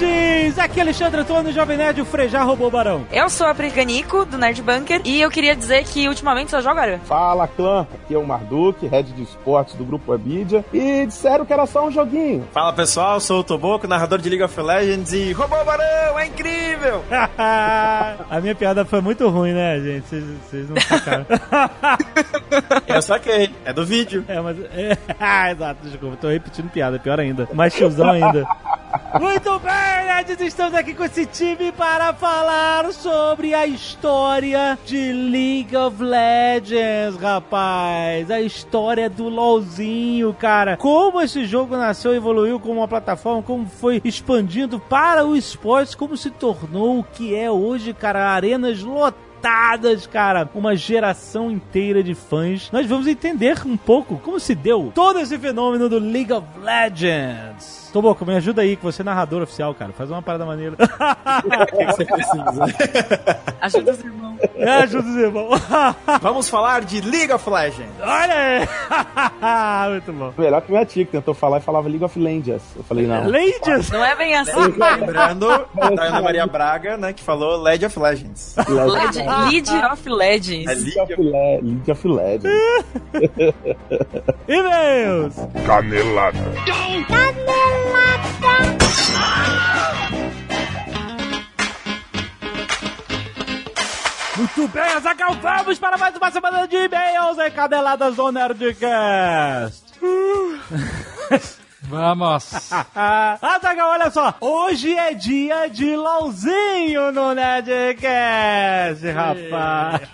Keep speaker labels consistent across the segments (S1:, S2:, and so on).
S1: nerds! Aqui é Alexandre Antônio, Jovem Nerd, o Frejá roubou o barão.
S2: Eu sou a Priganico, do Nerd Bunker, e eu queria dizer que ultimamente só jogo Aran.
S3: Fala clã, aqui é o Marduk, head de esportes do grupo Abidia, e disseram que era só um joguinho.
S4: Fala pessoal, sou o Toboco, narrador de League of Legends e roubou o barão, é incrível!
S1: a minha piada foi muito ruim, né, gente? Vocês- Vocês não sacaram.
S4: Eu saquei, é do vídeo.
S1: É, mas. É, ah, exato, desculpa, tô repetindo piada, pior ainda. Mais tiozão ainda. Muito bem, nerds, estamos aqui com esse time para falar sobre a história de League of Legends, rapaz. A história do LoLzinho, cara. Como esse jogo nasceu evoluiu como uma plataforma, como foi expandindo para o esportes, como se tornou o que é hoje, cara. Arenas lotadas, cara. Uma geração inteira de fãs. Nós vamos entender um pouco como se deu todo esse fenômeno do League of Legends. Toboco, me ajuda aí, que você é narrador oficial, cara. Faz uma parada maneira.
S4: O que, que você precisa?
S2: Ajuda os irmãos.
S1: Me ajuda os irmãos.
S4: Vamos falar de League of Legends.
S1: Olha aí. Muito bom.
S3: Melhor que minha tia, que tentou falar e falava League of Legends. Eu falei, não.
S1: Legends.
S2: Não é bem assim.
S4: Lembrando da Ana Maria Braga, né, que falou League of Legends.
S2: Led- League of
S4: É
S2: Legends.
S3: League of, Le- League of Legends.
S1: E-mails.
S5: Canelada.
S1: Muito bem, Azaghal, vamos para mais uma semana de e-mails encadeladas do Nerdcast.
S6: Vamos!
S1: Azaghal, olha só, hoje é dia de LOLzinho no Nerdcast, rapaz.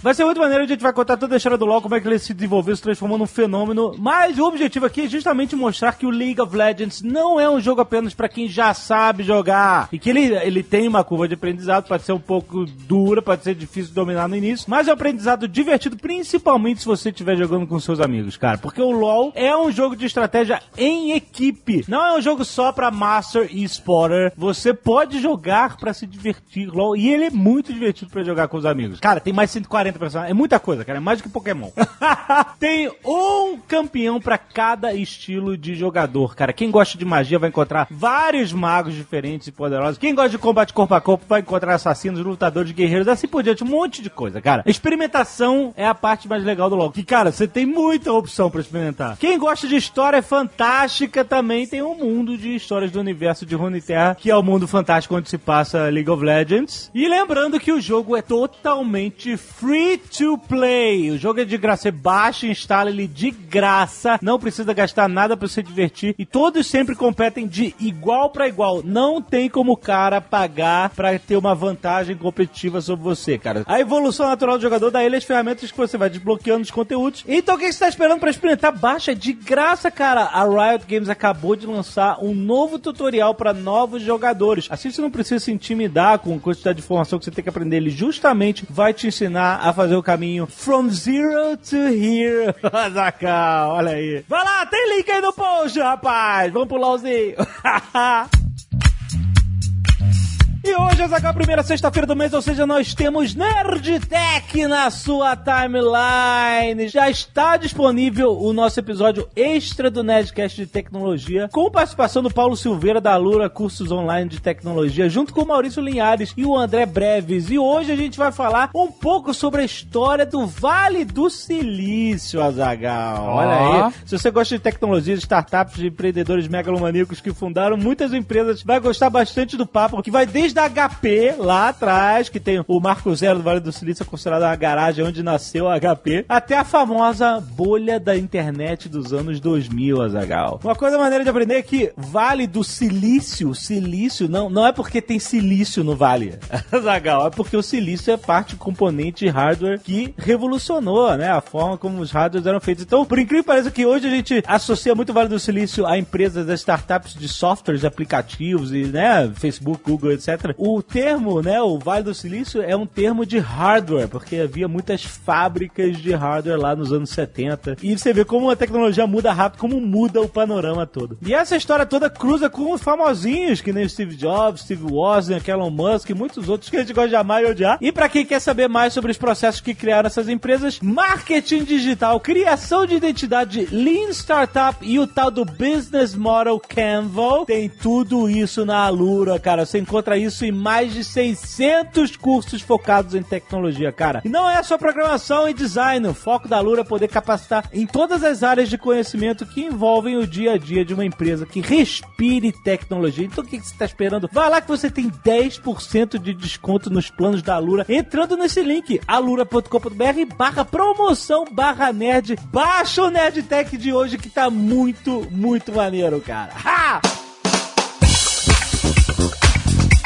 S1: vai ser muito maneiro, a gente vai contar toda a história do LoL, como é que ele se desenvolveu, se transformou num fenômeno, mas o objetivo aqui é justamente mostrar que o League of Legends não é um jogo apenas para quem já sabe jogar, e que ele, ele tem uma curva de aprendizado, pode ser um pouco dura, pode ser difícil de dominar no início, mas é um aprendizado divertido, principalmente se você estiver jogando com seus amigos, cara, porque o LoL é um jogo de estratégia em equipe, não é um jogo só pra Master e Spotter, você pode jogar pra se divertir, LoL, e ele é muito divertido pra jogar com os amigos. Cara, tem mais 140 personagens, é muita coisa, cara, é mais do que Pokémon. tem um campeão pra cada estilo de jogador, cara. Quem gosta de magia vai encontrar vários magos diferentes e poderosos. Quem gosta de combate corpo a corpo vai encontrar assassinos, lutadores, guerreiros, assim por diante, um monte de coisa, cara. Experimentação é a parte mais legal do LoL. Que, cara, você tem muita opção pra experimentar. Quem gosta de história fantástica também tem um mundo de histórias do universo de Runeterra, que é o mundo fantástico onde se passa League of Legends. E lembrando que o jogo é totalmente free to play. O jogo é de graça, você baixa e instala ele de graça, não precisa gastar nada pra se divertir e todos sempre competem de igual pra igual. Não tem como o cara pagar pra ter uma vantagem competitiva sobre você, cara. A evolução natural do jogador dá ele as ferramentas que você vai desbloqueando os conteúdos. Então o que você tá esperando pra experimentar? Baixa de graça, cara. A Riot Games acabou de lançar um novo tutorial pra novos jogadores. Assim você não precisa se intimidar com a quantidade de informação que você tem que aprender. Ele justamente vai te ensinar a fazer o caminho from zero to here. Zacal, olha aí. Vai lá, tem link aí no post, rapaz. Vamos pro LOLzinho. E hoje é a primeira sexta-feira do mês, ou seja, nós temos Nerd Tech na sua timeline. Já está disponível o nosso episódio extra do Nerdcast de Tecnologia, com participação do Paulo Silveira da Lura Cursos Online de Tecnologia, junto com o Maurício Linhares e o André Breves. E hoje a gente vai falar um pouco sobre a história do Vale do Silício, Azagal. Olha
S6: Ó.
S1: aí. Se você gosta de tecnologia, de startups, de empreendedores megalomaníacos que fundaram muitas empresas, vai gostar bastante do papo, que vai desde a HP, lá atrás, que tem o Marco Zero do Vale do Silício, considerado a garagem onde nasceu a HP, até a famosa bolha da internet dos anos 2000, Azagal. Uma coisa maneira de aprender é que Vale do Silício, silício, não, não é porque tem silício no Vale, Azagal, é porque o silício é parte componente hardware que revolucionou, né, a forma como os hardwares eram feitos. Então, por incrível que pareça que hoje a gente associa muito Vale do Silício a empresas, a startups de softwares, aplicativos e, né, Facebook, Google, etc. O termo, né, o Vale do Silício é um termo de hardware, porque havia muitas fábricas de hardware lá nos anos 70. E você vê como a tecnologia muda rápido, como muda o panorama todo. E essa história toda cruza com os famosinhos, que nem Steve Jobs, Steve Wozniak, Elon Musk e muitos outros que a gente gosta de amar e odiar. E para quem quer saber mais sobre os processos que criaram essas empresas, marketing digital, criação de identidade, Lean Startup e o tal do Business Model Canva, tem tudo isso na Alura, cara. Você encontra isso em mais de 600 cursos focados em tecnologia, cara. E não é só programação e design. O foco da Alura é poder capacitar em todas as áreas de conhecimento que envolvem o dia a dia de uma empresa que respire tecnologia. Então o que você está esperando? Vai lá que você tem 10% de desconto nos planos da Alura entrando nesse link alura.com.br barra promoção barra nerd. Baixa o Nerdtech de hoje que tá muito, muito maneiro, cara. Ha!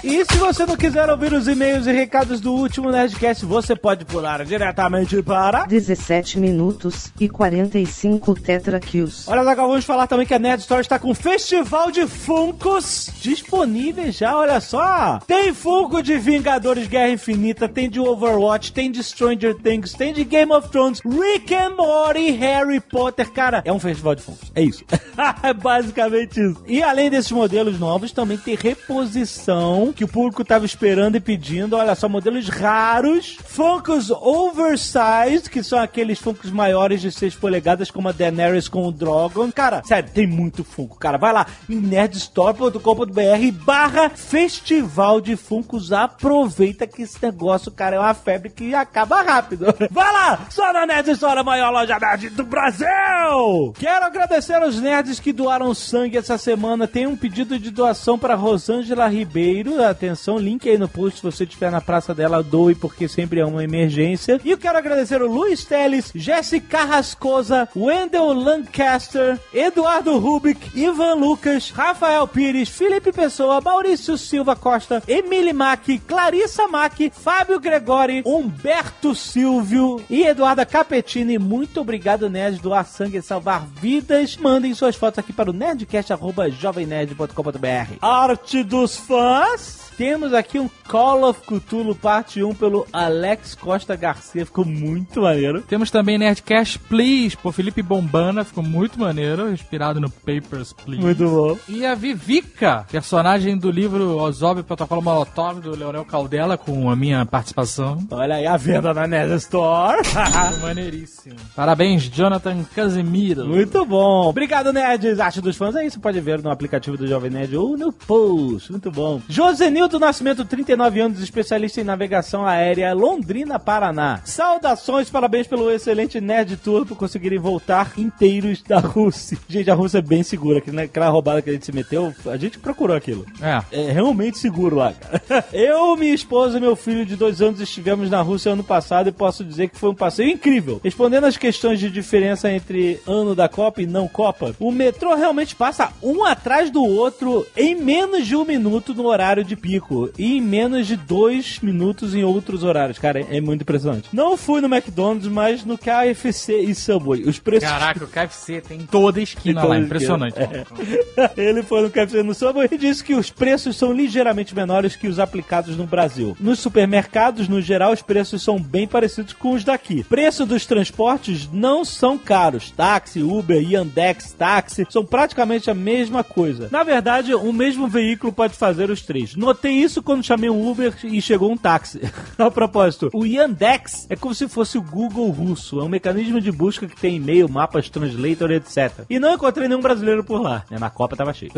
S1: E se você não quiser ouvir os e-mails e recados do último Nerdcast, você pode pular diretamente para
S6: 17 minutos e 45 Tetra Kills.
S1: Olha, Zagal, vamos falar também que a Nerd Store está com um festival de Funkos disponíveis já, olha só. Tem Funko de Vingadores Guerra Infinita, tem de Overwatch, tem de Stranger Things, tem de Game of Thrones, Rick and Morty, Harry Potter. Cara, é um festival de Funkos. É isso. é basicamente isso. E além desses modelos novos, também tem reposição que o público tava esperando e pedindo. Olha só, modelos raros, Funkos Oversized, que são aqueles Funkos maiores de 6 polegadas, como a Daenerys com o Drogon. Cara, sério, tem muito Funko, cara. Vai lá em nerdstore.com.br barra Festival de Funkos. Aproveita que esse negócio, cara, é uma febre que acaba rápido. Vai lá, só na Nerd Store, a maior loja nerd do Brasil! Quero agradecer aos nerds que doaram sangue essa semana. Tem um pedido de doação para Rosângela Ribeiro. Atenção, link aí no post se você estiver na praça dela, doe, porque sempre é uma emergência. E eu quero agradecer o Luiz Teles, Jéssica Rascosa, Wendell Lancaster, Eduardo Rubik, Ivan Lucas, Rafael Pires, Felipe Pessoa, Maurício Silva Costa, Emily Mack, Clarissa Mack, Fábio Gregori, Humberto Silvio e Eduarda Capetini. Muito obrigado, Nerd, doar sangue e salvar vidas. Mandem suas fotos aqui para o nerdcast.jovemnerd.com.br. Arte dos fãs. Temos aqui um Call of Cthulhu Parte 1 pelo Alex Costa Garcia, ficou muito maneiro.
S7: Temos também Nerdcast Please, por Felipe Bombana, ficou muito maneiro, inspirado no Papers, Please.
S1: Muito bom.
S7: E a Vivica, personagem do livro Ozob Protocolo Molotov, do Leonel Caldela, com a minha participação.
S1: Olha aí a venda na Nerd Store.
S7: Maneiríssimo. Parabéns, Jonathan Casemiro.
S1: Muito bom. Obrigado, nerds. Arte dos fãs é isso. Pode ver no aplicativo do Jovem Nerd ou no post. Muito bom. Josenil do Nascimento, 39 anos, especialista em navegação aérea, Londrina, Paraná. Saudações, parabéns pelo excelente Nerd Tour por conseguirem voltar inteiros da Rússia. Gente, a Rússia é bem segura. que Naquela roubada que a gente se meteu, a gente procurou aquilo.
S7: É.
S1: É realmente seguro lá, cara. Eu, minha esposa e meu filho de dois anos estivemos na Rússia ano passado e posso dizer que foi um passeio incrível. Respondendo às questões de diferença entre ano da Copa e não Copa, o metrô realmente passa um atrás do outro em menos de um minuto no horário de pico e em menos de dois minutos em outros horários. Cara, é muito impressionante. Não fui no McDonald's, mas no KFC e Subway. Os preços
S7: Caraca, o KFC tem toda a esquina lá, impressionante.
S1: esquina, Ele foi no KFC no Subway e disse que os preços são ligeiramente menores que os aplicados no Brasil. Nos supermercados, no geral, os preços são bem parecidos com os daqui. Preço dos transportes não são caros. Táxi, Uber, Yandex, táxi, são praticamente a mesma coisa. Na verdade, o mesmo veículo pode fazer os três. Notei isso quando chamei um Uber e chegou um táxi. a propósito, o Yandex é como se fosse o Google russo. É um mecanismo de busca que tem e-mail, mapas, translator, etc. E não encontrei nenhum brasileiro por lá. Na Copa tava cheio.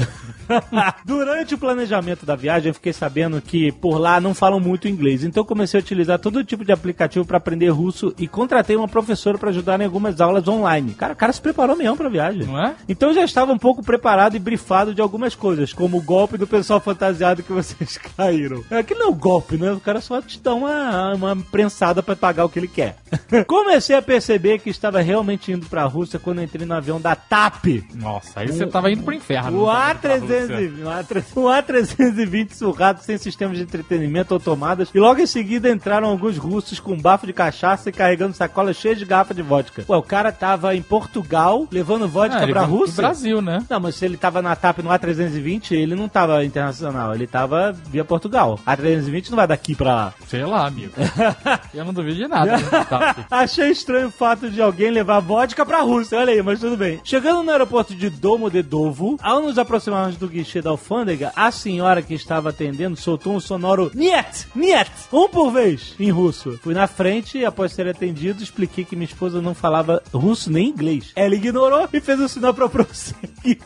S1: Durante o planejamento da viagem, eu fiquei sabendo que por lá não falam muito inglês. Então eu comecei a utilizar todo tipo de aplicativo para aprender russo e contratei uma professora para ajudar em algumas aulas online. Cara, o cara se preparou mesmo pra viagem.
S7: Não é?
S1: Então eu já estava um pouco preparado e brifado de algumas coisas, como o golpe do pessoal fantasiado que vocês caíram. Aquilo não é um golpe, né? O cara só te dá uma, uma prensada pra pagar o que ele quer. Comecei a perceber que estava realmente indo pra Rússia quando entrei no avião da TAP.
S7: Nossa, aí você tava indo pro inferno.
S1: O
S7: não tava indo pra Rússia.
S1: A320, o A3- o A320 surrado sem sistemas de entretenimento automadas e logo em seguida entraram alguns russos com bafo de cachaça e carregando sacolas cheias de garrafa de vodka. Ué, o cara tava em Portugal levando vodka
S7: Ah,
S1: pra Rússia?
S7: Brasil, né?
S1: Não, mas se ele tava na TAP no A320, ele não tava internacional, ele tava via Portugal. A 320 não vai daqui pra lá.
S7: Sei lá, amigo. Eu não duvido de nada. né?
S1: Achei estranho o fato de alguém levar vodka pra Rússia, olha aí, mas tudo bem. Chegando no aeroporto de Domodedovo, ao nos aproximarmos do guichê da alfândega, a senhora que estava atendendo soltou um sonoro Niet! Niet! Um por vez, em russo. Fui na frente e, após ser atendido, expliquei que minha esposa não falava russo nem inglês. Ela ignorou e fez um sinal pra prosseguir.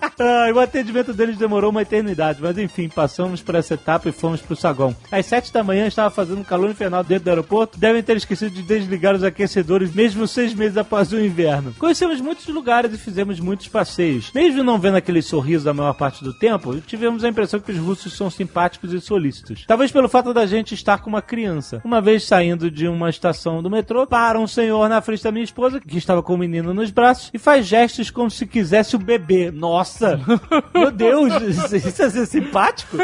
S1: O atendimento deles demorou uma eternidade, mas enfim, passamos por essa etapa e fomos pro saguão. Às sete da manhã estava fazendo um calor infernal dentro do aeroporto, devem ter esquecido de desligar os aquecedores mesmo seis meses após o inverno. Conhecemos muitos lugares e fizemos muitos passeios. Mesmo não vendo aquele sorriso da maior parte do tempo, tivemos a impressão que os russos são simpáticos e solícitos. Talvez pelo fato da gente estar com uma criança. Uma vez saindo de uma estação do metrô, para um senhor na frente da minha esposa, que estava com o menino nos braços, e faz gestos como se quisesse o bebê. Nossa! Meu Deus! Isso é ser simpático?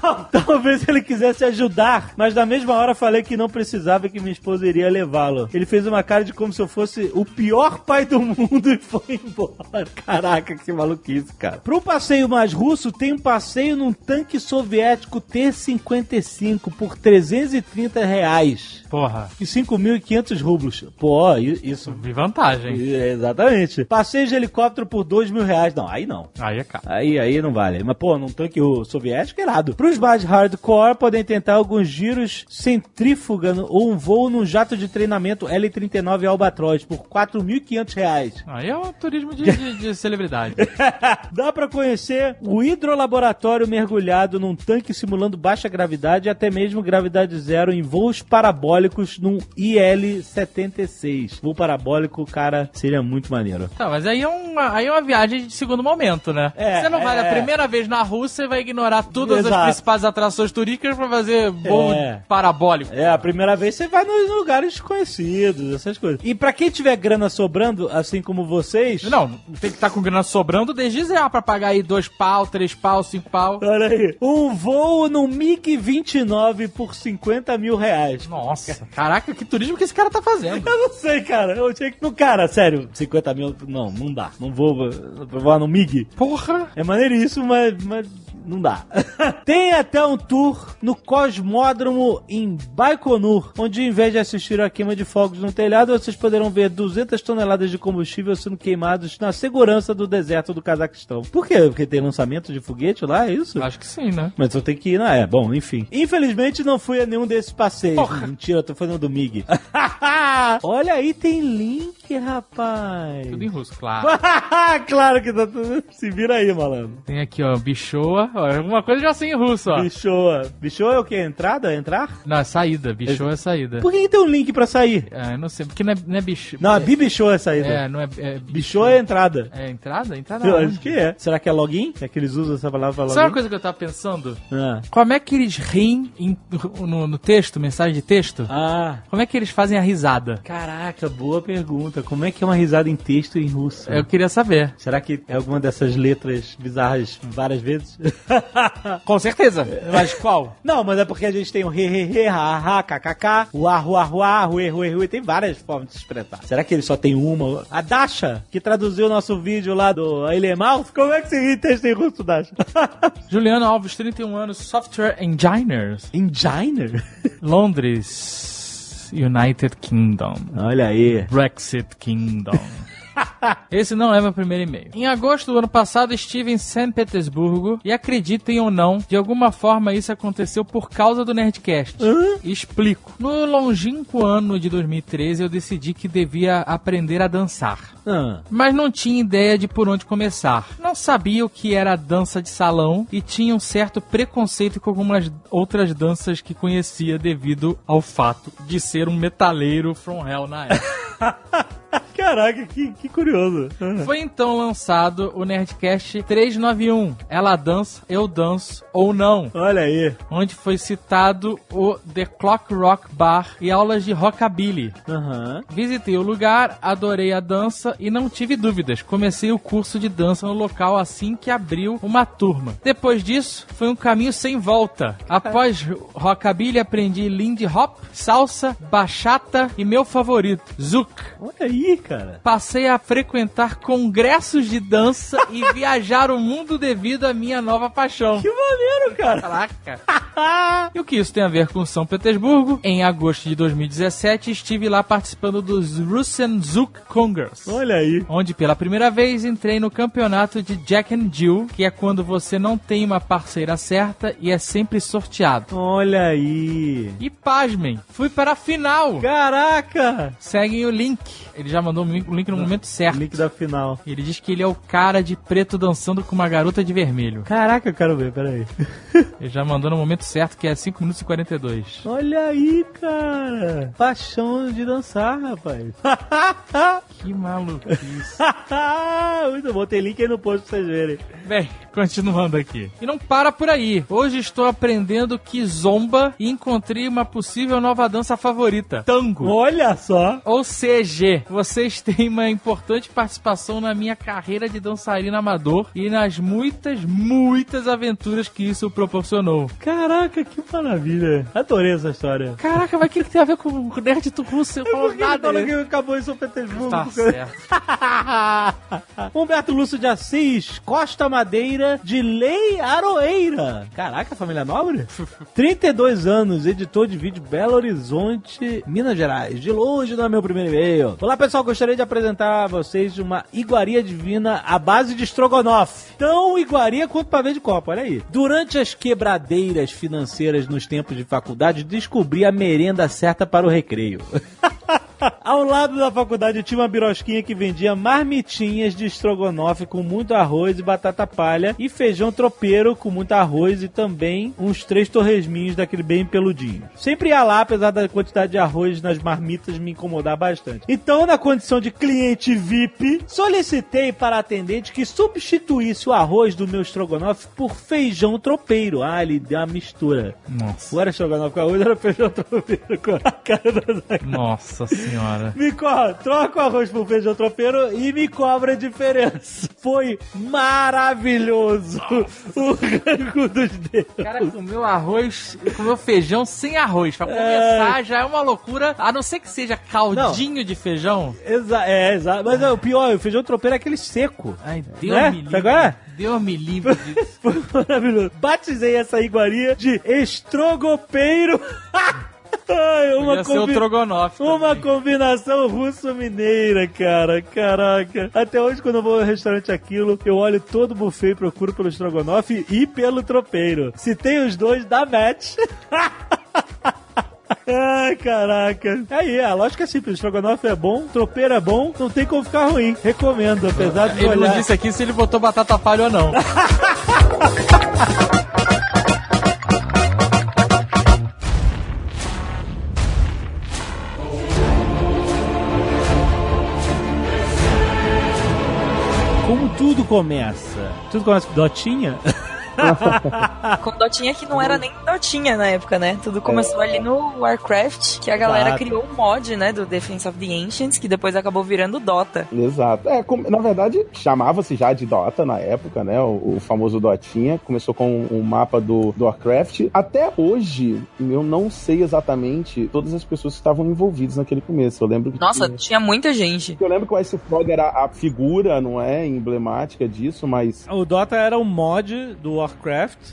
S1: Tal- Talvez ele quisesse ajudar, mas na mesma hora falei que não precisava e que minha esposa iria levá-lo. Ele fez uma cara de como se eu fosse o pior pai do mundo e foi embora. Caraca, que maluquice, cara. Para um passeio mais russo, tem um passeio num tanque soviético T-55 por 330 reais.
S7: Porra,
S1: E 5.500 rublos. Pô, isso...
S7: vi vantagem.
S1: Exatamente. Passeio de helicóptero por 2 mil reais. Não, aí não.
S7: Aí é caro.
S1: Aí, aí não vale. Mas, pô, num tanque soviético, irado. Pros mais hardcore, podem tentar alguns giros centrífuga ou um voo num jato de treinamento L-39 Albatroz por 4.500 reais.
S7: Aí é um turismo de, de- de celebridade.
S1: Dá pra conhecer o hidrolaboratório mergulhado num tanque simulando baixa gravidade e até mesmo gravidade zero em voos parabólicos num IL-76. Voo parabólico, cara, seria muito maneiro.
S7: Tá, mas aí é, uma, aí é uma viagem de segundo momento, né?
S1: É,
S7: Você não vai
S1: é.
S7: a primeira vez na Rússia e vai ignorar todas
S1: Exato.
S7: as principais atrações turísticas pra fazer voo
S1: É.
S7: parabólico.
S1: É, a primeira vez você vai nos lugares conhecidos, essas coisas. E pra quem tiver grana sobrando, assim como vocês.
S7: Não, tem que estar com grana sobrando desde já pra pagar aí dois pau, três pau, cinco pau.
S1: Olha aí. Um voo no MiG-29 por 50 mil reais.
S7: Nossa, caraca, que turismo que esse cara tá fazendo.
S1: Eu não sei, cara. Eu tinha que. Cara, sério, 50 mil. Não, não dá. Não vou, vou voar no MiG.
S7: Porra!
S1: É maneiríssimo, mas, mas não dá. Tem até um tour no Cosmódromo em Baikonur, onde em vez de assistir a queima de fogos no telhado, vocês poderão ver 200 toneladas de combustível sendo queimados na segurança do deserto do Cazaquistão. Por quê? Porque tem lançamento de foguete lá, é isso?
S7: Acho que sim, né?
S1: Mas eu tenho que ir, não é? Bom, enfim. Infelizmente não fui a nenhum desses passeios.
S7: Porra.
S1: Mentira, eu tô fazendo do MiG. Olha aí, tem link, rapaz.
S7: Tudo em russo, claro.
S1: claro que tá tudo. Se vira aí, malandro.
S7: Tem aqui, ó, bichoa. Alguma coisa já sei em russo, ó.
S1: Bichoa. Bichoa é o que? Entrada? Entrar?
S7: Não, é saída. Bichoa é saída.
S1: Por que, que tem um link pra sair?
S7: É, eu não sei, porque não é, não é bicho.
S1: Não, a bibichoa é saída.
S7: É, não é. é
S1: Bichoa é entrada.
S7: É entrada? Entrada
S1: Eu
S7: onde?
S1: acho que é. Será que é login? É que eles usam essa palavra pra
S7: Sabe uma
S1: login?
S7: coisa que eu tava pensando?
S1: Ah.
S7: Como é que eles riem em- no, no texto, mensagem de texto?
S1: ah.
S7: Como é que eles fazem a risada?
S1: Caraca, boa pergunta. Como é que é uma risada em texto em russo?
S7: Eu queria saber.
S1: Será que é alguma dessas letras bizarras várias vezes?
S7: Com certeza. Mas qual?
S1: Não, mas é porque a gente tem o he, he, he, ha, ha, kkk, o ar, o ar, o ar, rue, rue, rue, tem várias formas de se expressar. Será que ele só tem uma? A Dasha, que traduziu o nosso vídeo lá do Elemouth, como é que se ri em texto em russo, Dasha?
S7: Juliano Alves, 31 anos, Software Engineers,
S1: Enginer?
S7: Londres, United Kingdom.
S1: Olha aí.
S7: Brexit Kingdom. Esse não é meu primeiro e-mail. Em agosto do ano passado estive em São Petersburgo e acreditem ou não, de alguma forma isso aconteceu por causa do Nerdcast. Explico. No longínquo ano de 2013 eu decidi que devia aprender a dançar. Mas não tinha ideia de por onde começar. Não sabia o que era dança de salão e tinha um certo preconceito com algumas outras danças que conhecia devido ao fato de ser um metaleiro from hell na época.
S1: Caraca, que, que curioso.
S7: Foi então lançado o Nerdcast 391. Ela dança, eu danço ou não.
S1: Olha aí.
S7: Onde foi citado o The Clock Rock Bar e aulas de rockabilly.
S1: Aham.
S7: Visitei o lugar, adorei a dança e não tive dúvidas. Comecei o curso de dança no local assim que abriu uma turma. Depois disso, foi um caminho sem volta. Após rockabilly, aprendi lindy hop, salsa, bachata e meu favorito, zouk.
S1: Olha aí, cara. Cara?
S7: Passei a frequentar congressos de dança e viajar o mundo devido à minha nova paixão.
S1: Que maneiro, cara.
S7: Caraca! e o que isso tem a ver com São Petersburgo? Em agosto de 2017, estive lá participando dos Russian Zouk Congress.
S1: Olha aí.
S7: Onde pela primeira vez entrei no campeonato de Jack and Jill, que é quando você não tem uma parceira certa e é sempre sorteado.
S1: Olha aí.
S7: E pasmem, fui para a final.
S1: Caraca!
S7: Seguem o link. Ele já mandou o link no momento certo.
S1: Link da final.
S7: Ele diz que ele é o cara de preto dançando com uma garota de vermelho.
S1: Caraca, eu quero ver, peraí.
S7: Ele já mandou no momento certo, que é 5 minutos e 42.
S1: Olha aí, cara. Paixão de dançar, rapaz.
S7: Que maluquice.
S1: Muito bom, tem link aí no post pra vocês verem.
S7: Bem, continuando aqui. E não para por aí. Hoje estou aprendendo Kizomba e encontrei uma possível nova dança favorita: tango.
S1: Olha só.
S7: Ou CG, vocês têm uma importante participação na minha carreira de dançarina amador e nas muitas, muitas aventuras que isso proporcionou.
S1: Caraca, que maravilha. Adorei essa história.
S7: Caraca, mas o que, que tem a ver com o nerd Russo? Eu falo
S1: que ele
S7: nada. né?
S1: que acabou em São Petersburgo?
S7: Tá certo.
S1: Humberto Lúcio de Assis, Costa Madeira, de Lei Aroeira. Caraca, família nobre? 32 anos, editor de vídeo Belo Horizonte, Minas Gerais. De longe não é meu primeiro e-mail. Olá, pessoal, gostaria de apresentar a vocês uma iguaria divina à base de estrogonofe. Tão iguaria quanto pavê de copo, olha aí. Durante as quebradeiras financeiras nos tempos de faculdade, descobri a merenda certa para o recreio. Ao lado da faculdade tinha uma birosquinha que vendia marmitinhas de estrogonofe com muito arroz e batata palha e feijão tropeiro com muito arroz e também uns três torresminhos daquele bem peludinho. Sempre ia lá, apesar da quantidade de arroz nas marmitas me incomodar bastante. Então, na condição de cliente VIP, solicitei para a atendente que substituísse o arroz do meu estrogonofe por feijão tropeiro. Ah, ele deu uma mistura.
S7: Nossa.
S1: Era estrogonofe com arroz, era feijão tropeiro com a cara da.
S7: Nossa senhora.
S1: Me co troca o arroz por feijão tropeiro e me cobra a diferença. Foi maravilhoso o rango dos dedos.
S7: O cara comeu arroz, comeu feijão sem arroz. Pra começar, já é uma loucura. A não ser que seja caldinho de feijão.
S1: Exa é, exato. Mas é, o pior, o feijão tropeiro é aquele seco.
S7: Ai, Deus
S1: Né?
S7: me livre.
S1: Sabe é?
S7: Deus me livre disso.
S1: Foi maravilhoso. Batizei essa iguaria de estrogopeiro. Ai, uma, combi- uma
S7: também.
S1: combinação russo-mineira, cara. Caraca. Até hoje, quando eu vou ao restaurante aquilo, eu olho todo o buffet e procuro pelo estrogonofe e pelo tropeiro. Se tem os dois, dá match. Ai, caraca. Aí, a lógica é simples. Estrogonofe é bom, tropeiro é bom, não tem como ficar ruim. Recomendo, apesar de
S7: Ele
S1: olhar...
S7: não disse aqui se ele botou batata palha ou não.
S1: Como tudo começa? Tudo começa com Dotinha?
S2: Com Dotinha que não era nem Dotinha na época, né? Tudo começou ali no Warcraft, que a galera
S1: Exato.
S2: criou um mod, né, do Defense of the Ancients, que depois acabou virando Dota.
S3: Exato. É, com- na verdade, chamava-se já de Dota na época, né? O, o famoso Dotinha. Começou com um mapa do, do Warcraft. Até hoje, eu não sei exatamente todas as pessoas que estavam envolvidas naquele começo. Eu lembro que.
S2: Nossa,
S3: tinha-
S2: tinha muita gente.
S3: Eu lembro que o Ice Frog era a figura, não é? Emblemática disso, mas.
S1: O Dota era um mod do Warcraft,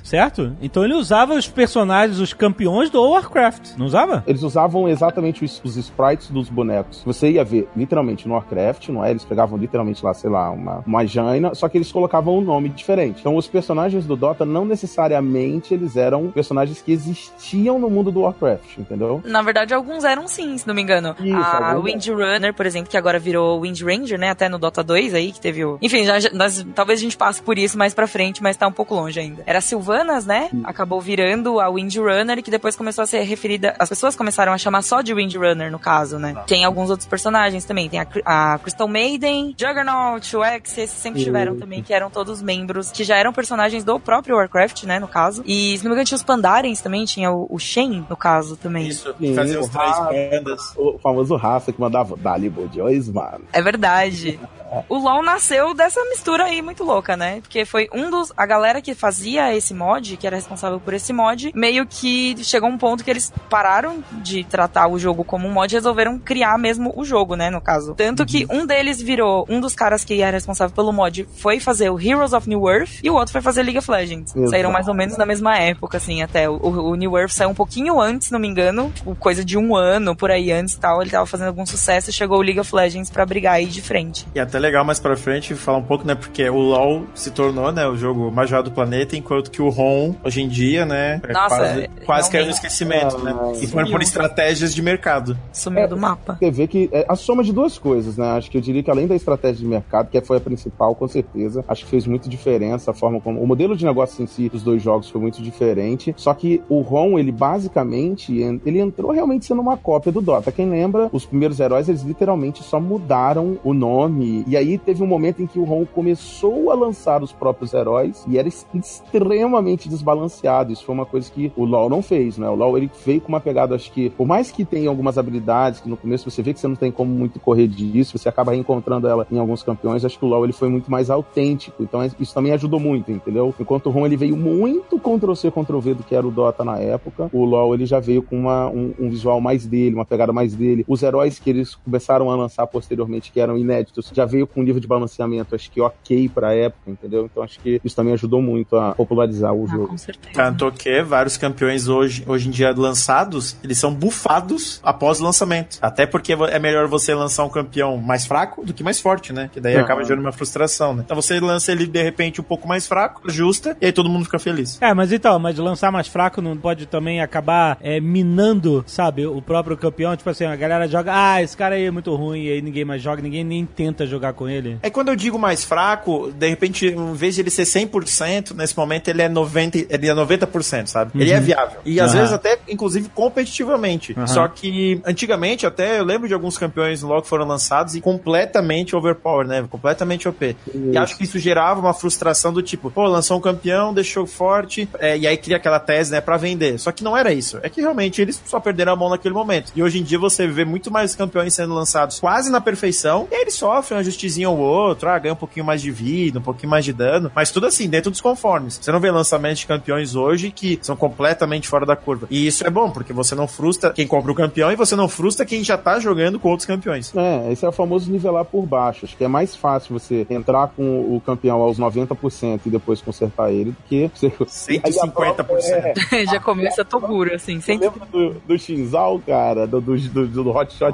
S1: certo? Então ele usava os personagens, os campeões do Warcraft. Não usava?
S3: Eles usavam exatamente os, os sprites dos bonecos. Você ia ver literalmente no Warcraft, não é? Eles pegavam literalmente lá, sei lá, uma, uma Jaina, só que eles colocavam um nome diferente. Então os personagens do Dota não necessariamente eles eram personagens que existiam no mundo do Warcraft, entendeu?
S2: Na verdade, alguns eram sim, se não me engano.
S3: Isso,
S2: a Windrunner, por exemplo, que agora virou Wind Ranger, né? Até no Dota 2 aí, que teve o. Enfim, já, já- nós- talvez a gente passe por isso mais pra frente, mas tá um pouco longe ainda. Era a Sylvanas, né? Acabou virando a Windrunner, que depois começou a ser referida. As pessoas começaram a chamar só de Windrunner, no caso, né? Tem alguns outros personagens também. Tem a, a Crystal Maiden, Juggernaut, o X, esses sempre tiveram também, que eram todos membros, que já eram personagens do próprio Warcraft, né? No caso. E se não me engano, tinha os Pandarens também, tinha o, o Shen, no caso, também.
S4: Isso,
S3: Sim,
S4: fazer
S3: o
S4: os três pandas.
S3: O famoso raça que mandava Dali Bojois, mano.
S2: É verdade. O LoL nasceu dessa mistura aí muito louca, né? Porque foi um dos. A galera que fazia fazia esse mod, que era responsável por esse mod, meio que chegou um ponto que eles pararam de tratar o jogo como um mod e resolveram criar mesmo o jogo, né, no caso. Tanto que um deles virou, um dos caras que era responsável pelo mod foi fazer o Heroes of New Earth e o outro foi fazer League of Legends.
S3: Exato.
S2: Saíram mais ou menos na mesma época, assim, até. O, o New Earth saiu um pouquinho antes, se não me engano, tipo, coisa de um ano por aí antes e tal. Ele tava fazendo algum sucesso e chegou o League of Legends pra brigar aí de frente.
S4: E até legal mais pra frente falar um pouco, né? Porque o LoL se tornou, né, o jogo mais jogado do planeta, enquanto que o ROM, hoje em dia, né, é
S2: Nossa,
S4: quase,
S2: é,
S4: quase caiu no
S2: realmente.
S4: esquecimento, né?
S3: Ah,
S4: E foram por estratégias de mercado.
S2: Sumiu
S3: É,
S2: do mapa.
S3: Você vê que é a soma de duas coisas, né? Acho que eu diria que além da estratégia de mercado, que foi a principal, com certeza, acho que fez muito diferença a forma como. O modelo de negócio em si dos dois jogos foi muito diferente. Só que o ROM, ele basicamente, en- ele entrou realmente sendo uma cópia do Dota. Quem lembra, os primeiros heróis, eles literalmente só mudaram o nome. E aí teve um momento em que o ROM começou a lançar os próprios heróis e era extremamente desbalanceado. Isso foi uma coisa que o LoL não fez, né? O LoL ele veio com uma pegada, acho que, por mais que tenha algumas habilidades que no começo você vê que você não tem como muito correr disso, você acaba reencontrando ela em alguns campeões, acho que o LoL ele foi muito mais autêntico. Então é- isso também ajudou muito, entendeu? Enquanto o ROM ele veio muito Ctrl-C, Ctrl-V do que era o Dota na época, o LoL ele já veio com uma, um, um visual mais dele, uma pegada mais dele. Os heróis que eles começaram a lançar posteriormente, que eram inéditos, já veio com um nível de balanceamento, acho que ok pra época, entendeu? Então acho que isso também ajudou muito a popularizar o
S2: Ah,
S3: jogo.
S2: com certeza.
S4: Tanto que vários campeões hoje, hoje em dia lançados, eles são bufados após o lançamento. Até porque é melhor você lançar um campeão mais fraco do que mais forte, né? Que daí
S3: Aham.
S4: acaba gerando uma frustração, né? Então você lança ele de repente um pouco mais fraco, justa, e aí todo mundo fica feliz.
S1: É, mas então, mas lançar mais fraco não pode também acabar é, minando, sabe, o próprio campeão. Tipo assim, a galera joga, ah, esse cara aí é muito ruim, e aí ninguém mais joga, ninguém nem tenta jogar com ele.
S4: É quando eu digo mais fraco, de repente, em vez de ele ser 100%, nesse momento ele é 90, ele é 90%, sabe? Ele é viável. E às
S1: Aham.
S4: vezes até, inclusive, competitivamente.
S1: Aham.
S4: Só que, antigamente, até eu lembro de alguns campeões logo que foram lançados e completamente overpower, né? Completamente OP. E acho que isso gerava uma frustração do tipo, pô, lançou um campeão, deixou forte, é, e aí cria aquela tese, né, pra vender. Só que não era isso. É que realmente eles só perderam a mão naquele momento. E hoje em dia você vê muito mais campeões sendo lançados quase na perfeição, e aí eles sofrem um ajustezinho ou outro, ah, ganha um pouquinho mais de vida, um pouquinho mais de dano, mas tudo assim, dentro dos conformes. Você não vê lançamentos de campeões hoje que são completamente fora da curva. E isso é bom, porque você não frustra quem compra o campeão e você não frustra quem já tá jogando com outros campeões.
S3: É, esse é o famoso nivelar por baixo. Acho que é mais fácil você entrar com o campeão aos 90% e depois consertar ele do que você.
S4: 150%.
S3: É,
S2: Já começa Toguro, assim, sem
S3: lembra do, do Shinzal, cara? Do, do, do, do Hotshot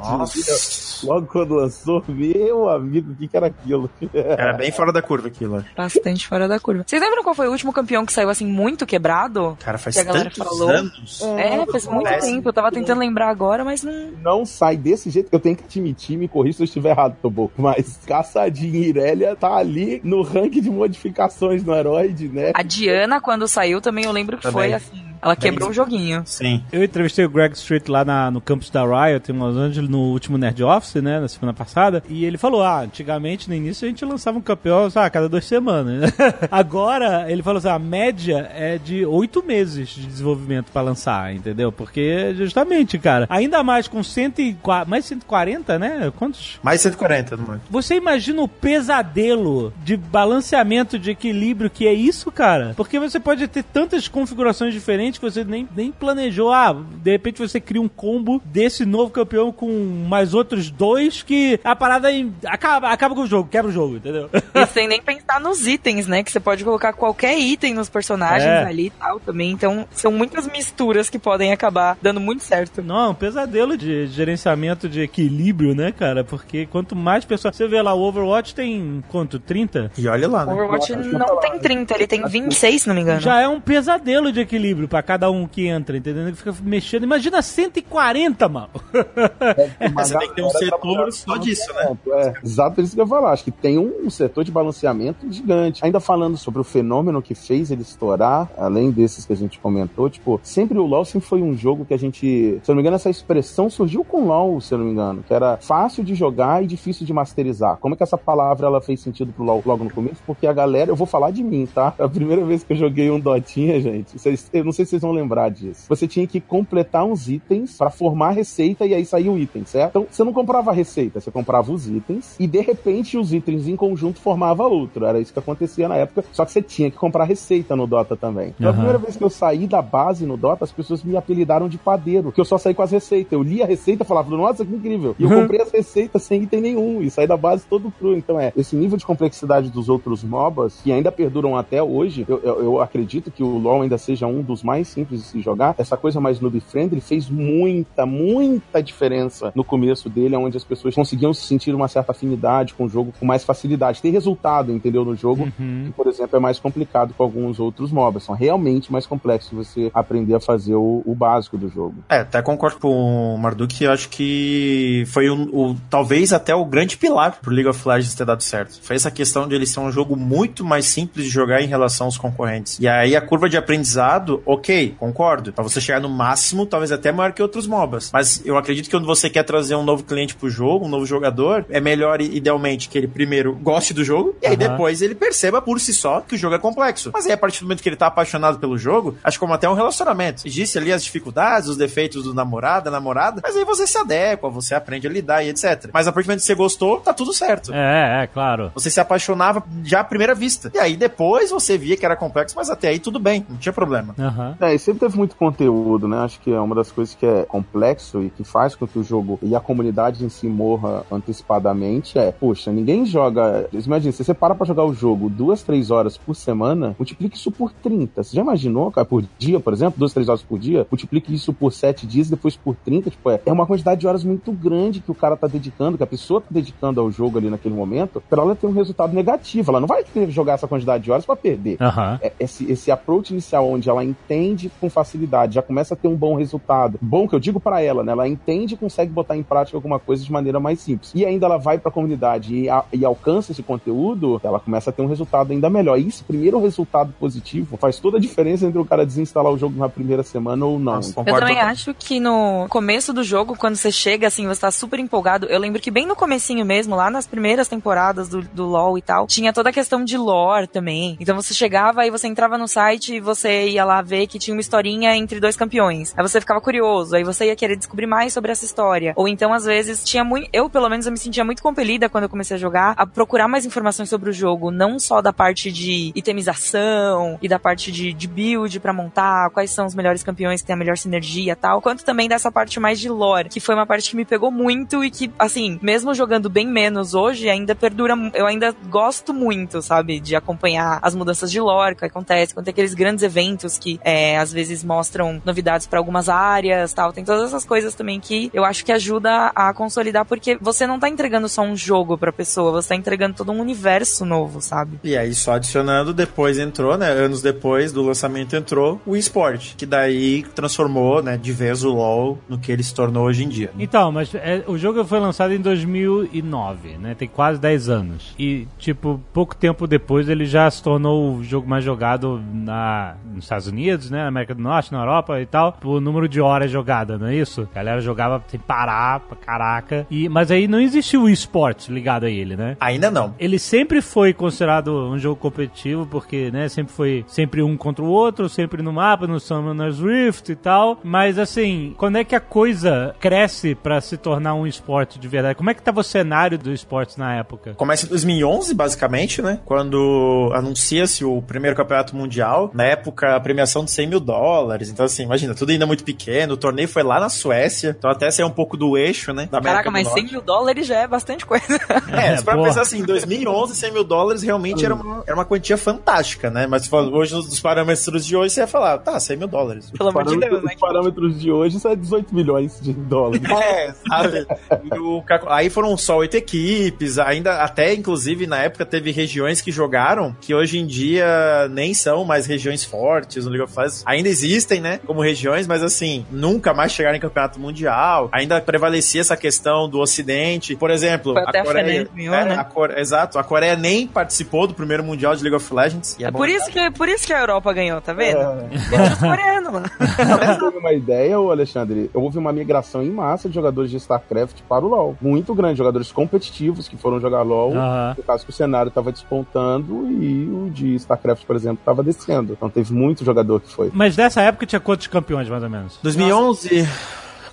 S3: Logo quando lançou, meu amigo, o que, que era aquilo?
S4: Era bem fora da curva aquilo. né?
S2: bastante fora da curva. Vocês lembram qual foi o último campeão que saiu assim muito quebrado?
S4: Cara, faz
S2: Que a galera
S4: tantos
S2: falou.
S4: anos.
S2: É, faz muito
S4: Parece.
S2: tempo. Eu tava tentando lembrar agora, mas não.
S3: Não sai desse jeito. Eu tenho que admitir, me corrija se eu estiver errado, Tobo. Mas Caçadinha e Irelia tá ali no ranking de modificações no Heroid, né?
S2: A Diana, quando saiu, também eu lembro que
S4: Também.
S2: foi assim. Ela quebrou o joguinho.
S4: Sim.
S1: Eu entrevistei o Greg Street lá na- no campus da Riot em Los Angeles no último Nerd Office, né, na semana passada, e ele falou: ah, antigamente no início a gente lançava um campeão ah, a cada duas semanas. Agora, ele falou assim: a média é de oito meses de desenvolvimento pra lançar, entendeu? Porque, justamente, cara, ainda mais com 104, mais 140, né? Quantos?
S4: Mais 140 no mundo.
S1: Você imagina o pesadelo de balanceamento de equilíbrio que é isso, cara? Porque você pode ter tantas configurações diferentes que você nem, nem planejou. Ah, de repente você cria um combo desse novo campeão com mais outros dois que a parada em- acaba, acaba com o jogo, quebra o jogo, entendeu?
S2: E sem nem pensar nos itens, né? Que você pode colocar qualquer item nos personagens
S1: É.
S2: ali e tal também. Então, são muitas misturas que podem acabar dando muito certo.
S1: Não, é um pesadelo de gerenciamento de equilíbrio, né, cara? Porque quanto mais pessoas. Você vê lá, o Overwatch tem quanto? 30?
S4: E olha lá,
S2: O
S4: né?
S2: Overwatch não tem 30, ele tem 26, se não me engano.
S1: Já é um pesadelo de equilíbrio pra cada um que entra, entendeu? Que Fica mexendo. Imagina 140, mano.
S4: Você tem que ter um setor só disso, né?
S3: É, exato isso que eu ia falar. Acho que tem um, um setor de balanceamento gigante. Ainda falando sobre o fenômeno que fez ele estourar, além desses que a gente comentou, tipo, sempre o LoL sempre foi um jogo que a gente. Se eu não me engano, essa expressão surgiu com o LoL, se eu não me engano, que era fácil de jogar e difícil de masterizar. Como é que essa palavra ela fez sentido pro LoL logo no começo? Porque a galera, eu vou falar de mim, tá? É a primeira vez que eu joguei um Dotinha, gente. Vocês, eu não sei se se vocês vão lembrar disso. Você tinha que completar uns itens pra formar a receita e aí saía o item, certo? Então, você não comprava a receita, você comprava os itens e de repente os itens em conjunto formava outro. Era isso que acontecia na época, só que você tinha que comprar receita no Dota também. Então, a
S1: Aham.
S3: primeira vez que eu saí da base no Dota, as pessoas me apelidaram de padeiro, que eu só saí com as receitas. Eu li a receita e falava, nossa, que incrível. E eu comprei as receitas sem item nenhum e saí da base todo cru. Então é, esse nível de complexidade dos outros MOBAs, que ainda perduram até hoje, eu, eu- eu acredito que o LoL ainda seja um dos mais simples de se jogar. Essa coisa mais noob-friendly fez muita, muita diferença no começo dele, onde as pessoas conseguiam sentir uma certa afinidade com o jogo com mais facilidade. Tem resultado, entendeu, no jogo, que, por exemplo, é mais complicado com alguns outros MOBAs. São realmente mais complexos você aprender a fazer o, o básico do jogo.
S4: É, até concordo com o Marduk, eu acho que foi um- o, talvez até o grande pilar pro League of Legends ter dado certo. Foi essa questão de ele ser um jogo muito mais simples de jogar em relação aos concorrentes. E aí a curva de aprendizado, ok, concordo. Pra você chegar no máximo, talvez até maior que outros MOBAs. Mas eu acredito que quando você quer trazer um novo cliente pro jogo, um novo jogador, é melhor, idealmente, que ele primeiro goste do jogo, e aí
S1: Aham.
S4: depois ele perceba por si só que o jogo é complexo. Mas aí, a partir do momento que ele tá apaixonado pelo jogo, acho como até um relacionamento. Existe ali as dificuldades, os defeitos do namorado, da namorada, mas aí você se adequa, você aprende a lidar e etc. Mas a partir do momento que você gostou, tá tudo certo.
S1: É, é, claro.
S4: Você se apaixonava já à primeira vista. E aí depois você via que era complexo, mas até aí tudo bem, não tinha problema.
S1: Aham.
S3: É, e sempre teve muito conteúdo, né? Acho que é uma das coisas que é complexo e que faz com que o jogo e a comunidade em si morra antecipadamente é, poxa, ninguém joga. Imagina, se você para pra jogar o jogo duas, três horas por semana, multiplique isso por 30. Você já imaginou, cara, por dia, por exemplo, duas, três horas por dia? Multiplique isso por sete dias, depois por 30. Tipo, é, é uma quantidade de horas muito grande que o cara tá dedicando, que a pessoa tá dedicando ao jogo ali naquele momento, pra ela ter um resultado negativo. Ela não vai querer jogar essa quantidade de horas pra perder
S1: Aham.
S3: é- esse, esse approach inicial onde ela entende com facilidade, já começa a ter um bom resultado. Bom que eu digo pra ela, né? Ela entende e consegue botar em prática alguma coisa de maneira mais simples. E ainda ela vai pra comunidade e, a- e alcança esse conteúdo, ela começa a ter um resultado ainda melhor. E esse primeiro resultado positivo faz toda a diferença entre o cara desinstalar o jogo na primeira semana ou não.
S4: Nossa,
S2: Eu também acho que no começo do jogo, quando você chega, assim, você tá super empolgado. Eu lembro que bem no comecinho mesmo, lá nas primeiras temporadas do, do LoL e tal, tinha toda a questão de lore também. Então você chegava e você entrava no site e você ia lá ver que tinha uma historinha entre dois campeões. Aí você ficava curioso, aí você ia querer descobrir mais sobre essa história. Ou então, às vezes, tinha muito... Eu, pelo menos, eu me sentia muito compelida quando eu comecei a jogar, a procurar mais informações sobre o jogo. Não só da parte de itemização e da parte de, de build pra montar, quais são os melhores campeões que tem a melhor sinergia e tal, quanto também dessa parte mais de lore, que foi uma parte que me pegou muito e que, assim, mesmo jogando bem menos hoje, ainda perdura, eu ainda gosto muito, sabe, de acompanhar as mudanças de lore que acontece, quando tem aqueles grandes eventos que é, às vezes mostram novidades pra algumas áreas, tal, tem todas essas coisas também que eu acho que ajuda a consolidar, porque você não tá entregando só um jogo pra pessoa, você tá entregando todo um universo novo, sabe?
S4: E aí, só adicionando, depois entrou, né? Anos depois do lançamento entrou o eSport, que daí transformou, né, de vez o LoL no que ele se tornou hoje em dia.
S1: Então, mas é, o jogo foi lançado em 2009, né? Tem quase 10 anos. E, tipo, pouco tempo depois ele já se tornou o jogo mais jogado na, nos Estados Unidos, né? Na América do Norte, na Europa e tal, por número de horas jogada, não é isso? A galera jogava sem parar, pra caraca. E, mas aí não existiu o esportes ligado a ele, né?
S4: Ainda não.
S1: Ele sempre foi considerado um jogo competitivo, porque, né, sempre foi sempre um contra o outro, sempre no mapa, no Summoner's Rift e tal. Mas, assim, quando é que a coisa cresce pra se tornar um esporte de verdade? Como é que tava o cenário do esporte na época?
S4: Começa em 2011, basicamente, né? Quando anuncia-se o primeiro campeonato mundial. Na época, a premiação de 100 mil dólares. Então, assim, imagina, tudo ainda muito pequeno. O torneio foi lá na Suécia. Então, até saiu um pouco do eixo, né?
S2: Caraca, mas
S4: Norte.
S2: 100 mil dólares já é bastante coisa.
S4: É, for
S1: boa.
S4: pensar assim, em 2011, 100 mil dólares realmente era uma, era uma quantia fantástica, né? Mas hoje, nos parâmetros de hoje, você ia falar, tá, 100 mil dólares.
S2: Pelo amor de Deus, né?
S3: Os parâmetros de hoje são 18 milhões de dólares.
S4: É, sabe? E o aí foram só oito equipes, ainda até inclusive na época teve regiões que jogaram que hoje em dia nem são mais regiões fortes no League of Legends. Ainda existem, né, como regiões, mas assim, nunca mais chegaram em campeonato mundial. Ainda prevalecia essa questão do ocidente. Por exemplo,
S2: Foi
S4: a
S2: a
S4: Coreia,
S2: Fnatic ganhou,
S4: é,
S2: né?
S4: a Core- exato, a Coreia nem participou do primeiro mundial de League of Legends. E
S2: É
S4: bom
S2: por isso, que, por isso que a Europa ganhou, tá vendo?
S3: É.
S2: Deixa os coreanos,
S3: você uma ideia, ô Alexandre, houve uma migração em massa de jogadores de StarCraft para o LoL. Muito grande, jogadores competitivos que foram jogar LoL.
S1: Aham.
S3: No caso que o cenário estava despontando e o de StarCraft, por exemplo, estava descendo. Então teve muito jogador que foi.
S1: Mas dessa época tinha quantos campeões, mais ou menos?
S4: 2011,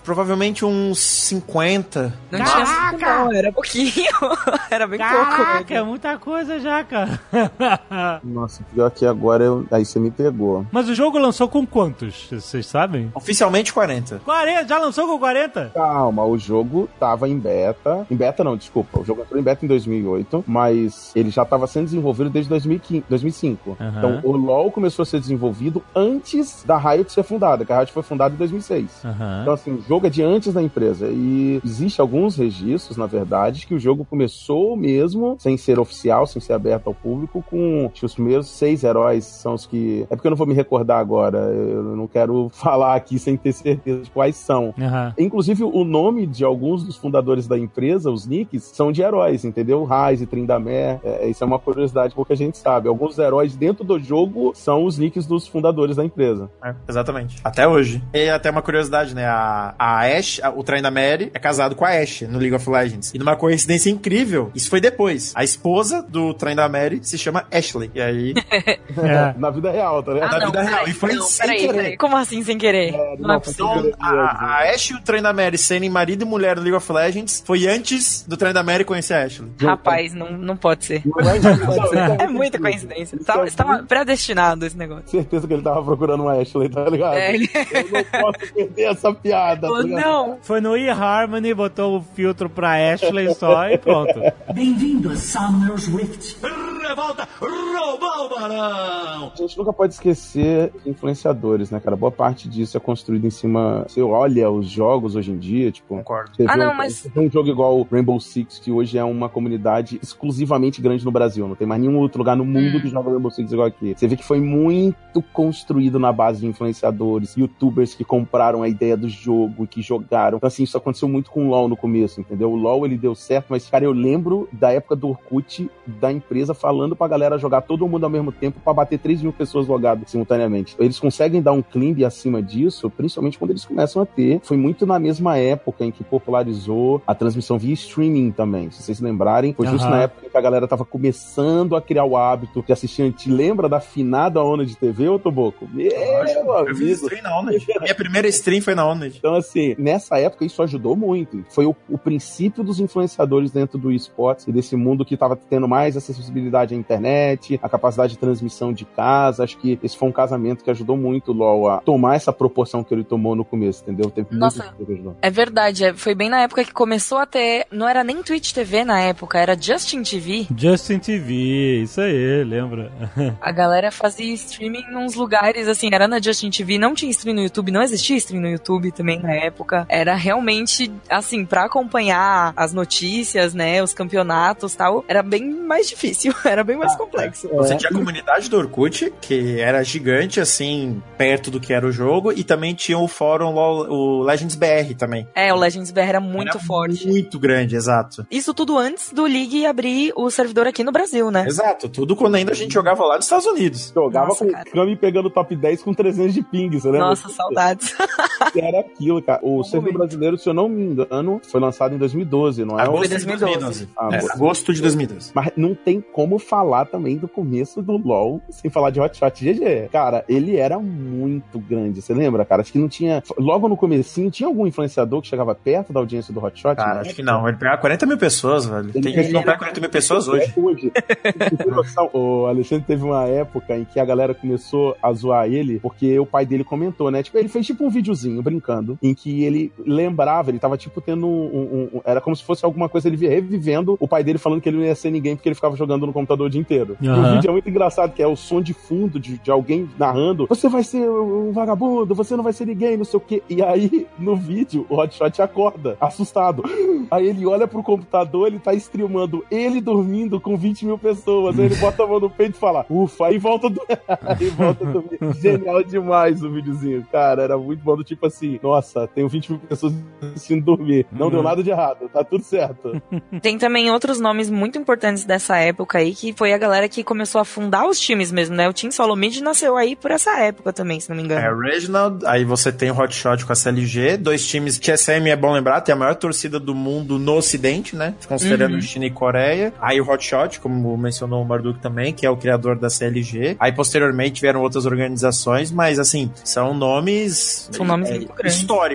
S4: provavelmente uns 50.
S2: Não tinha cinco, não, era pouquinho. era bem pouco.
S1: Caraca, é muita coisa já, cara.
S3: Nossa, pior que agora eu... aí você me pegou.
S1: Mas o jogo lançou com quantos? Vocês sabem?
S4: Oficialmente 40.
S1: 40, já lançou com 40?
S3: Calma, o jogo tava em beta. Em beta não, desculpa. O jogo entrou em beta em 2008, mas ele já tava sendo desenvolvido desde 2015, 2005.
S1: Aham.
S3: Então o LoL começou a ser desenvolvido antes da Riot ser fundada, que a Riot foi fundada em 2006.
S1: Aham.
S3: Então, assim, o jogo é de antes da empresa. E existe alguns registros, na verdade, que o jogo começou mesmo, sem ser oficial, sem ser aberto ao público, com os primeiros seis heróis são os que. É porque eu não vou me recordar agora. Eu não quero falar aqui sem ter certeza de quais são.
S1: Aham.
S3: Inclusive, o nome de alguns dos fundadores da empresa, os nicks, são de heróis, entendeu? Raiz e Trindamer. É, isso é uma curiosidade porque a gente sabe. Alguns heróis dentro do jogo são os nicks dos fundadores da empresa.
S4: É, exatamente. Até hoje. E até uma curiosidade, né? A, a A- o Train da Mary, é casado com a Ashe no League of Legends. E numa coincidência incrível, isso foi depois. A esposa do Train da Mary se chama Ashley. E aí,
S1: É.
S3: Na vida real, tá ligado?
S4: na vida real.
S2: peraí,
S4: E foi
S2: não,
S4: sem
S2: peraí,
S4: querer.
S2: peraí. Como assim sem querer? não, é
S3: não, foi
S2: possível.
S3: sem querer.
S4: Então, a, a Ashe e o Train da Mary serem marido e mulher no League of Legends foi antes do Train da Mary conhecer a Ashley.
S2: Rapaz, não, não pode ser.
S3: Não é, não,
S2: É
S3: não,
S2: muita
S3: não,
S2: coincidência. Tava,
S3: é
S2: estava
S3: muito-
S2: predestinado esse negócio.
S3: certeza que ele tava procurando uma Ashley, tá ligado?
S2: É, ele-
S3: Eu não posso perder essa piada. Ligado?
S2: não.
S1: Foi no eHarmony, botou o filtro pra Ashley só e pronto.
S8: Bem-vindo a Summer's Rift.
S3: A gente nunca pode esquecer de influenciadores, né, cara? Boa parte disso é construído em cima. Você olha os jogos hoje em dia, tipo.
S4: Concordo.
S2: Ah, não,
S3: um,
S2: mas-
S3: vê um jogo igual o Rainbow Six, que hoje é uma comunidade exclusivamente grande no Brasil. Não tem mais nenhum outro lugar no mundo
S2: Hum.
S3: que joga Rainbow Six igual aqui. Você vê que foi muito construído na base de influenciadores, youtubers que compraram a ideia do jogo e que jogaram. Então, assim, isso aconteceu muito com o LoL no começo, entendeu? O LoL ele deu certo, mas, cara, eu lembro da época do Orkut, da empresa falando pra galera jogar todo mundo ao mesmo tempo pra bater 3 mil pessoas logadas simultaneamente. Eles conseguem dar um climb acima disso, principalmente quando eles começam a ter. Foi muito na mesma época em que popularizou a transmissão via streaming também. Se vocês lembrarem, foi justo
S1: Aham.
S3: na época que a galera tava começando a criar o hábito de assistir. Te lembra da finada onda de TV, ô Toboco? Meu
S4: Eu fiz
S3: amigo.
S4: stream na Oned. A minha primeira stream foi na Oned.
S3: Então, assim, nessa época isso ajudou muito. Foi o, o princípio dos influenciadores dentro do esportes e desse mundo que estava tendo mais acessibilidade à internet, a capacidade de transmissão de casa. Acho que esse foi um casamento que ajudou muito o LoL a tomar essa proporção que ele tomou no começo, entendeu? Teve
S2: Nossa. É verdade, é- foi bem na época que começou a ter. Não era nem Twitch TV na época, era Justin TV.
S1: Justin TV, isso aí, lembra?
S2: A galera fazia streaming nos lugares, assim, era na Justin TV, não tinha stream no YouTube, não existia stream no YouTube também na época. Era realmente, assim, pra acompanhar as notícias, né, os campeonatos e tal, era bem mais difícil, era bem mais complexo.
S4: Você tinha a comunidade do Orkut, que era gigante, assim, perto do que era o jogo, e também tinha o fórum, o Legends BR também.
S2: É, o Legends BR era muito
S4: Era
S2: forte.
S4: Muito grande, exato.
S2: Isso tudo antes do League abrir o servidor aqui no Brasil, né?
S4: Exato, tudo quando ainda a gente jogava lá nos Estados Unidos.
S3: Jogava
S2: Nossa,
S3: com
S2: cara.
S3: o Kami pegando top 10 com 300 de ping, você lembra?
S2: Nossa, saudades.
S3: Era aquilo, cara. O servidor brasileiro, se eu não me engano, foi lançado em 2012, não é?
S4: Agosto de
S2: 2012.
S4: 2012.
S3: Ah,
S4: É, agosto de 2012.
S3: Mas não tem como falar também do começo do LoL sem falar de Hotshot GG. Cara, ele era muito grande. Você lembra, cara? Acho que não tinha. Logo no comecinho, tinha algum influenciador que chegava perto da audiência do Hotshot?
S4: Cara,
S3: né?
S4: acho que não. Ele pegava 40 mil pessoas, velho. Tem gente que não pega 40 mil pessoas hoje.
S3: É hoje. O Alexandre teve uma época em que a galera começou a zoar ele, porque o pai dele comentou, né? Tipo, ele fez tipo um videozinho brincando, em que ele lembrava, ele tava tipo tendo um. um- um- era como se fosse alguma coisa, ele revivendo o pai dele falando que ele não ia ser ninguém porque ele ficava jogando no computador o dia inteiro. E o vídeo é muito engraçado, que é o som de fundo de, de alguém narrando: Você vai ser um vagabundo, você não vai ser ninguém, não sei o quê. E aí, no vídeo, o Hotshot acorda, assustado. Aí ele olha pro computador, ele tá streamando ele dormindo com 20 mil pessoas. Aí ele bota a mão no peito e fala, ufa, aí volta do. aí volta do. Genial demais o videozinho. Cara, era muito bom do tipo assim, nossa, tenho 20 mil pessoas assistindo dormir. Não deu nada de errado, tá tudo certo.
S2: Tem também outros nomes muito importantes dessa época aí, que foi a galera que começou a fundar os times mesmo, né? O Team Solomid nasceu aí por essa época também, se não me
S4: É,
S2: engano.
S4: Reginald, aí você tem o Hotshot com a CLG, dois times. TSM é bom lembrar, tem a maior torcida do mundo no ocidente, né? Considerando China e Coreia. Aí o Hotshot, como mencionou o Marduk também, que é o criador da CLG. Aí posteriormente vieram outras organizações, mas assim, são nomes,
S2: São nomes
S4: é,
S2: grandes.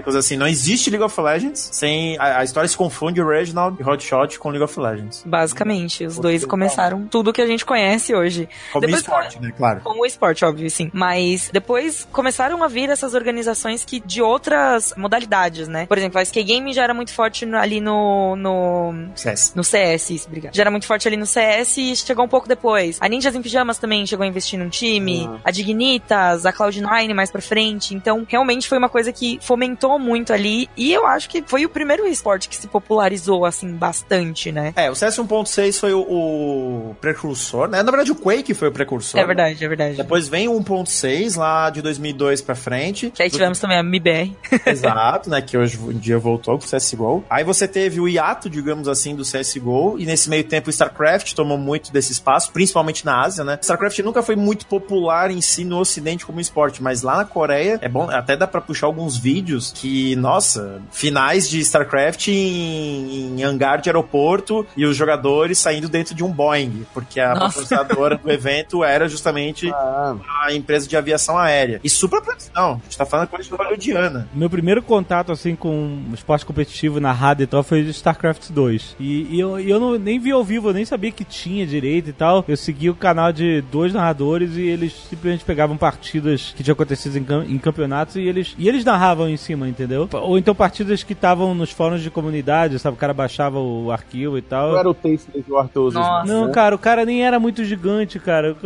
S4: Históricos, assim. Não existe League of Legends sem... A, a história se confunde o Reginald e Hotshot com League of Legends.
S2: Basicamente, os dois começaram tudo que a gente conhece hoje.
S4: Como
S2: Depois-
S4: esporte, né? Claro.
S2: Como o esporte, óbvio, sim. Mas depois começaram a vir essas organizações que de outras modalidades, né? Por exemplo, a SK Game já era muito forte no- ali no, no,
S4: CS.
S2: no CS, isso, obrigado. Já era muito forte ali no CS e chegou um pouco depois. A Ninjas em Pijamas também chegou a investir num time. A Dignitas, a Cloud9 mais pra frente. Então, realmente foi uma coisa que fomentou muito ali. E eu acho que foi o primeiro esporte que se popularizou, assim, bastante, né?
S4: É, o CS 1.6 foi o, o precursor, né? Na verdade, o Quake foi o precursor.
S2: É verdade, é verdade.
S4: Depois vem o 1.6, lá de 2002 pra frente.
S2: Que aí tivemos também a MBR.
S4: Exato, né? Que hoje em dia voltou pro CSGO. Aí você teve o hiato, digamos assim, do CSGO. E nesse meio tempo o StarCraft tomou muito desse espaço, principalmente na Ásia, né? StarCraft nunca foi muito popular em si no Ocidente como esporte, mas lá na Coreia é bom, até dá pra puxar alguns vídeos que, nossa, finais de StarCraft em, em hangar de aeroporto e os jogadores saindo dentro de um Boeing, porque a patrocinadora do evento era justamente
S3: Ah,
S4: a empresa de aviação aérea. E super não, a gente tá falando coisa hollywoodiana.
S1: Meu primeiro contato, assim, com esporte competitivo narrado e tal foi de StarCraft 2. E, e eu, e eu não, nem vi ao vivo, eu nem sabia que tinha direito e tal. Eu segui o canal de dois narradores e eles simplesmente pegavam partidas que tinham acontecido em, em campeonatos e eles, e eles narravam em cima, entendeu? Ou então partidas que estavam nos fóruns de comunidade, sabe? O cara baixava o arquivo e tal.
S3: não era o Tasteless do Arthur
S2: Nossa.
S1: Não,
S3: né?
S1: cara, o cara nem era muito gigante, cara.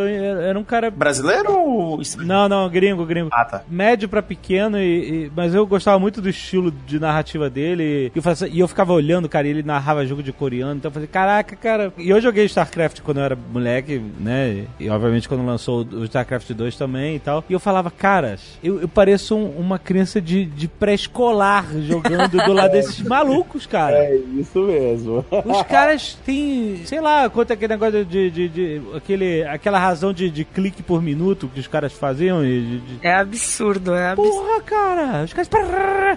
S1: Era um cara.
S4: Brasileiro ou.
S1: Não, não, gringo, gringo.
S4: Ah, tá.
S1: médio pra pequeno, e, e- mas eu gostava muito do estilo de narrativa dele. E eu, fazia- e eu ficava olhando, cara, e ele narrava jogo de coreano. Então eu falei, caraca, cara. E eu joguei StarCraft quando eu era moleque, né? E obviamente quando lançou o StarCraft 2 também e tal. E eu falava, caras, eu, eu pareço um- uma criança de, de pré-escolar jogando do lado desses malucos, cara.
S3: É isso mesmo.
S1: Os caras têm, sei lá, quanto é aquele negócio de, de, de- aquele, aquela razão de, de clique por minuto que os caras faziam e de- de-
S2: É absurdo, é absurdo.
S1: Porra, cara! Os caras.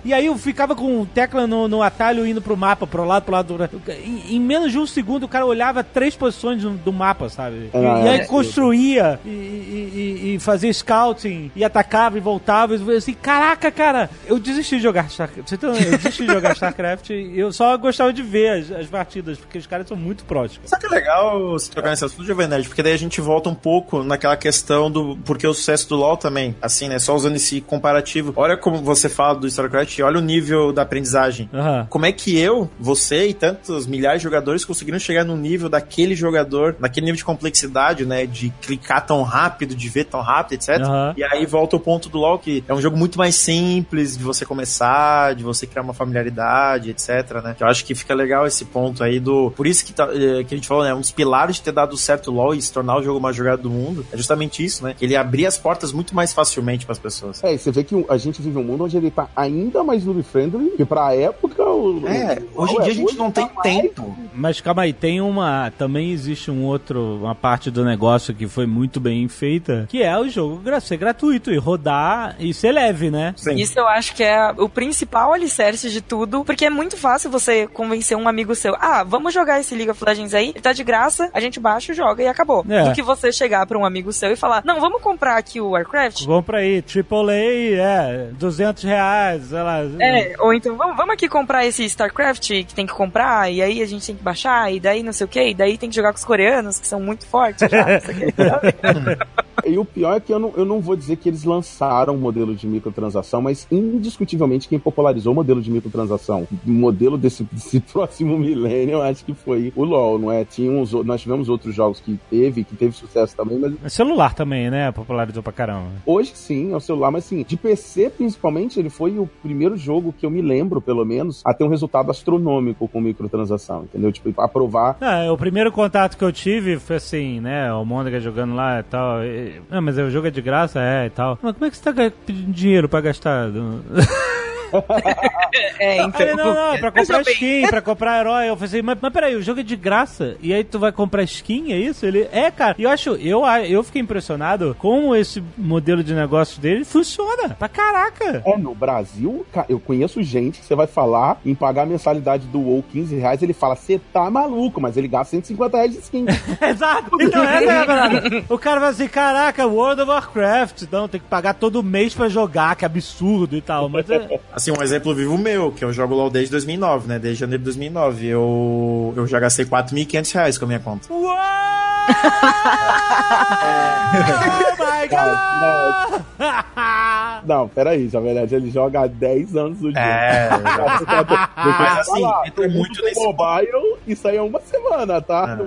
S1: E aí eu ficava com tecla no, no atalho indo pro mapa, pro lado, pro lado. Pro... Em, em menos de um segundo o cara olhava três posições do, do mapa, sabe? E,
S3: Ah,
S1: e aí
S3: é.
S1: construía e, e- e- e fazia scouting e atacava e voltava. E eu assim, caraca, cara, eu desisti de jogar StarCraft. Tem- Eu desisti de jogar StarCraft e eu só gostava de ver as, as partidas, porque os caras são muito prós.
S4: Sabe que é legal se tocar nesse assunto, Jovem Nerd? Porque daí a gente volta um pouco naquela questão do porque o sucesso do LoL também, assim, né? Só usando esse comparativo. Olha como você fala do StarCraft e olha o nível da aprendizagem.
S1: Aham.
S4: Como é que eu, você e tantos milhares de jogadores conseguiram chegar no nível daquele jogador, naquele nível de complexidade, né? De clicar tão rápido, de ver tão rápido, etc.
S1: Aham.
S4: E aí volta o ponto do LoL, que é um jogo muito mais simples de você começar, de você criar uma familiaridade, etc, né? Eu acho que fica legal esse ponto aí do... Por isso que, tá- eh, que a gente falou, né? Um dos pilares de ter dado certo o LoL e se tornar o jogo mais jogado do mundo é justamente isso, né? Que ele abria as portas muito mais facilmente para as pessoas.
S3: É, e você vê que a gente vive um mundo onde ele tá ainda mais noob-friendly, que pra época... O,
S4: É,
S3: o-
S4: hoje em dia a gente
S3: hoje
S4: não
S3: tá
S4: tem
S3: mais-
S4: tempo.
S1: Mas calma aí, tem uma. Também existe um outro. Uma parte do negócio que foi muito bem feita, que é o jogo ser gratuito e rodar e ser leve, né?
S4: Sim.
S2: Isso eu acho que é o principal alicerce de tudo, porque é muito fácil você convencer um amigo seu, ah, vamos jogar esse League of Legends aí, ele tá de graça, a gente baixa, joga e acabou.
S1: É.
S2: Do que você chegar pra um amigo seu e falar, não, vamos comprar aqui o Warcraft?
S1: Compra aí, AAA, é, 200 reais, sei lá.
S2: É, ou então, vamos, vamos aqui comprar esse StarCraft que tem que comprar, e aí a gente tem que baixar, e daí não sei o que, e daí tem que jogar com os coreanos, que são muito fortes já.
S3: E o pior é que eu não, eu não vou dizer que eles lançaram o modelo de microtransação, mas indiscutivelmente quem popularizou o modelo de microtransação, o modelo desse, desse próximo milênio, acho que foi o LoL, não é? Tinha uns, nós tivemos outros jogos que teve, que teve sucesso também, mas
S1: É Celular também, né? Popularizou pra caramba.
S3: hoje sim, é o celular, mas assim, de PC principalmente, ele foi o primeiro jogo que eu me lembro, pelo menos, a ter um resultado astronômico com microtransação, entendeu? Tipo, aprovar
S1: Ah, o primeiro contato que eu tive foi assim, né? O Mônica jogando lá e tal. E, ah, mas o jogo é de graça? É e tal. Mas como é que você tá pedindo dinheiro pra gastar?
S2: É,
S1: Eu
S2: então.
S1: falei, não, não, é pra comprar skin, pra comprar herói. Eu falei, assim, mas, mas peraí, o jogo é de graça. E aí tu vai comprar skin, é isso? Ele, é, cara. E eu acho, eu, eu fiquei impressionado com esse modelo de negócio dele. Funciona pra caraca.
S3: É, no Brasil, eu conheço gente que você vai falar em pagar a mensalidade do WoW 15 reais, ele fala, você tá maluco, mas ele gasta 150 reais de skin.
S1: Exato. Então, é parada. O cara vai assim, caraca, World of Warcraft. Então tem que pagar todo mês pra jogar, que absurdo e tal. Mas é,
S4: Assim, um exemplo vivo meu, que eu jogo LoL desde 2009, né? Desde janeiro de 2009. Eu, eu já gastei 4.500 reais com a minha conta.
S1: Oh my god!
S3: Não, peraí, na verdade ele joga há 10 anos no jogo.
S4: É,
S3: Mas
S4: assim, entra muito nesse
S3: mobile, isso aí é uma semana, tá?
S4: É.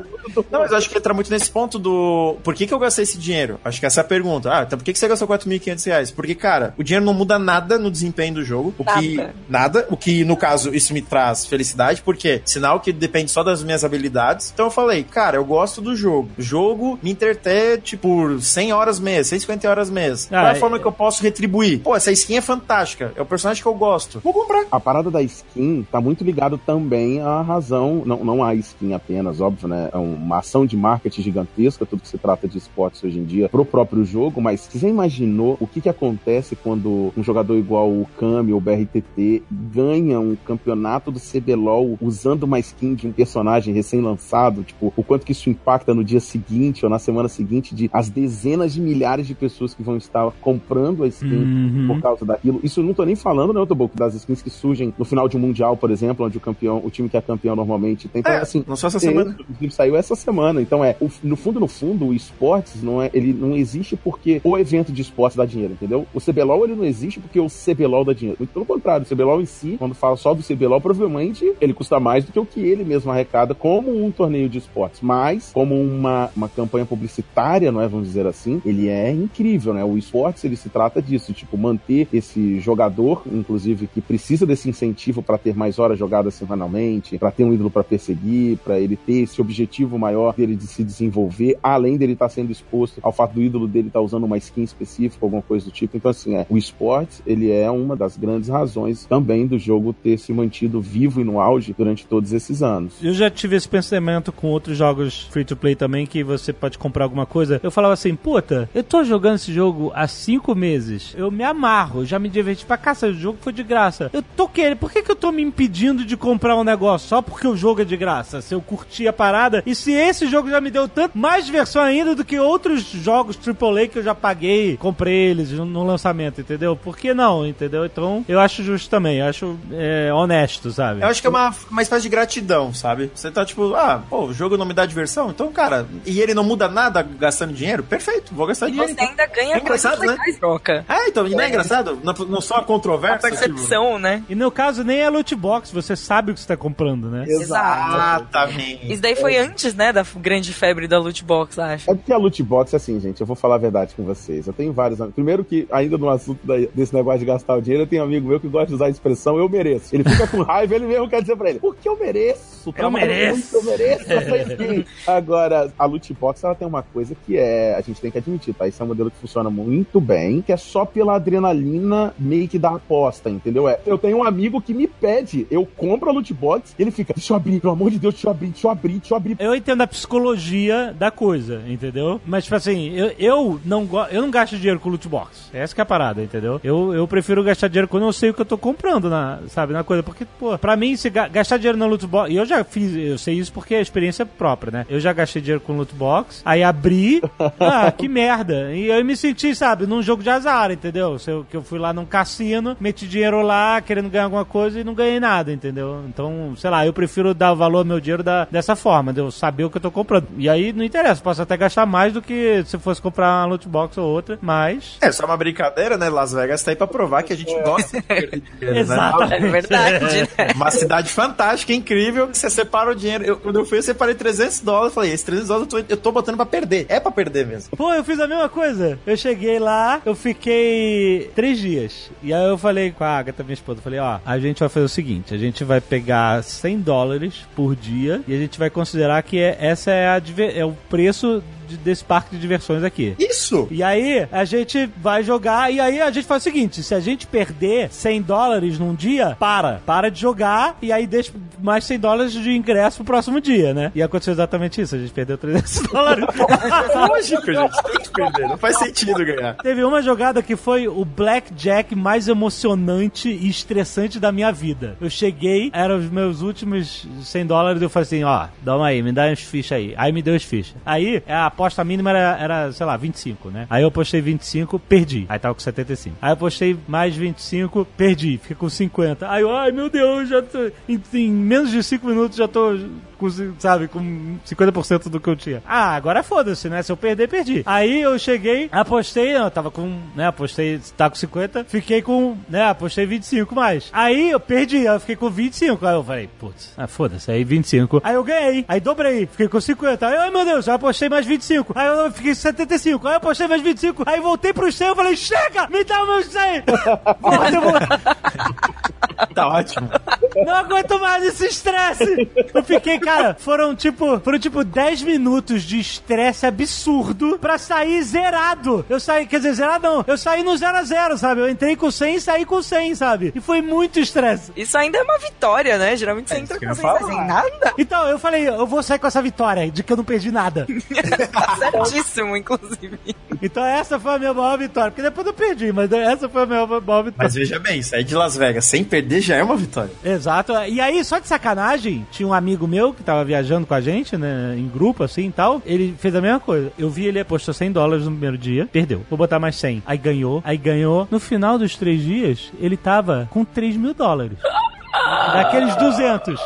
S4: Não, mas eu acho que entra muito nesse ponto do. Por que, que eu gastei esse dinheiro? Acho que essa é a pergunta. Ah, então por que, que você gastou 4.500 reais? Porque, cara, o dinheiro não muda nada no desempenho do jogo. O que.
S2: Nada.
S4: Nada. O que, no caso, isso me traz felicidade, porque sinal que depende só das minhas habilidades. Então eu falei, cara, eu gosto do jogo. Jogo me entretete por 100 horas mês, 150 horas mês. Qual é
S1: Ah,
S4: a forma
S1: é-
S4: que eu posso retribuir? Pô, essa skin é fantástica. É o personagem que eu gosto. Vou comprar.
S3: A parada da skin tá muito ligado também à razão, não, não a skin apenas, óbvio, né? É uma ação de marketing gigantesca, tudo que se trata de esportes hoje em dia, pro próprio jogo, mas você já imaginou o que que acontece quando um jogador igual o Kami ou o BRTT ganha um campeonato do CBLOL usando uma skin de um personagem recém-lançado? Tipo, o quanto que isso impacta no dia seguinte ou na semana seguinte de as dezenas de milhares de pessoas que vão estar comprando a skin
S1: Uhum.
S3: por causa daquilo. Isso eu não tô nem falando, né, Toboco, das skins que surgem no final de um mundial, por exemplo, onde o campeão, o time que é campeão normalmente tem. Então,
S4: É,
S3: assim,
S4: não só essa semana.
S3: inclusive, saiu essa semana. Então é, o- no fundo, no fundo, o esportes não é, ele não existe porque o evento de esportes dá dinheiro, entendeu? O CBLOL ele não existe porque o CBLOL dá dinheiro. Muito pelo contrário, o CBLOL em si, quando fala só do CBLOL, provavelmente ele custa mais do que o que ele mesmo arrecada como um torneio de esportes. Mas, como uma, uma campanha publicitária, não é? Vamos dizer assim, ele é incrível, né? O esportes ele se trata disso, tipo, manter esse jogador, inclusive, que precisa desse incentivo para ter mais horas jogadas semanalmente, para ter um ídolo para perseguir, para ele ter esse objetivo maior dele de se desenvolver, além dele estar sendo exposto ao fato do ídolo dele estar usando uma skin específica, alguma coisa do tipo. Então, assim, é, o esportes, ele é uma das grandes razões também do jogo ter se mantido vivo e no auge durante todos esses anos.
S1: Eu já tive esse pensamento com outros jogos free to play também, que você pode comprar alguma coisa. Eu falava assim, puta, eu tô jogando esse jogo há cinco meses. Eu me amarro, já me diverti pra caça. O jogo foi de graça. Eu tô querendo. Por que, que eu tô me impedindo de comprar um negócio só porque o jogo é de graça? Se eu curti a parada. E se esse jogo já me deu tanto mais diversão ainda do que outros jogos AAA que eu já paguei, comprei eles no lançamento, entendeu? Por que não, entendeu? Então eu acho justo também. Eu acho é, honesto, sabe?
S4: Eu acho que é uma, uma espécie de gratidão, sabe? Você tá tipo, ah, pô, o jogo não me dá diversão, então, cara, e ele não muda nada gastando dinheiro? Perfeito, vou gastar
S2: E
S4: dinheiro.
S2: você ainda ganha
S4: É engraçado, né?
S2: troca.
S4: Ah, então, e não é
S2: É.
S4: engraçado? Não, não só a
S2: A
S4: controvérsia. tipo,
S2: percepção, né?
S1: E no caso nem é loot box, você sabe o que você tá comprando, né?
S4: Exatamente.
S2: Isso daí foi antes, né, da grande febre da loot box, acho.
S3: É porque a loot box, assim, gente, eu vou falar a verdade com vocês. Eu tenho vários amigos. Primeiro que, ainda no assunto da- desse negócio de gastar o dinheiro, eu tenho um amigo meu que gosta de usar a expressão eu mereço. Ele fica com raiva, ele mesmo quer dizer pra ele, porque eu mereço. trabalho
S1: mereço."
S3: Muito, eu mereço essa a loot box, ela tem uma coisa que é, a gente tem que admitir, tá? Isso é um modelo que funciona muito bem, que é só pela adrenalina meio que da aposta, entendeu? É, eu tenho um amigo que me pede, eu compro a loot box, ele fica, deixa eu abrir, pelo amor de Deus, deixa eu abrir, deixa eu abrir, deixa eu abrir.
S1: Eu entendo a psicologia da coisa, entendeu? Mas, tipo assim, eu, eu não eu não gasto dinheiro com loot box. Essa é a parada, entendeu? Eu, eu prefiro gastar dinheiro quando eu sei o que eu tô comprando, na, sabe, na coisa. Porque, pô, pra mim, se ga- gastar dinheiro na loot box... E eu já fiz, eu sei isso porque é experiência própria, né? Eu já gastei dinheiro com loot box, aí abri, ah, que merda. E eu me senti, sabe, num jogo de azar, entendeu? Se eu, que eu fui lá num cassino, meti dinheiro lá, querendo ganhar alguma coisa e não ganhei nada, entendeu? Então, sei lá, eu prefiro dar valor ao meu dinheiro da, dessa forma, de eu saber o que eu tô comprando. E aí não interessa, posso até gastar mais do que se fosse comprar uma loot box ou outra, mas.
S4: É só uma brincadeira, né? Las Vegas tá aí pra provar que a gente gosta de perder dinheiro, né?
S2: É verdade, né?
S4: Uma cidade fantástica, incrível, que você separa o dinheiro. Eu- quando eu fui, eu separei 300 dólares. Falei, esses 300 dólares eu tô, eu tô botando pra perder. É pra perder mesmo.
S1: Pô, eu fiz a mesma coisa. Eu cheguei lá, eu fiquei três dias. E aí eu falei com a Agatha, minha esposa, eu falei, ó, a gente vai fazer o seguinte, a gente vai pegar 100 dólares por dia e a gente vai considerar que é, essa é, a, é o preço de- desse parque de diversões aqui.
S4: Isso!
S1: E aí, a gente vai jogar, e aí a gente faz o seguinte: se a gente perder 100 dólares num dia, para. Para de jogar, e aí deixa mais 100 dólares de ingresso pro próximo dia, né? E aconteceu exatamente isso: a gente perdeu 300 dólares.
S4: Lógico, gente. Tem que perder. Não faz sentido ganhar.
S1: Teve uma jogada que foi o blackjack mais emocionante e estressante da minha vida. Eu cheguei, eram os meus últimos 100 dólares, eu falei assim, ó, dá uma aí, me dá umas fichas aí. Aí me deu as fichas. Aí, a aposta mínima era, era, sei lá, 25, né? Aí eu apostei 25, perdi. Aí tava com 75. Aí eu apostei mais 25, perdi. Fiquei com 50. Aí eu, ai meu Deus, já tô, em, em menos de 5 minutos já tô com, sabe, com 50% do que eu tinha. Ah, agora foda-se, né? Se eu perder, perdi. Aí eu cheguei, apostei, eu tava com, né, apostei, tá com 50, fiquei com, né, apostei 25 mais. Aí eu perdi, aí eu fiquei com 25. Aí eu falei, putz, ah, foda-se, aí 25. Aí eu ganhei, aí dobrei, fiquei com 50. Aí, ai meu Deus, eu apostei mais 25. Aí eu fiquei com 75. Aí eu apostei mais 25. Aí voltei pro 100, eu falei, chega, me dá o meu 100. Porra, eu vou...
S4: Tá ótimo.
S1: Não aguento mais esse estresse! Eu fiquei, cara, foram tipo, foram tipo 10 minutos de estresse absurdo pra sair zerado. Eu saí, quer dizer, zerado não, eu saí no 0 a 0 sabe? Eu entrei com 100 e saí com 100, sabe? E foi muito estresse.
S2: Isso ainda é uma vitória, né? Geralmente você
S4: É
S2: entra com
S4: eu
S2: sem nada.
S1: Então, eu falei, eu vou sair com essa vitória de que eu não perdi nada.
S2: Certíssimo, inclusive.
S1: Então essa foi a minha maior vitória. Porque depois eu perdi, mas essa foi a minha maior vitória.
S4: Mas veja bem, sair de Las Vegas sem perder já é uma vitória.
S1: Exato. E aí, só de sacanagem, tinha um amigo meu que tava viajando com a gente, né, em grupo, assim e tal. Ele fez a mesma coisa. Eu vi ele apostou 100 dólares no primeiro dia, perdeu. Vou botar mais 100. Aí ganhou, aí ganhou. No final dos três dias, ele tava com 3 mil dólares. Daqueles 200.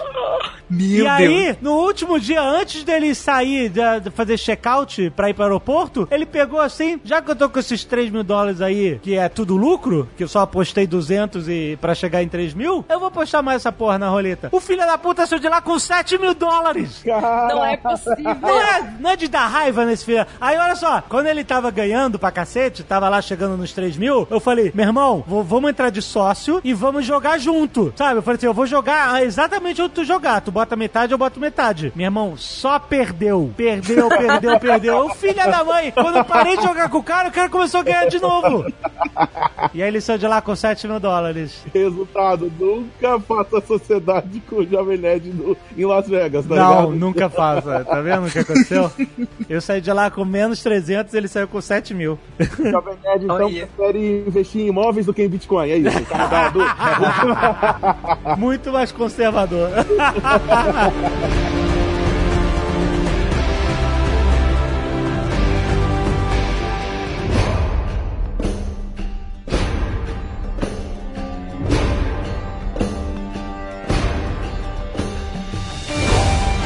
S2: Meu
S1: e aí, no último dia, antes dele sair, de, fazer check-out pra ir pro aeroporto, ele pegou assim, já que eu tô com esses 3 mil dólares aí, que é tudo lucro, que eu só apostei 200 e pra chegar em 3 mil, eu vou apostar mais essa porra na roleta. O filho da puta saiu de lá com 7 mil dólares!
S2: Não é possível.
S1: Não é, não é de dar raiva nesse filho. Aí olha só, quando ele tava ganhando pra cacete, tava lá chegando nos 3 mil, eu falei, meu irmão, vamos entrar de sócio e vamos jogar junto. Sabe? Eu falei assim, eu vou jogar exatamente onde tu jogar. Tu bota metade, eu boto metade. Meu irmão, só perdeu. Perdeu, perdeu, perdeu. O filho da mãe, quando eu parei de jogar com o cara, o cara começou a ganhar de novo. E aí ele saiu de lá com 7 mil dólares.
S3: Resultado, nunca faça sociedade com o Jovem Nerd no- em Las Vegas, tá
S1: Não,
S3: ligado?
S1: nunca faça. Tá vendo o que aconteceu? Eu saí de lá com menos 300 ele saiu com 7 mil.
S3: Jovem Nerd, então,
S2: Olha.
S3: prefere investir em imóveis do que em Bitcoin. É isso.
S1: Muito mais conservador. Ha ha ha!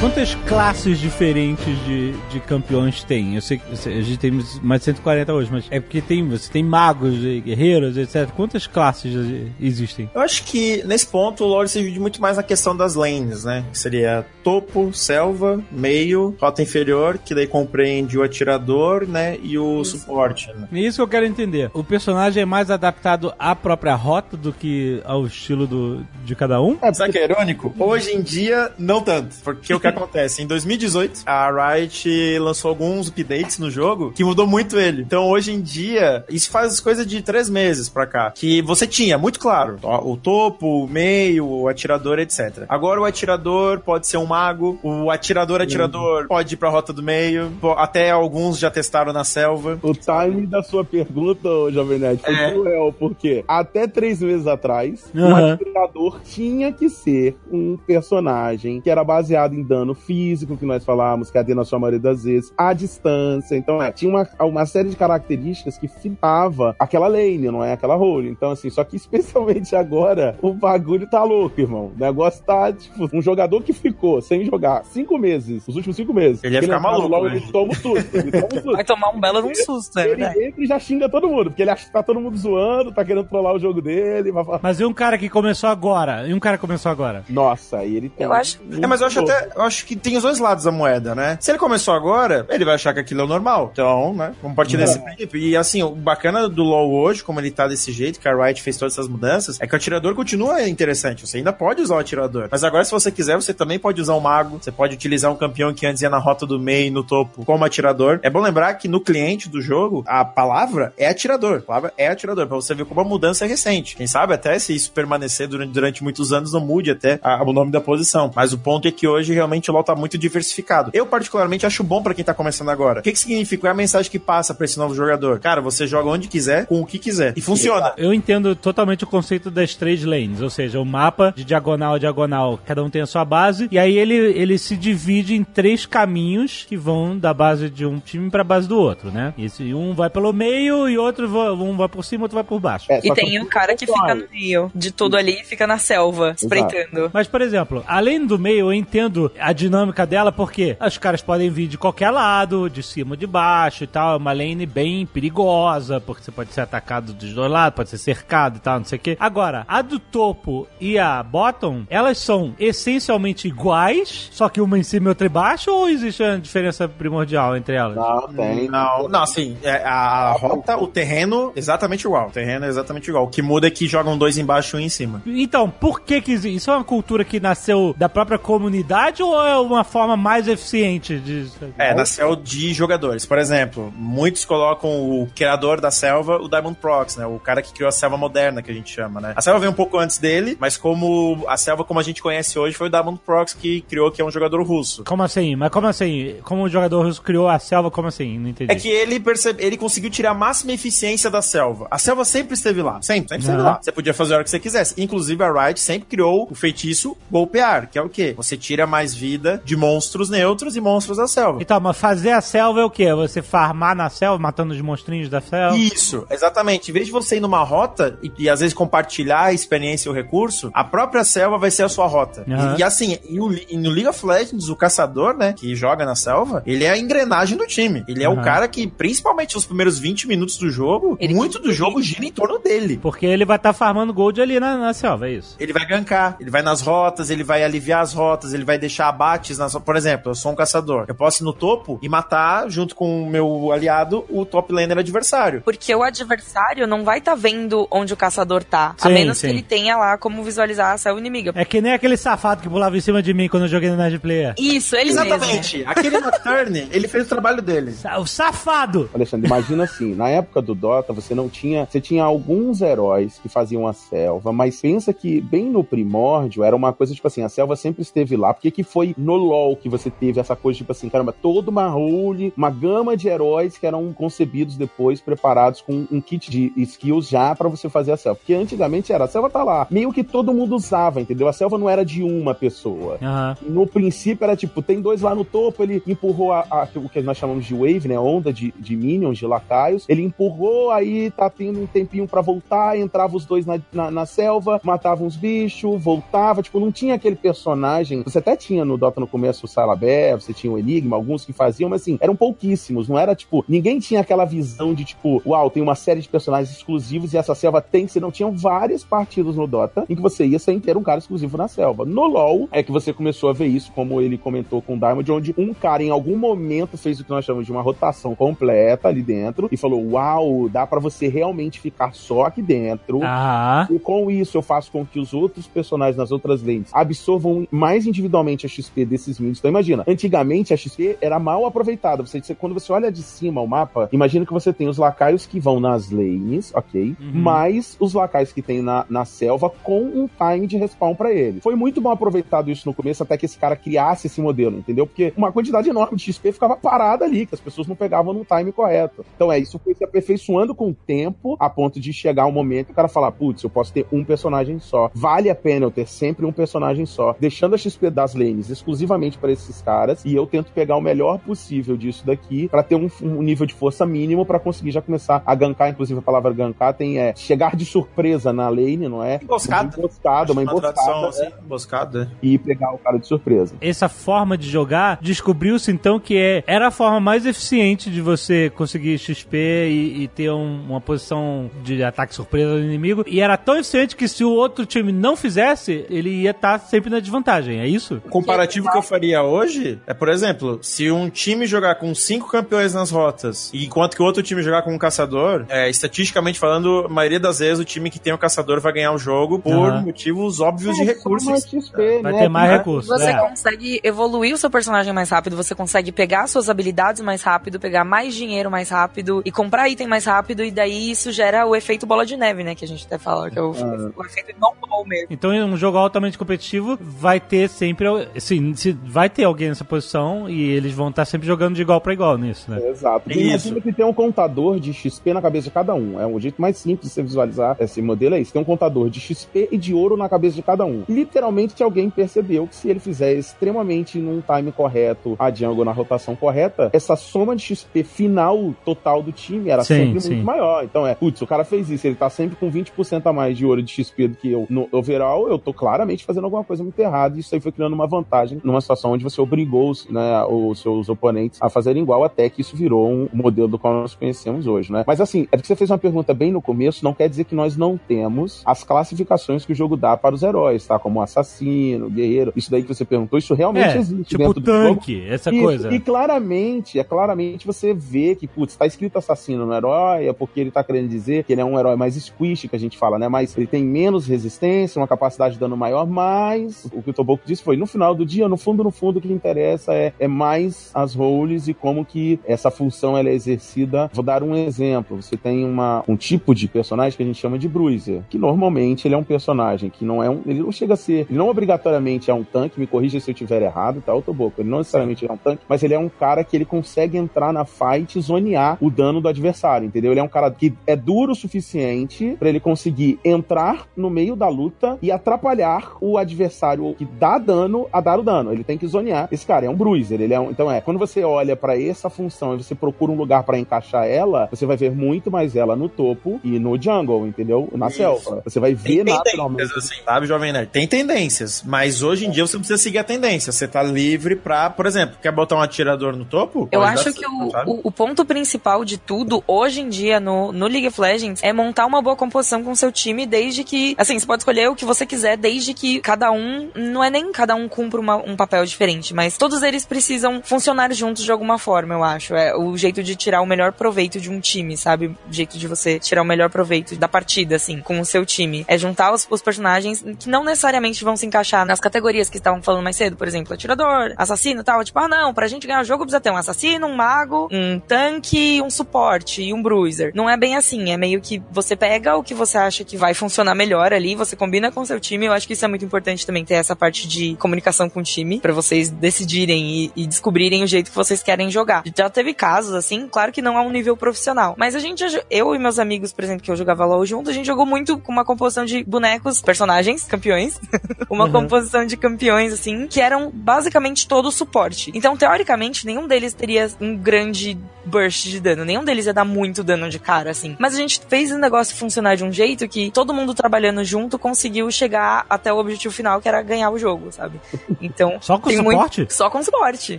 S1: Quantas classes diferentes de, de campeões tem? Eu sei que eu a gente tem mais de 140 hoje, mas é porque tem, você tem magos, e guerreiros, etc. Quantas classes existem?
S4: Eu acho que nesse ponto o lore se divide muito mais na questão das lanes, né? Que seria topo, selva, meio, rota inferior, que daí compreende o atirador, né? E o suporte. Né?
S1: É isso que eu quero entender. O personagem é mais adaptado à própria rota do que ao estilo do, de cada um?
S4: Sabe o que é irônico? Hoje em dia, não tanto. Porque o que acontece? Em 2018, a Riot lançou alguns updates no jogo que mudou muito ele. Então, hoje em dia, isso faz coisa de três meses pra cá. Que você tinha, muito claro, o topo, o meio, o atirador, etc. Agora, o atirador pode ser um mago, o atirador-atirador pode ir pra rota do meio, até alguns já testaram na selva.
S3: O time da sua pergunta, Jovem Nerd, foi
S4: É.
S3: cruel, porque até três meses atrás, o
S1: Aham.
S3: atirador tinha que ser um personagem que era baseado em dano físico, que nós falávamos, que é na sua maioria das vezes, à distância. Então, é, tinha uma, uma série de características que fitava aquela lane, não é aquela role. Então, assim, só que especialmente agora, o bagulho tá louco, irmão. O negócio tá, tipo, um jogador que ficou sem jogar cinco meses, os últimos cinco meses.
S4: Ele ia ficar maluco,
S3: Logo,
S4: né?
S3: ele toma o susto. Ele toma o susto.
S2: Vai tomar um belo de um susto, é
S3: Ele entra e já xinga todo mundo, porque ele acha que tá todo mundo zoando, tá querendo trollar o jogo dele. Vai falar,
S1: Mas e um cara que começou agora? E um cara que começou agora?
S3: Nossa, aí ele tem.
S2: Eu acho-
S4: É, mas eu acho, até, eu acho acho que tem os dois lados da moeda, né? Se ele começou agora, ele vai achar que aquilo é o normal. Então, né? Vamos partir desse princípio. E assim, o bacana do LoL hoje, como ele tá desse jeito, que a Riot fez todas essas mudanças, é que o atirador continua interessante. Você ainda pode usar o atirador. Mas agora, se você quiser, você também pode usar um mago. Você pode utilizar um campeão que antes ia na rota do meio no topo como atirador. É bom lembrar que no cliente do jogo, a palavra é atirador. A palavra é atirador. Pra você ver como a mudança é recente. Quem sabe até se isso permanecer durante, durante muitos anos não mude até a- o nome da posição. Mas o ponto é que hoje realmente o LoL tá muito diversificado. Eu, particularmente, acho bom pra quem tá começando agora. O que, que significa? Qual é a mensagem que passa pra esse novo jogador? Cara, você joga onde quiser, com o que quiser. E funciona.
S1: Eu entendo totalmente o conceito das três lanes, ou seja, o mapa de diagonal a diagonal, cada um tem a sua base, e aí ele, ele se divide em três caminhos que vão da base de um time pra base do outro, né? E esse, um vai pelo meio e outro um vai por cima, outro vai por baixo.
S3: É,
S2: E tem o cara que fica no meio de tudo ali e fica na selva, espreitando.
S1: Mas, por exemplo, além do meio, eu entendo a dinâmica dela, porque os caras podem vir de qualquer lado, de cima ou de baixo e tal. É uma lane bem perigosa, porque você pode ser atacado dos dois lados, pode ser cercado e tal, não sei o quê. Agora, a do topo e a bottom, elas são essencialmente iguais, só que uma em cima e outra embaixo, ou existe uma diferença primordial entre elas?
S3: Não, tem.
S4: Não, não, assim, é, a rota, o terreno, exatamente igual. O terreno é exatamente igual. O que muda é que jogam dois embaixo e um em cima.
S1: Então, por que que existe? Isso é uma cultura que nasceu da própria comunidade ou é uma forma mais eficiente de...
S4: É, nasceu de jogadores. Por exemplo, muitos colocam o criador da selva, o Diamond Prox, né? O cara que criou a selva moderna, que a gente chama, né? A selva veio um pouco antes dele, mas como a selva como a gente conhece hoje foi o Diamond Prox que criou, que é um jogador russo.
S1: Como assim? Mas como assim? Como o jogador russo criou a selva, como assim? Não entendi.
S4: É que ele percebe, ele conseguiu tirar a máxima eficiência da selva. A selva sempre esteve lá, sempre, sempre esteve
S1: Aham.
S4: lá. Você podia fazer a hora que você quisesse. Inclusive a Riot sempre criou o feitiço golpear, que é o quê? Você tira mais vida de monstros neutros e monstros da selva.
S1: Então, mas fazer a selva é o quê? Você farmar na selva, matando os monstrinhos da selva?
S4: Isso, exatamente. Em vez de você ir numa rota e, e às vezes compartilhar a experiência e o recurso, a própria selva vai ser a sua rota.
S1: Aham.
S4: E, e assim, e o- e no League of Legends, o caçador, né, que joga na selva, ele é a engrenagem do time. Ele é
S1: Aham.
S4: o cara que, principalmente nos primeiros 20 minutos do jogo,
S2: Ele
S4: muito do jogo gira em torno dele.
S1: Porque ele vai estar farmando gold ali na, na selva, é isso.
S4: Ele vai gankar, ele vai nas rotas, ele vai aliviar as rotas, ele vai deixar abates nas. Por exemplo, eu sou um caçador. Eu posso ir no topo e matar, junto com o meu aliado, o top laner adversário.
S2: Porque o adversário não vai estar vendo onde o caçador tá. a
S1: Sim,
S2: menos
S1: sim.
S2: que ele tenha lá como visualizar a selva inimiga.
S1: É que nem aquele safado que pulava em cima de mim quando eu joguei no Nerd Player.
S2: Isso, ele mesmo.
S4: Exatamente. Aquele Nocturne, ele fez o trabalho dele.
S1: O safado!
S3: Alexandre, imagina assim, na época do Dota, você não tinha. Você tinha alguns heróis que faziam a selva, mas pensa que bem no primórdio era uma coisa, tipo assim, a selva sempre esteve lá. Porque que foi no LoL que você teve essa coisa, tipo assim, caramba, toda uma role, uma gama de heróis que eram concebidos depois, preparados com um kit de skills já pra você fazer a selva. Porque antigamente era, a selva tá lá. Meio que todo mundo usava, entendeu? A selva não era de uma pessoa.
S1: Aham.
S3: No princípio era tipo, tem dois lá no topo, ele empurrou a, a- o que nós chamamos de wave, né? Onda de, de minions, de lacaios. Ele empurrou, aí tá tendo um tempinho pra voltar, entrava os dois na, na, na selva, matava uns bichos, voltava. Tipo, não tinha aquele personagem. Você até tinha no Dota no começo o Salabé, você tinha o Enigma, alguns que faziam, mas assim, eram pouquíssimos. Não era tipo, ninguém tinha aquela visão de tipo, uau, tem uma série de personagens exclusivos e essa selva tem que ser. Não, tinham várias partidas no Dota em que você ia sem ter um cara exclusivo na selva. No LoL é que você começou a ver isso, como ele comentou com o Diamond, onde um cara em algum momento fez o que nós chamamos de uma rotação completa ali dentro e falou: Uau, dá pra você realmente ficar só aqui dentro.
S1: Aham.
S3: E com isso eu faço com que os outros personagens nas outras lanes absorvam mais individualmente a XP desses minions. Então imagina, antigamente a XP era mal aproveitada. Você, quando você olha de cima o mapa, imagina que você tem os lacaios que vão nas lanes, ok? Mais os lacaios que tem na, na selva com um time de respawn pra ele. Foi muito bom aproveitado isso no começo até que esse cara criasse esse modelo, entendeu? Porque uma quantidade enorme de XP ficava parada ali, que as pessoas não pegavam no time correto. Então é, isso foi se aperfeiçoando com o tempo, a ponto de chegar um momento que o cara falar, putz, eu posso ter um personagem só. Vale a pena eu ter sempre um personagem só, deixando a XP das lanes exclusivamente para esses caras, e eu tento pegar o melhor possível disso daqui pra ter um, um nível de força mínimo pra conseguir já começar a gankar, inclusive a palavra gankar tem é chegar de surpresa na lane, não é?
S4: Emboscada.
S3: Uma emboscada, uma
S4: Uma tradução
S3: emboscada,
S4: assim, emboscada.
S3: e pegar o cara de surpresa.
S1: Essa forma de jogar descobriu-se então que é, era a forma mais eficiente de você conseguir XP e, e ter um- uma posição de ataque surpresa do inimigo. E era tão eficiente que se o outro time não fizesse, ele ia estar sempre na desvantagem, é isso?
S2: Que
S4: comparativo que eu faria hoje é, por exemplo, se um time jogar com cinco campeões nas rotas, enquanto que o outro time jogar com um caçador, é, estatisticamente falando, a maioria das vezes o time que tem o caçador vai ganhar o jogo por
S1: Aham.
S4: motivos óbvios de
S3: É,
S4: recursos.
S3: só mais XP,
S1: Vai
S3: né?
S1: ter mais recursos.
S2: Você
S1: é.
S2: consegue evoluir o seu personagem mais rápido, você consegue pegar suas habilidades mais rápido, pegar mais dinheiro mais rápido e comprar item mais rápido, e daí isso gera o efeito bola de neve, né? Que a gente até fala, que é o, o efeito snowball mesmo.
S1: Então, em um jogo altamente competitivo, vai ter sempre. Assim, se vai ter alguém nessa posição e eles vão estar sempre jogando de igual pra igual nisso, né?
S3: Exato.
S4: Isso.
S3: Imagina que tem um contador de XP na cabeça de cada um. É um jeito mais simples de você visualizar esse modelo é isso. Tem um contador de XP e de ouro na cabeça de cada um. Literalmente alguém percebeu que se ele fizer extremamente num time correto, a jungle na rotação correta, essa soma de XP final total do time era
S1: Sim,
S3: sempre
S1: sim.
S3: muito maior. Então é, putz, o cara fez isso, ele tá sempre com 20% a mais de ouro de XP do que eu no overall, eu tô claramente fazendo alguma coisa muito errada. E isso aí foi criando uma vantagem numa situação onde você obrigou os, né, os seus oponentes a fazerem igual, até que isso virou um modelo do qual nós conhecemos hoje, né? Mas assim, é que você fez uma pergunta bem no começo, não quer dizer que nós não temos as classificações que o jogo dá para os heróis, tá? Como assassino, guerreiro, isso daí que você perguntou, isso realmente
S1: É,
S3: existe
S1: tipo tanque, essa
S3: Isso,
S1: coisa.
S3: E claramente, é claramente você vê que, putz, tá escrito assassino no herói, é porque ele tá querendo dizer que ele é um herói mais squish, que a gente fala, né? Mas ele tem menos resistência, uma capacidade de dano maior, mas o que o Toboco disse foi, no final do dia, no fundo, no fundo, o que interessa é, é mais as roles e como que essa função ela é exercida. Vou dar um exemplo. Você tem uma, um tipo de personagem que a gente chama de bruiser, que normalmente ele é um personagem que não é um. Ele não chega a ser. Ele não obrigatoriamente é um tanque, me corrija se eu estiver errado, tá? O Toboco. Ele não necessariamente é um tanque, mas ele é um cara que ele consegue entrar na fight e zonear o dano do adversário, entendeu? Ele é um cara que é duro o suficiente pra ele conseguir entrar no meio da luta e atrapalhar o adversário que dá dano a dar o dano. Ele tem que zonear. Esse cara é um bruiser. Ele é um... Então é, quando você olha pra essa função e você procura um lugar pra encaixar ela, você vai ver muito mais ela no topo e no jungle, entendeu? Na
S4: Isso.
S3: selva. Você vai
S4: Tem
S3: ver naturalmente.
S4: tendências, assim, sabe, Jovem Nerd? Tem tendências, mas hoje em dia você não precisa seguir a tendência. Você tá livre pra, por exemplo, quer botar um atirador no topo?
S2: Eu
S4: Pode
S2: acho que
S4: certo,
S2: o, o, o ponto principal de tudo, hoje em dia, no, no League of Legends, é montar uma boa composição com o seu time, desde que. Assim, você pode escolher o que você quiser, desde que cada um. Não é nem cada um cumpra uma- um papel diferente, mas todos eles precisam funcionar juntos de alguma forma, eu acho. É o jeito de tirar o melhor proveito de um time, sabe? O jeito de você tirar o melhor proveito da partida, assim, com o seu time. É juntar os, os personagens que não necessariamente vão se encaixar nas categorias que estavam falando mais cedo, por exemplo, atirador, assassino e tal. Tipo, ah, não, pra gente ganhar o jogo precisa ter um assassino, um mago, um tanque, um suporte e um bruiser. Não é bem assim, é meio que você pega o que você acha que vai funcionar melhor ali, você combina com o seu time. Eu acho que isso é muito importante também, ter essa parte de comunicação com o time, pra vocês decidirem e, e descobrirem o jeito que vocês querem jogar. Já teve casos, assim, claro que não a um nível profissional, mas a gente, eu e meus amigos, por exemplo, que eu jogava LOL junto, a gente jogou muito com uma composição de bonecos, personagens, campeões, uma
S1: Uhum.
S2: composição de campeões, assim, que eram basicamente todo suporte. Então, teoricamente, nenhum deles teria um grande burst de dano, nenhum deles ia dar muito dano de cara, assim. Mas a gente fez o negócio funcionar de um jeito que todo mundo trabalhando junto conseguiu chegar até o objetivo final, que era ganhar o jogo, sabe? Então.
S1: Só com suporte?
S2: Muito... Só com suporte.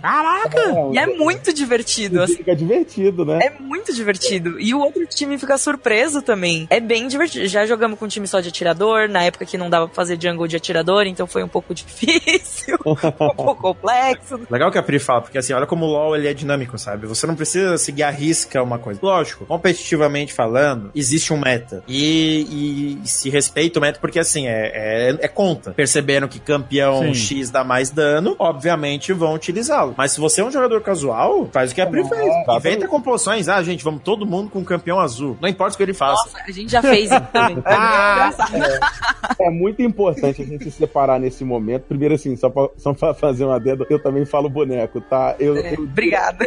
S1: Caraca!
S2: E é muito divertido, assim.
S3: Fica divertido, né?
S2: É muito divertido. E o outro time fica surpreso também. É bem divertido. Já jogamos com um time só de atirador, na época que não dava pra fazer jungle de atirador, então foi um pouco difícil, um pouco complexo.
S4: Legal que a Pri fala, porque assim, olha como o LoL ele é dinâmico, sabe? Você não precisa seguir a risca uma coisa. Lógico, competitivamente falando, existe um meta. E, e se respeita o meta, porque assim, é, é, é conta. Perceberam que campeão
S1: Sim.
S4: X dá mais dano, obviamente vão utilizá-lo. Mas se você é um jogador casual, faz o que a Pri fez. Inventa composições. Ah, gente, vamos todo mundo com campeão azul. Não importa o que ele faça.
S2: Nossa, a gente já fez isso também. É muito engraçado.
S3: É muito importante a gente se separar nesse momento. Primeiro, assim, só pra, só pra fazer uma adendo, eu também falo boneco, tá? Eu,
S2: É,
S3: eu,
S2: Obrigada.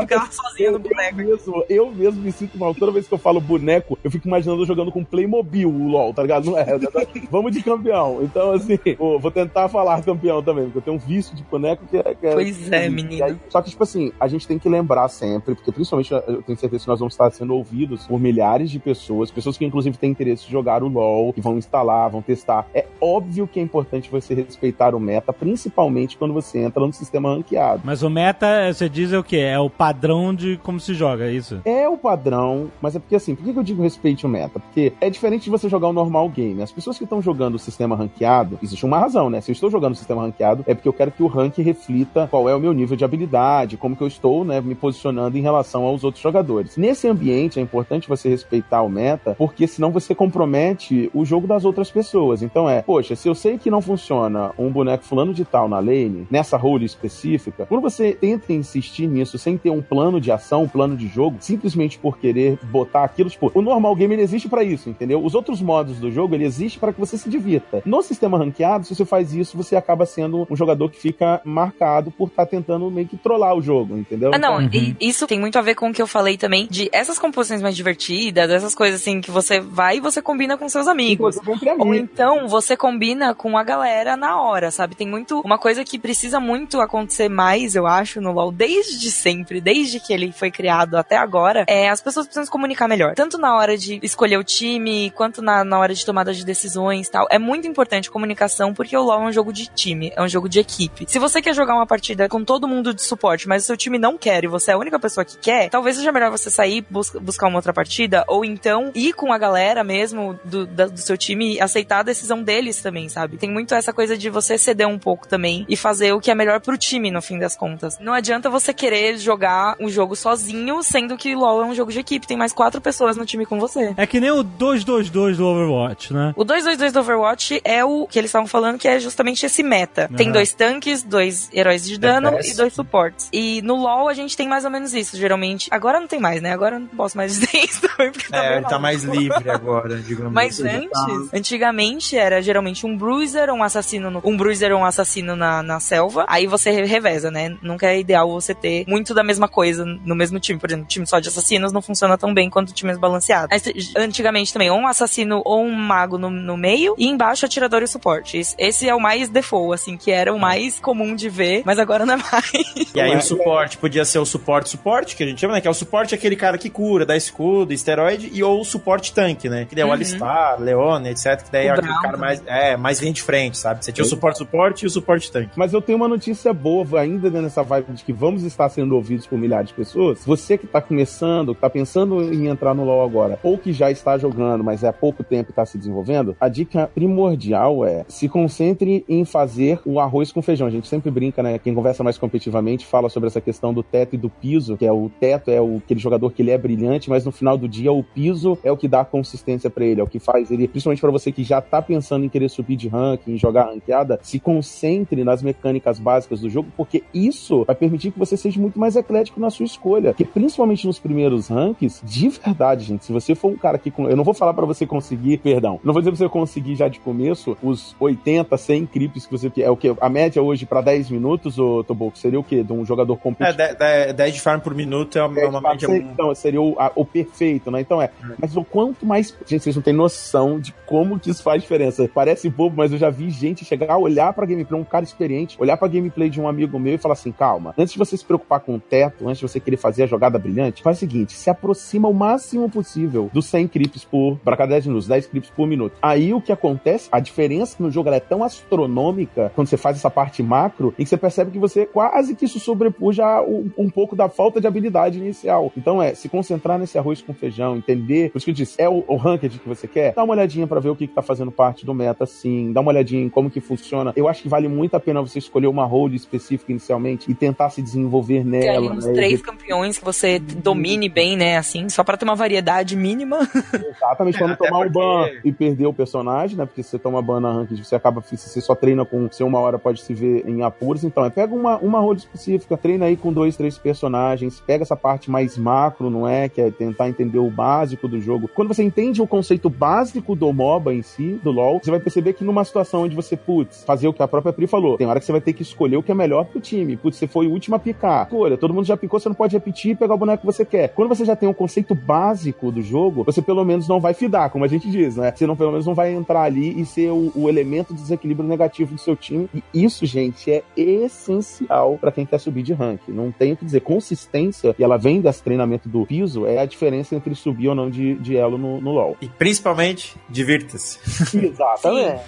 S2: Ficava sozinho no boneco.
S3: Eu mesmo, eu mesmo me sinto mal. Toda vez que eu falo boneco, eu fico imaginando eu jogando com Playmobil o LOL, tá ligado? Não é. Vamos de campeão. Então, assim, vou tentar falar campeão também, eu tenho um vício de boneco que é. Que é
S2: Pois é, menino.
S3: aí- só que, tipo assim, a gente tem que lembrar sempre, porque principalmente eu tenho certeza que nós vamos estar sendo ouvidos por milhares de pessoas, pessoas que inclusive têm interesse em jogar o LOL, que vão instalar, vão testar. É óbvio que é importante você respeitar o meta, principalmente quando você entra no sistema ranqueado.
S1: Mas o meta, você diz é o quê? É o padrão de como se joga, é isso?
S3: É o padrão, mas é porque assim, por que que eu digo respeite o meta? Porque é diferente de você jogar o normal game. As pessoas que estão jogando o sistema ranqueado, existe uma razão, né? Se eu estou jogando o sistema ranqueado ranqueado, é porque eu quero que o rank reflita qual é o meu nível de habilidade, como que eu estou, né, me posicionando em relação aos outros jogadores. Nesse ambiente é importante você respeitar o meta, porque senão você compromete o jogo das outras pessoas. Então é, poxa, se eu sei que não funciona um boneco fulano de tal na lane, nessa role específica, quando você tenta insistir nisso sem ter um plano de ação, um plano de jogo, simplesmente por querer botar aquilo, tipo, o normal game ele existe para isso, entendeu? Os outros modos do jogo, ele existe para que você se divirta. No sistema ranqueado, se você faz isso, você acaba sendo um jogador que fica marcado por estar tá tentando meio que trollar o jogo, entendeu?
S2: Ah, não, uhum. isso tem muito a ver com o que eu falei também, de essas composições mais divertidas, essas coisas assim que você vai e você combina com seus amigos. Ou então você combina com a galera na hora, sabe? Tem muito. Uma coisa que precisa muito acontecer mais, eu acho, no LoL, desde sempre, desde que ele foi criado até agora, é as pessoas precisam se comunicar melhor. Tanto na hora de escolher o time, quanto na, na hora de tomada de decisões tal. É muito importante comunicação, porque o LoL é um jogo de time, é um jogo de equipe. Se você quer jogar uma partida com todo mundo de suporte, mas o seu time não quer e você é a única pessoa que quer, talvez seja melhor você sair, bus buscar uma outra partida, ou então ir com a galera mesmo do, da, do seu time e aceitar a decisão deles também, sabe? Tem muito essa coisa de você ceder um pouco também e fazer o que é melhor pro time, no fim das contas. Não adianta você querer jogar um jogo sozinho, sendo que LoL é um jogo de equipe, tem mais quatro pessoas no time com você.
S1: É que nem o 2-2-2 do Overwatch, né?
S2: O 2-2-2 do Overwatch é o que eles estavam falando que é justamente esse meta. Tem dois tanques, dois heróis de dano e dois suportes. E no LoL a gente tem mais ou menos isso, geralmente. Agora não tem mais, né? Agora eu não posso mais dizer isso também, porque
S4: tá É, ele tá mais livre agora, digamos
S2: Mas assim. antes, tá... antigamente era geralmente um bruiser, um assassino, no... um bruiser ou um assassino na, na selva. Aí você reveza, né? Nunca é ideal você ter muito da mesma coisa no mesmo time. Por exemplo, time só de assassinos não funciona tão bem quanto times balanceados. antigamente também, ou um assassino ou um mago no, no meio, e embaixo atirador e suporte. Esse é o mais default, assim, que era o mais comum de ver, mas agora não é mais.
S4: E aí o suporte podia ser o suporte-suporte, que a gente chama, né? Que é o suporte aquele cara que cura, dá escudo, esteroide, e ou o suporte tanque, né? Que daí é o uhum. Alistar, Leone, etc. Que daí o é aquele cara mais, é, mais linha de frente, sabe? Você tinha o suporte-suporte e o suporte tanque.
S3: Mas eu tenho uma notícia boa, ainda nessa vibe de que vamos estar sendo ouvidos por milhares de pessoas. Você que tá começando, que tá pensando em entrar no LoL agora, ou que já está jogando, mas é há pouco tempo e tá se desenvolvendo, a dica primordial é se concentre em fazer o arroz com feijão. A gente sempre brinca, né? Quem conversa mais competitivamente fala sobre essa questão do teto e do piso, que é o teto é o, aquele jogador que ele é brilhante, mas no final do dia o piso é o que dá consistência para ele, é o que faz ele, principalmente para você que já tá pensando em querer subir de ranking, em jogar ranqueada, se concentre nas mecânicas básicas do jogo, porque isso vai permitir que você seja muito mais eclético na sua escolha. Que principalmente nos primeiros ranks, de verdade, gente, se você for um cara que. Eu não vou falar para você conseguir, perdão, não vou dizer pra você conseguir já de começo os 80, 100 creeps que você. É o que? A média hoje para 10 minutos, ô Toboco, seria o quê? De um jogador competitivo?
S4: É, 10 de farm por minuto é uma, uma média.
S3: Seria, então, seria o, a, o perfeito, né? Então é. é. Mas o quanto mais. Gente, vocês não têm noção de como que isso faz diferença. Parece bobo, mas eu já vi gente chegar a olhar pra gameplay, um cara experiente, olhar pra gameplay de um amigo meu e falar assim: calma, antes de você se preocupar com o teto, antes de você querer fazer a jogada brilhante, faz o seguinte: se aproxima o máximo possível dos 100 creeps por. para cada 10 minutos, 10 creeps por minuto. Aí o que acontece, a diferença no jogo é tão astronômica quando você faz essa parte macro, em que você percebe que você quase que isso sobrepuja um, um pouco da falta de habilidade inicial. Então é se concentrar nesse arroz com feijão, entender. Por isso que eu disse, é o, o ranked que você quer? Dá uma olhadinha para ver o que, que tá fazendo parte do meta, sim. Dá uma olhadinha em como que funciona. Eu acho que vale muito a pena você escolher uma role específica inicialmente e tentar se desenvolver nela.
S2: Tem uns né? três campeões que você domine bem, né? Assim, só para ter uma variedade mínima.
S3: Exatamente, pra não tomar o ban e perder o personagem, né? Porque se você toma ban na ranked, você acaba, você só treina com, se uma hora pode se ver em apuros. Então, é, pega uma, uma role específica, treina aí com dois, três personagens, pega essa parte mais macro, não é? Que é tentar entender o básico do jogo. Quando você entende o conceito básico do MOBA em si, do LoL, você vai perceber que numa situação onde você, putz, fazer o que a própria Pri falou, tem hora que você vai ter que escolher o que é melhor pro time. Putz, você foi o último a picar. Escolha, todo mundo já picou, você não pode repetir e pegar o boneco que você quer. Quando você já tem um conceito básico do jogo, você pelo menos não vai fidar, como a gente diz, né? Você não, pelo menos não vai entrar ali e ser o, o elemento de desequilíbrio negativo do seu time. E isso, gente, é essencial para quem quer subir de rank. Não tenho que dizer, consistência, e ela vem desse treinamento do piso, é a diferença entre subir ou não de, de elo no, no LoL.
S4: E principalmente, divirta-se.
S3: Exatamente.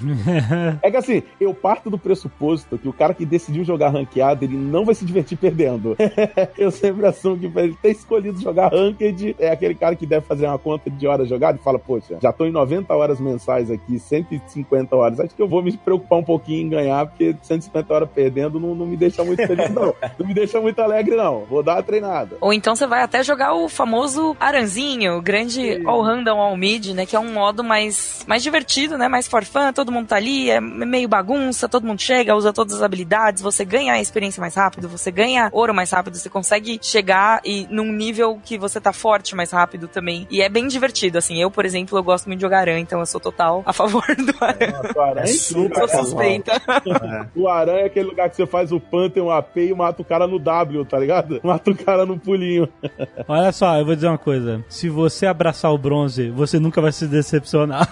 S3: é que assim, eu parto do pressuposto que o cara que decidiu jogar ranqueado, ele não vai se divertir perdendo. eu sempre assumo que pra ele ter escolhido jogar ranked, é aquele cara que deve fazer uma conta de horas jogadas e fala, poxa, já tô em 90 horas mensais aqui, 150 horas, acho que eu vou me preocupar um pouquinho em ganhar porque 150 horas perdendo não, não me deixa muito feliz, não. Não me deixa muito alegre, não. Vou dar uma treinada.
S2: Ou então você vai até jogar o famoso Aranzinho, o grande All Random All Mid, né? Que é um modo mais, mais divertido, né? Mais for fun, todo mundo tá ali, é meio bagunça, todo mundo chega, usa todas as habilidades, você ganha a experiência mais rápido, você ganha ouro mais rápido, você consegue chegar e num nível que você tá forte mais rápido também. E é bem divertido, assim. Eu, por exemplo, eu gosto muito de jogar Aran, então eu sou total a favor do Aran.
S3: Nossa, o aranha é incrível,
S2: Sou
S3: cara.
S2: suspeita.
S3: O aranha é aquele lugar que você faz o pan, tem um AP e mata o cara no W, tá ligado? Mata o cara no pulinho.
S1: Olha só, eu vou dizer uma coisa. Se você abraçar o bronze, você nunca vai se decepcionar.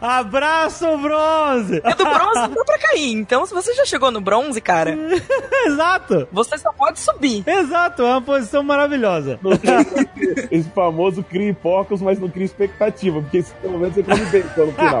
S1: Abraça o bronze!
S2: É do bronze dá pra cair. Então, se você já chegou no bronze, cara,
S1: Exato!
S2: você só pode subir.
S1: Exato, é uma posição maravilhosa.
S3: Esse famoso cria porcos, mas não cria expectativa, porque esse, pelo menos você come bem no final.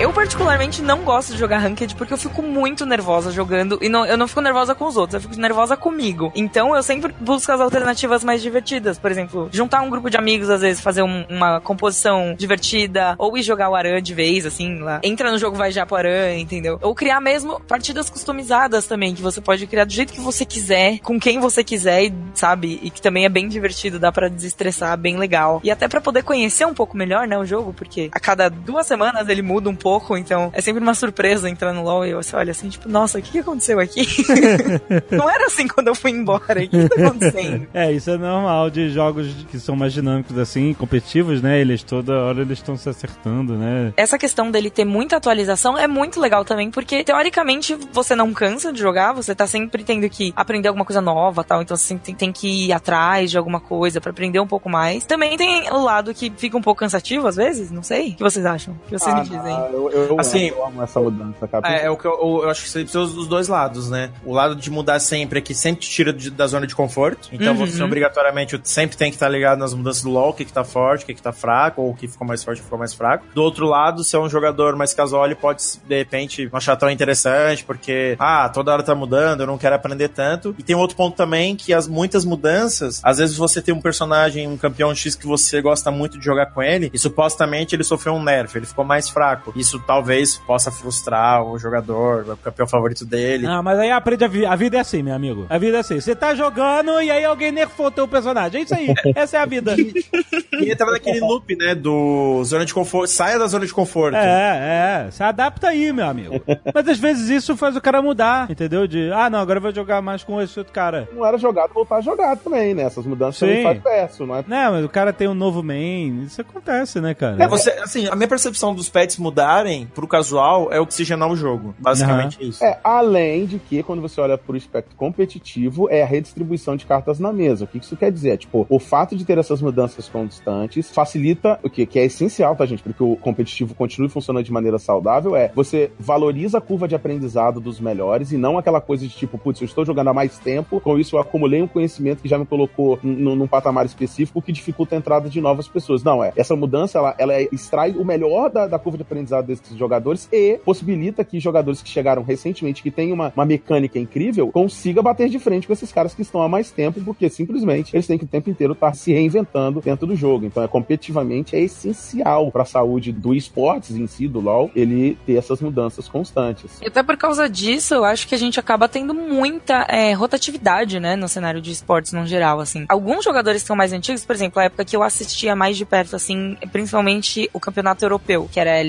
S2: Eu, particularmente, não gosto de jogar Ranked porque eu fico muito nervosa jogando. E não, eu não fico nervosa com os outros, eu fico nervosa comigo. Então eu sempre busco as alternativas mais divertidas. Por exemplo, juntar um grupo de amigos, às vezes, fazer um- uma composição divertida, ou ir jogar o Aran de vez, assim, lá. Entra no jogo, vai já pro Aran, entendeu? Ou criar mesmo partidas customizadas também, que você pode criar do jeito que você quiser, com quem você quiser, sabe? E que também é bem divertido, dá pra desestressar, bem legal. E até pra poder conhecer um pouco melhor, né, o jogo, porque a cada duas semanas ele muda um pouco, então é sempre uma surpresa entrar no LoL e você olha assim, tipo, nossa, o que aconteceu aqui? Não era assim quando eu fui embora, o que tá acontecendo?
S1: É, isso é normal de jogos que são mais dinâmicos assim, competitivos, né? Eles toda hora eles estão se acertando, né?
S2: Essa questão dele ter muita atualização é muito legal também, porque teoricamente você não cansa de jogar, você tá sempre tendo que aprender alguma coisa nova tal, então você sempre tem, tem que ir atrás de alguma coisa pra aprender um pouco mais. Também tem o lado que fica um pouco cansativo às vezes, não sei. O que vocês acham? O que vocês me dizem?
S3: Eu, eu,
S4: Assim,
S3: amo, eu amo essa mudança, cara.
S4: É, é o que eu, eu- acho que você precisa dos dois lados, né? O lado de mudar sempre é que sempre te tira de- da zona de conforto. Então
S2: Uhum.
S4: você obrigatoriamente sempre tem que estar ligado nas mudanças do LoL, o que, que tá forte, o que, que tá fraco, ou o que ficou mais forte, o que ficou mais fraco. Do outro lado, se é um jogador mais casual, ele pode, de repente, achar tão interessante, porque, ah, toda hora tá mudando, eu não quero aprender tanto. E tem um outro ponto também, que as muitas mudanças, às vezes você tem um personagem, um campeão X que você gosta muito de jogar com ele, e supostamente ele sofreu um nerf, ele ficou mais fraco. Isso talvez possa frustrar o jogador, o campeão favorito dele.
S1: Ah, mas aí aprende a, vi- a vida é assim, meu amigo. A vida é assim. Você tá jogando e aí alguém nerfou teu personagem. É isso aí. Essa é a vida.
S4: E ele tava naquele loop, né, do zona de conforto, saia da zona de conforto.
S1: É, é. Se adapta aí, meu amigo. Mas às vezes isso faz o cara mudar, entendeu? De, ah, não, agora eu vou jogar mais com esse outro cara.
S3: Não era jogado, voltar a jogar também, né? Essas mudanças
S1: Sim.
S3: também faz verso, não é?
S1: Não, mas o cara tem um novo main. Isso acontece, né, cara?
S4: É, você, assim, a minha percepção dos pets mudarem pro casual é oxigenar o jogo. Basicamente é isso.
S3: É, além de que, quando você olha pro espectro competitivo, é a redistribuição de cartas na mesa. O que isso quer dizer? Tipo, o fato de ter essas mudanças constantes facilita o que, que é essencial, tá, gente? Porque o competitivo continue funcionando de maneira saudável, é você valoriza a curva de aprendizado dos melhores e não aquela coisa de tipo, putz, eu estou jogando há mais tempo, com isso eu acumulei um conhecimento que já me colocou num, num patamar específico que dificulta a entrada de novas pessoas. Não, é. Essa mudança, ela, ela extrai o melhor da, da curva de aprendizado desses jogadores e possibilita que jogadores que chegaram recentemente, que têm uma, uma mecânica incrível, consiga bater de frente com esses caras que estão há mais tempo, porque simplesmente eles têm que o tempo inteiro estar se reinventando dentro do jogo. Então, é competitivamente é essencial para a saúde do esportes em si, do LoL, ele ter essas mudanças constantes.
S2: E até por causa disso, eu acho que a gente acaba tendo muita é, rotatividade, né, no cenário de esportes no geral, assim. Alguns jogadores que são mais antigos, por exemplo, a época que eu assistia mais de perto, assim, principalmente o campeonato europeu, que era a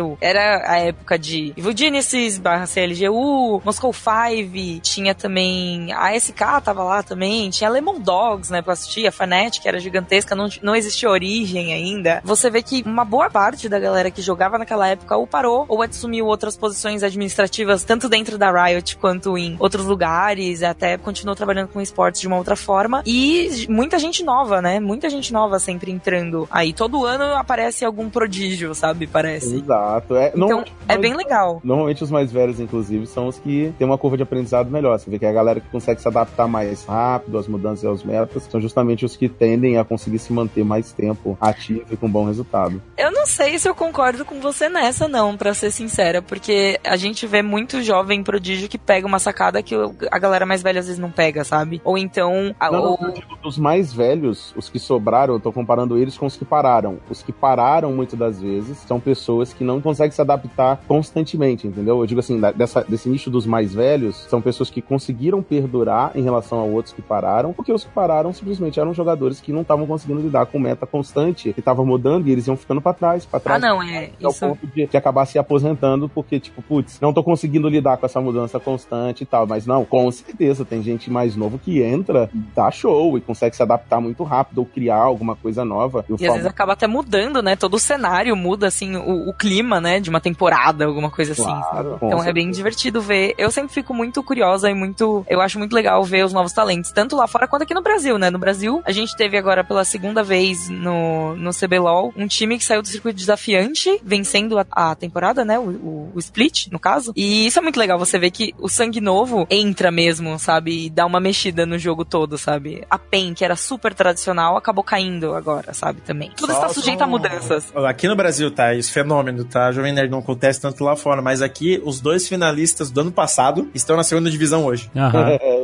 S2: LCSU. Era a época de Evil Genesis barra CLGU, Moscow 5, tinha também a SK tava lá também, tinha Lemon Dogs, né, pra assistir, a Fnatic, era gigantesca, não, não existia origem ainda. Você vê que uma boa parte da galera que jogava naquela época ou parou, ou assumiu outras posições administrativas, tanto dentro da Riot quanto em outros lugares, até continuou trabalhando com esportes de uma outra forma. E muita gente nova, né? Muita gente nova sempre entrando aí. Todo ano aparece algum prodígio, sabe? Parece.
S3: Exato. É,
S2: Então, é bem legal.
S3: Normalmente os mais velhos, inclusive, são os que têm uma curva de aprendizado melhor. Você vê que a galera que consegue se adaptar mais rápido às mudanças e aos métodos são justamente os que tendem a conseguir se manter mais tempo ativo e com bom resultado.
S2: Eu não sei se eu concordo com você nessa, não, pra ser sincera, porque a gente vê muito jovem prodígio que pega uma sacada que a galera mais velha às vezes não pega, sabe? Ou então. a-
S3: Não,
S2: ou-
S3: dos mais velhos, os que sobraram, eu tô comparando eles com os que pararam. Os que pararam, muitas das vezes, são pessoas que não conseguem se adaptar constantemente, entendeu? Eu digo assim, dessa, desse nicho dos mais velhos, são pessoas que conseguiram perdurar em relação a outros que pararam, porque os que pararam simplesmente eram jogadores que não estavam conseguindo lidar com meta constante, que tava mudando e eles iam ficando pra trás, pra
S2: Ah,
S3: trás.
S2: não, é.
S3: ao
S2: Isso.
S3: ponto de, de acabar se aposentando, porque, tipo, putz, não tô conseguindo lidar com essa mudança constante e tal. Mas não, com certeza, tem gente mais novo que entra, dá show e consegue se adaptar muito rápido ou criar alguma coisa nova. E
S2: E às vezes acaba até mudando, né? Todo o cenário muda, assim, o, o clima, né? De uma temporada, alguma coisa assim.
S3: Claro, com
S2: Então é bem
S3: certeza.
S2: divertido ver. Eu sempre fico muito curiosa e muito. Eu acho muito legal ver os novos talentos, tanto lá fora quanto aqui no Brasil, né? No Brasil, a gente teve agora pela segunda vez no, no CBLOL um time que saiu do circuito desafiante, vencendo a, a temporada, né? O, o- o split, no caso. E isso é muito legal, você ver que o sangue novo entra mesmo, sabe? E dá uma mexida no jogo todo, sabe? A PEN, que era super tradicional, acabou caindo agora, sabe? Também. Tudo
S4: Só-
S2: está sujeito a mudanças.
S4: Aqui no Brasil, tá? Isso é fenômeno, tá? Jovem Nerd não acontece tanto lá fora, mas aqui os dois finalistas do ano passado estão na segunda divisão hoje.
S1: Aham.
S3: É,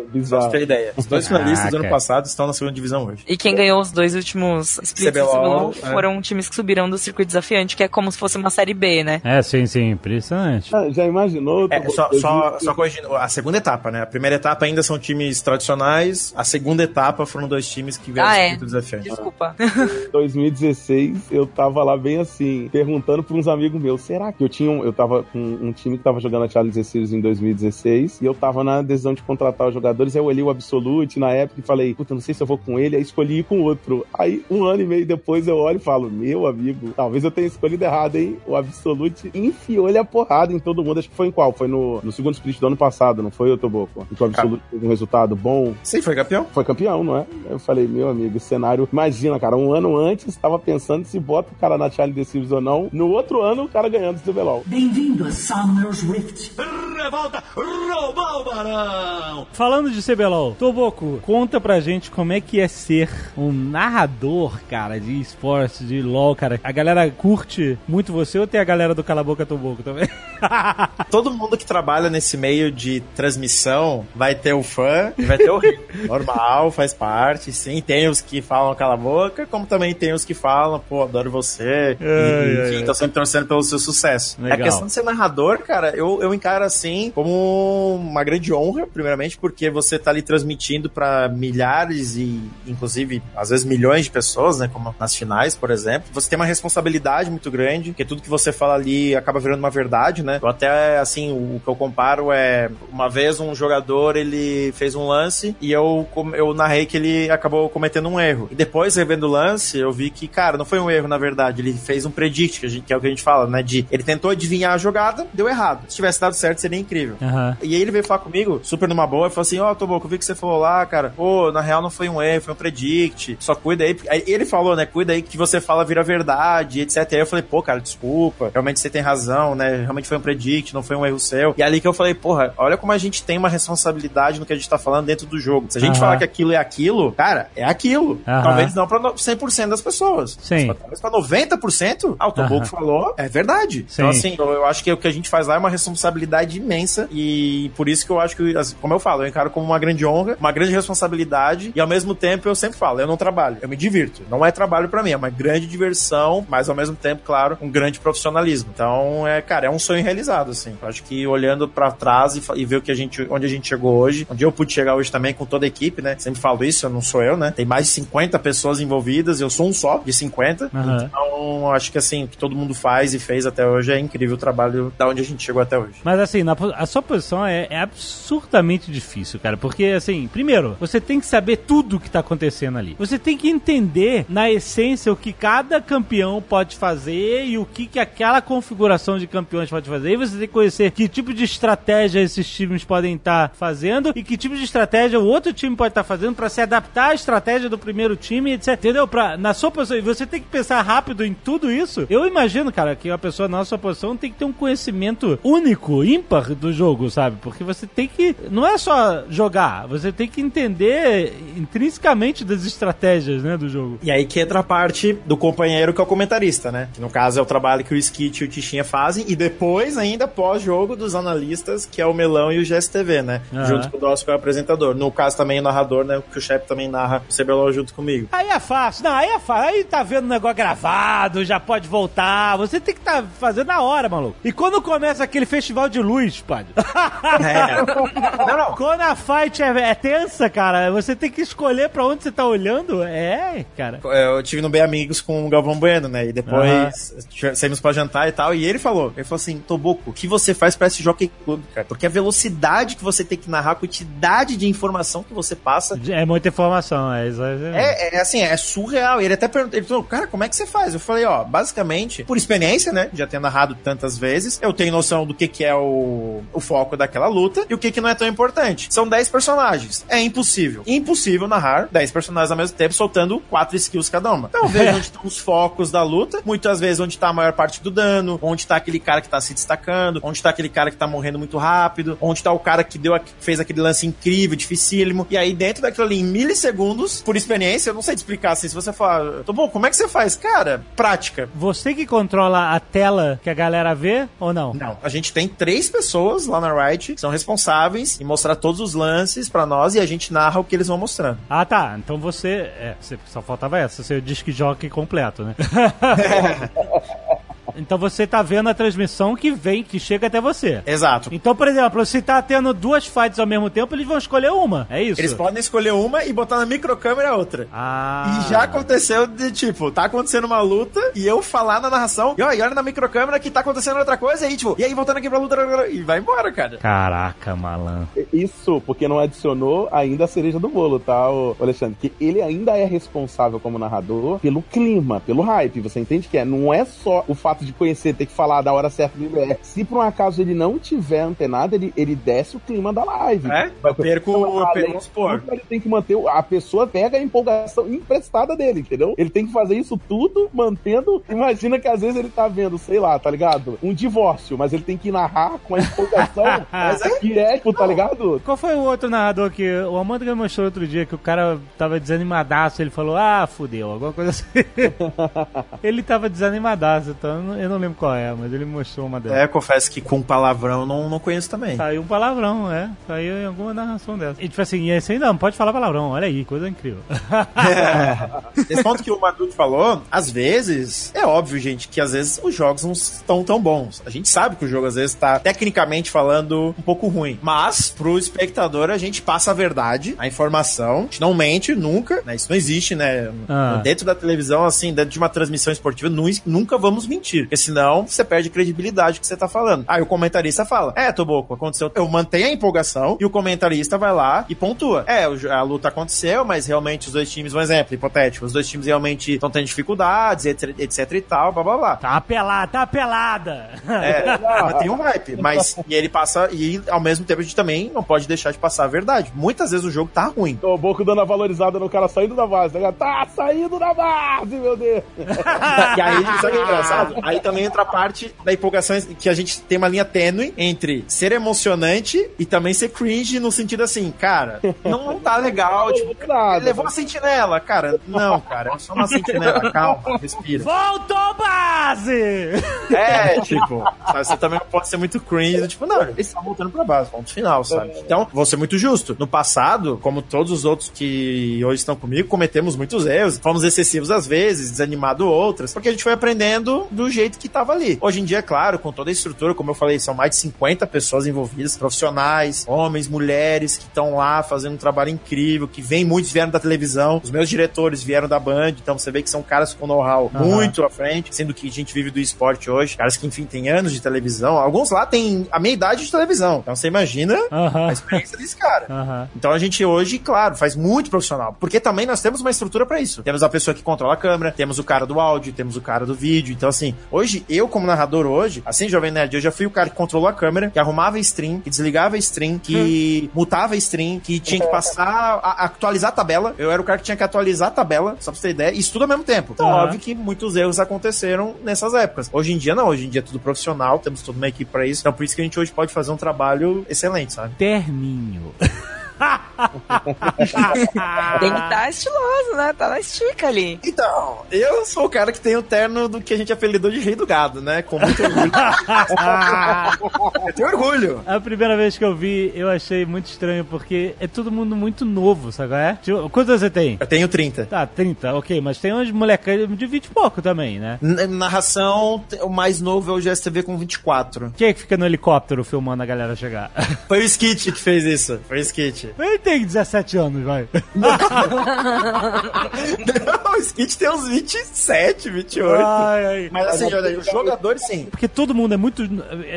S4: Pra ideia. Os dois finalistas do ano passado estão na segunda divisão hoje.
S2: E quem ganhou os dois últimos splits do
S4: CBLOL,
S2: CBLOL
S4: é.
S2: foram times que subiram do circuito desafiante, que é como se fosse uma série B, né?
S1: É, sim, sim, impressionante.
S3: Ah, Já imaginou?
S4: É, só, só, só corrigindo, a segunda etapa, né? A primeira etapa ainda são times tradicionais, a segunda etapa foram dois times que vieram
S2: Ah,
S4: do
S2: é.
S4: circuito desafiante.
S2: Desculpa.
S3: 2016, eu tava lá bem assim, perguntando pra uns amigos meus, será que eu tinha um, eu tava com um time que tava jogando a Challenger Series em 2016, e eu tava na decisão de contratar os jogadores, aí eu olhei o Absolute na época e falei, puta, não sei se eu vou com ele, aí escolhi ir com outro. Aí, um ano e meio depois, eu olho e falo, meu amigo, talvez eu tenha escolhido errado, hein? O Absolute enfiou-lhe a porrada em todo mundo, acho que foi em qual? Foi no, no segundo split do ano passado, não foi, Toboco? Que o Absolute teve um resultado bom,
S4: Sim, foi campeão.
S3: foi campeão, não é? Eu falei, meu amigo, cenário. Imagina, cara, um ano antes estava pensando se bota o cara na Charlie The Series ou não. No outro ano, o cara ganhando o CBLOL.
S8: Bem-vindo a Summoner's Rift.
S1: Falando de CBLOL, Toboco, conta pra gente como é que é ser um narrador, cara, de esportes, de LOL, cara. A galera curte muito você ou tem a galera do Cala a Boca Toboco também?
S4: Todo mundo que trabalha nesse meio de transmissão vai ter o fã e vai ter o hater. Normal, faz parte, sim. Tem os que falam cala a boca, como também tem os que falam, pô, adoro você.
S1: Ai,
S4: e,
S1: ai,
S4: enfim,
S1: ai.
S4: tô sempre torcendo pelo seu sucesso.
S1: Legal.
S4: A questão de ser narrador, cara, eu, eu encaro assim como uma grande honra, primeiramente, porque você tá ali transmitindo pra milhares e, inclusive, às vezes milhões de pessoas, né? Como nas finais, por exemplo. Você tem uma responsabilidade muito grande, porque tudo que você fala ali acaba virando uma verdade, né? Eu até, assim, o, o que eu comparo é uma vez um jogador ele fez um lance e eu, eu narrei que ele acabou cometendo um erro. E depois, revendo o lance, eu vi que, cara, não foi um erro, na verdade. Ele fez um predict, que, a gente- que é o que a gente fala, né? De ele tentou adivinhar a jogada, deu errado. Se tivesse dado certo, seria incrível.
S1: Aham.
S4: E aí ele veio falar comigo, super numa boa, e falou assim, ó, oh, Toboco, eu vi que você falou lá, cara, pô, na real não foi um erro, foi um predict, só cuida aí. Aí ele falou, né, cuida aí que você fala vira verdade, etc. Aí eu falei, pô, cara, desculpa, realmente você tem razão, né, realmente foi um predict, não foi um erro seu. E ali que eu falei, porra, olha como a gente tem uma responsabilidade no que a gente tá falando dentro do jogo. Se a gente
S1: Aham.
S4: falar que aquilo é aquilo, cara, é aquilo.
S1: Aham.
S4: Talvez não pra no- 100% das pessoas.
S1: Sim.
S4: Mas Talvez pra 90%, ah, o Toboco falou, é verdade.
S1: Sim.
S4: Então, assim, eu, eu acho que o que a gente faz lá é uma responsabilidade imensa e por isso que eu acho que, assim, como eu falo, eu encaro como uma grande honra, uma grande responsabilidade e ao mesmo tempo eu sempre falo, eu não trabalho, eu me divirto. Não é trabalho pra mim, é uma grande diversão, mas ao mesmo tempo, claro, um grande profissionalismo. Então, é, cara, é um sonho realizado, assim. Eu acho que olhando pra trás e, e ver o que a gente, onde a gente chegou hoje, onde eu pude chegar hoje também com toda a equipe, né? Sempre falo isso, eu não sou eu, né? Tem mais de 50 pessoas envolvidas, eu sou um só de 50.
S1: Aham.
S4: Então, acho que assim, o que todo mundo faz e fez até hoje é incrível o trabalho da onde a gente chegou até hoje.
S1: Mas assim, na, a sua posição é, é absurdamente difícil, cara. Porque, assim, primeiro, você tem que saber tudo o que tá acontecendo ali. Você tem que entender, na essência, o que cada campeão pode fazer e o que, que aquela configuração de campeões pode fazer. E você tem que conhecer que tipo de estratégia esses times podem estar fazendo e que tipo de estratégia o outro time pode estar fazendo para se adaptar à estratégia do primeiro time, etc. Entendeu? Pra, na sua posição, e você tem que pensar rápido em tudo isso. Eu imagino, cara, que a pessoa na sua posição tem que ter um conhecimento único, ímpar do jogo, sabe? Porque você tem que. Não é só jogar, você tem que entender intrinsecamente das estratégias, né, do jogo.
S4: E aí que entra a parte do companheiro que é o comentarista, né? Que no caso é o trabalho que o Skit e o Tichinha fazem, e depois, ainda pós-jogo, dos analistas, que é o Melão e o GSTV, né?
S1: Aham.
S4: Junto com o Dawson, que é o apresentador. No caso também o narrador, né? Que o chefe também narra o CBLOL junto comigo.
S1: Aí é fácil. Não, aí é fácil. Aí tá vendo o negócio gravado, já pode voltar. Você tem que tá fazendo na hora, maluco. E quando começa aquele festival de luz, padre?
S4: É. Não, não.
S1: Quando a fight é, é tensa, cara, você tem que escolher pra onde você tá olhando. É, cara.
S4: Eu tive no Bem Amigos com o Galvão Bueno, né? E depois saímos pra jantar e tal. E ele falou: ele falou assim, Toboco, o que você faz pra esse Jockey Club, cara? Porque a velocidade que você tem que narrar, a quantidade de informação que você passa.
S1: É muita informação, é isso. aí.
S4: É, é assim, é surreal. E ele até perguntou, ele falou, cara, como é que você faz? Eu falei, ó, basicamente, por experiência, né? Já ter narrado tantas vezes, eu tenho noção do que, que é o, o foco daquela luta e o que, que não é tão importante. São 10 personagens. É impossível. Impossível narrar 10 personagens ao mesmo tempo, soltando 4 skills cada uma. Então eu vejo onde estão os focos da luta, muitas vezes onde tá a maior parte do dano, onde tá aquele cara que tá se destacando, onde tá aquele cara que tá morrendo muito rápido, onde tá o cara que deu fez aquele lance incrível, dificílimo. E aí, dentro daquilo ali, em milissegundos, por experiência, eu não sei te explicar assim. Se você falar, tô bom, como é que você faz? Cara, prática.
S1: Você que controla a tela que a galera vê ou não?
S4: Não, a gente tem três pessoas lá na Riot que são responsáveis em mostrar todos os lances pra nós e a gente narra o que eles vão mostrando.
S1: Ah, tá. Então você. É, você- só faltava essa, seu disc jockey completo, né? então você tá vendo a transmissão que vem, que chega até você.
S4: Exato.
S1: Então, por exemplo, se tá tendo duas fights ao mesmo tempo, eles vão escolher uma. É isso?
S4: Eles podem escolher uma e botar na microcâmera a outra.
S1: Ah.
S4: E já aconteceu de tipo, tá acontecendo uma luta e eu falar na narração, e ó, e olha na microcâmera que tá acontecendo outra coisa, e aí, tipo, e aí voltando aqui pra luta, e vai embora, cara.
S1: Caraca, malandro.
S3: Isso, porque não adicionou ainda a cereja do bolo, tá, ô Alexandre? Que ele ainda é responsável como narrador pelo clima, pelo hype. Você entende que é? Não é só o fato de conhecer, ter que falar da hora certa do é. Se por um acaso ele não tiver antenado, ele, ele desce o clima da live.
S4: É?
S3: Vai-
S4: Eu perco,
S3: Então,
S4: eu
S3: além
S4: perco, vamos supor.
S3: tudo, Ele tem que manter. o- A pessoa pega a empolgação emprestada dele, entendeu? Ele tem que fazer isso tudo mantendo. Imagina que às vezes ele tá vendo, sei lá, tá ligado? Um divórcio, mas ele tem que narrar com a empolgação. mas é direto, tá ligado?
S1: Qual foi o outro narrador que o Amanda me mostrou outro dia que o cara tava desanimadaço? Ele falou, ah, fudeu, alguma coisa assim. ele tava desanimadaço, então não, eu não lembro qual é, mas ele mostrou uma dessas.
S4: É, confesso que com palavrão eu não, não conheço também.
S1: Saiu um palavrão, é. Saiu em alguma narração dessa. E tipo assim, e esse aí não, pode falar palavrão, olha aí, coisa incrível.
S4: Esse ponto que o Madut falou, às vezes, é óbvio, gente, que às vezes os jogos não estão tão bons. A gente sabe que o jogo às vezes tá, tecnicamente falando, um pouco ruim. Mas, pro espectador, a gente passa a verdade, a informação. A gente não mente nunca, né? Isso não existe, né?
S1: Ah.
S4: Dentro da televisão, assim, dentro de uma transmissão esportiva, nu- nunca vamos mentir. Porque senão você perde credibilidade que você tá falando. Aí o comentarista fala: É, Toboco, aconteceu. Eu mantenho a empolgação e o comentarista vai lá e pontua. É, a luta aconteceu, mas realmente os dois times, um exemplo hipotético, os dois times realmente estão tendo dificuldades, etc, etc e tal, blá blá blá.
S1: Tá uma pelada, tá uma pelada.
S4: É, tem um hype, mas e ele passa, e ao mesmo tempo a gente também não pode deixar de passar a verdade. Muitas vezes o jogo tá ruim.
S3: O Boco dando a valorizada no cara saindo da base, tá ligado? Tá saindo da base, meu Deus!
S4: E aí, sabe o que é engraçado? Aí também entra a parte da empolgação que a gente tem uma linha tênue entre ser emocionante e também ser cringe no sentido assim, cara, não, não tá legal, tipo,
S3: Nada.
S4: levou uma sentinela, cara. Não, cara, é só uma sentinela, calma, respira.
S1: Voltou base!
S4: É, tipo, sabe, você também não pode ser muito cringe, tipo, não, eles estão voltando pra base, ponto final, sabe? Então, vou ser muito justo. No passado, como todos os outros que hoje estão comigo, cometemos muitos erros, fomos excessivos às vezes, desanimado outras, porque a gente foi aprendendo do jeito que tava ali. Hoje em dia, claro, com toda a estrutura, como eu falei, são mais de 50 pessoas envolvidas, profissionais, homens, mulheres, que estão lá fazendo um trabalho incrível, que vem muitos vieram da televisão, os meus diretores vieram da Band, então você vê que são caras com know-how
S1: Aham.
S4: muito à frente, sendo que a gente vive do esporte hoje, caras que, enfim, têm anos de televisão. Alguns lá têm a meia idade de televisão. Então você imagina
S1: Aham.
S4: a experiência desse cara.
S1: Aham.
S4: Então a gente hoje, claro, faz muito profissional. Porque também nós temos uma estrutura pra isso. Temos a pessoa que controla a câmera, temos o cara do áudio, temos o cara do vídeo. Então, assim, hoje, eu como narrador hoje, assim, Jovem Nerd, eu já fui o cara que controlou a câmera, que arrumava a stream, que desligava a stream, que mutava a stream, que tinha que passar, a, atualizar a tabela. Eu era o cara que tinha que atualizar a tabela, só pra você ter ideia, isso tudo ao mesmo tempo. Então,
S1: Aham.
S4: óbvio que muitos erros aconteceram nessas épocas. Hoje em dia, não. Hoje em dia é tudo profissional, temos toda uma equipe pra isso. Então, por isso que a gente hoje pode fazer um trabalho excelente, sabe?
S1: Terninho.
S2: Tem que estar estiloso, né? Tá na estica ali.
S4: Então, eu sou o cara que tem o terno do que a gente apelidou de rei do gado, né? Com muito orgulho. eu tenho orgulho.
S1: A primeira vez que eu vi, eu achei muito estranho, porque é todo mundo muito novo, sabe qual é? Tipo, quantos você tem?
S4: Eu tenho 30.
S1: Tá, 30, ok, mas tem umas molecas de 20 e pouco também, né?
S4: N- narração, o mais novo é o GSTV com 24.
S1: Quem é que fica no helicóptero filmando a galera chegar?
S4: Foi o Skit que fez isso. Foi o Skit.
S1: Ele tem 17 anos, vai.
S4: Não, o Skit tem uns 27, 28.
S1: Ai, ai.
S4: Mas assim, olha, os jogadores sim.
S1: Porque todo mundo é muito.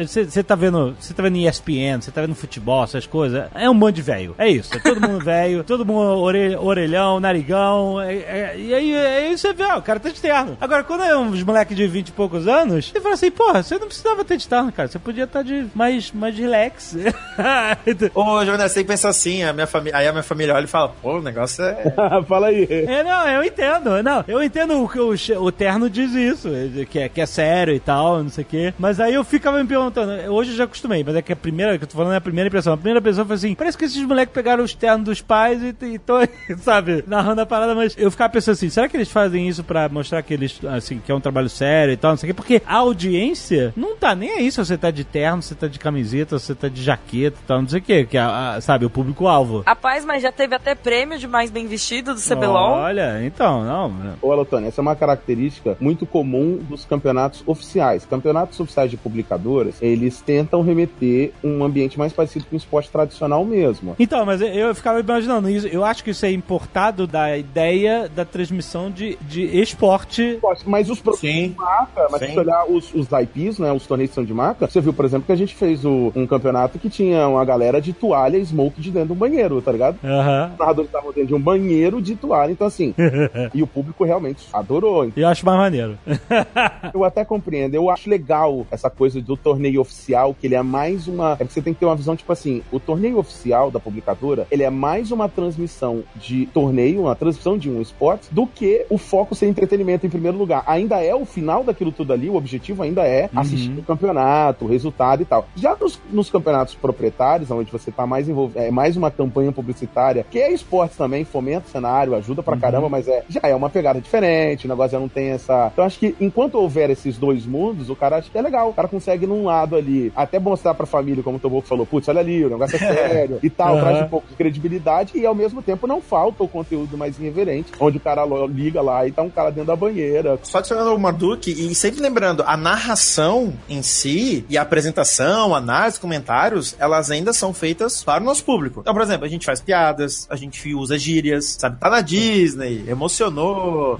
S1: Você tá vendo. Você tá vendo ESPN, você tá vendo futebol, essas coisas. É um bando de velho. É isso. É todo mundo velho, todo mundo ore- orelhão, narigão. é- é- e aí, aí você vê, ó, o cara tá de terno. Agora, quando é uns moleques de 20 e poucos anos, você fala assim, porra, você não precisava ter de terno, cara. Você podia estar de mais, mais relax.
S4: Ô, Jonas, você tem que pensar assim, a minha família, aí a minha família olha e fala, pô, o negócio é...
S3: Fala aí.
S1: É, não, eu entendo. Não, eu entendo o que o, o terno diz isso, que é, que é sério e tal, não sei o quê. Mas aí eu ficava me perguntando, hoje eu já acostumei, mas é que a primeira, que eu tô falando é a primeira impressão. A primeira impressão foi assim, parece que esses moleques pegaram os ternos dos pais e estão, sabe, narrando a parada, mas eu ficava pensando assim, será que eles fazem isso pra mostrar que eles, assim, que é um trabalho sério e tal, não sei o quê? Porque a audiência não tá nem aí se você tá de terno, se você tá de camiseta, se você tá de jaqueta e tal, não sei o quê, que é, a- sabe, o público-alvo.
S2: Rapaz, mas já teve até prêmio de mais bem vestido do CBLOL.
S1: Olha, então, não.
S3: Ô, Alotone, essa é uma característica muito comum dos campeonatos oficiais. Campeonatos oficiais de publicadoras, eles tentam remeter um ambiente mais parecido com o esporte tradicional mesmo.
S1: Então, mas eu- eu ficava imaginando isso. Eu acho que isso é importado da ideia da transmissão de, de esporte.
S3: Mas os produtos
S4: Sim.
S3: de marca, mas
S4: Sim.
S3: se você olhar os, os IPs, né, os torneios que são de marca, você viu, por exemplo, que a gente fez o- um campeonato que tinha uma galera de toalha e smoke de dentro de um banheiro, tá ligado?
S1: Aham.
S3: Os narradores estavam dentro de um banheiro de toalha, então assim, e o público realmente adorou.
S1: Eu acho mais maneiro.
S3: Eu até compreendo, eu acho legal essa coisa do torneio oficial, que ele é mais uma. É porque você tem que ter uma visão, tipo assim, o torneio oficial da publicadora, ele é mais uma transmissão de torneio, uma transmissão de um esporte, do que o foco ser entretenimento em primeiro lugar. Ainda é o final daquilo tudo ali, o objetivo ainda é assistir o campeonato, o resultado e tal. Já nos, nos campeonatos proprietários, onde você tá mais envolvido, é mais uma campanha publicitária, que é esporte também, fomenta o cenário, ajuda pra caramba, mas é já é uma pegada diferente, o negócio já não tem essa. Então acho que enquanto houver esses dois mundos, o cara acha que é legal. O cara consegue num lado ali, até mostrar pra família, como o Toboco falou, putz, olha ali, o negócio é sério e tal,
S1: Aham.
S3: traz um pouco de credibilidade e ao mesmo tempo não falta o conteúdo mais irreverente, onde o cara liga lá e tá um cara dentro da banheira.
S4: Só adicionando o Marduk, e sempre lembrando, a narração em si, e a apresentação, análise, comentários, elas ainda são feitas para o nosso público. Então, por exemplo, a gente faz piadas, a gente usa gírias, sabe? Tá na Disney, emocionou.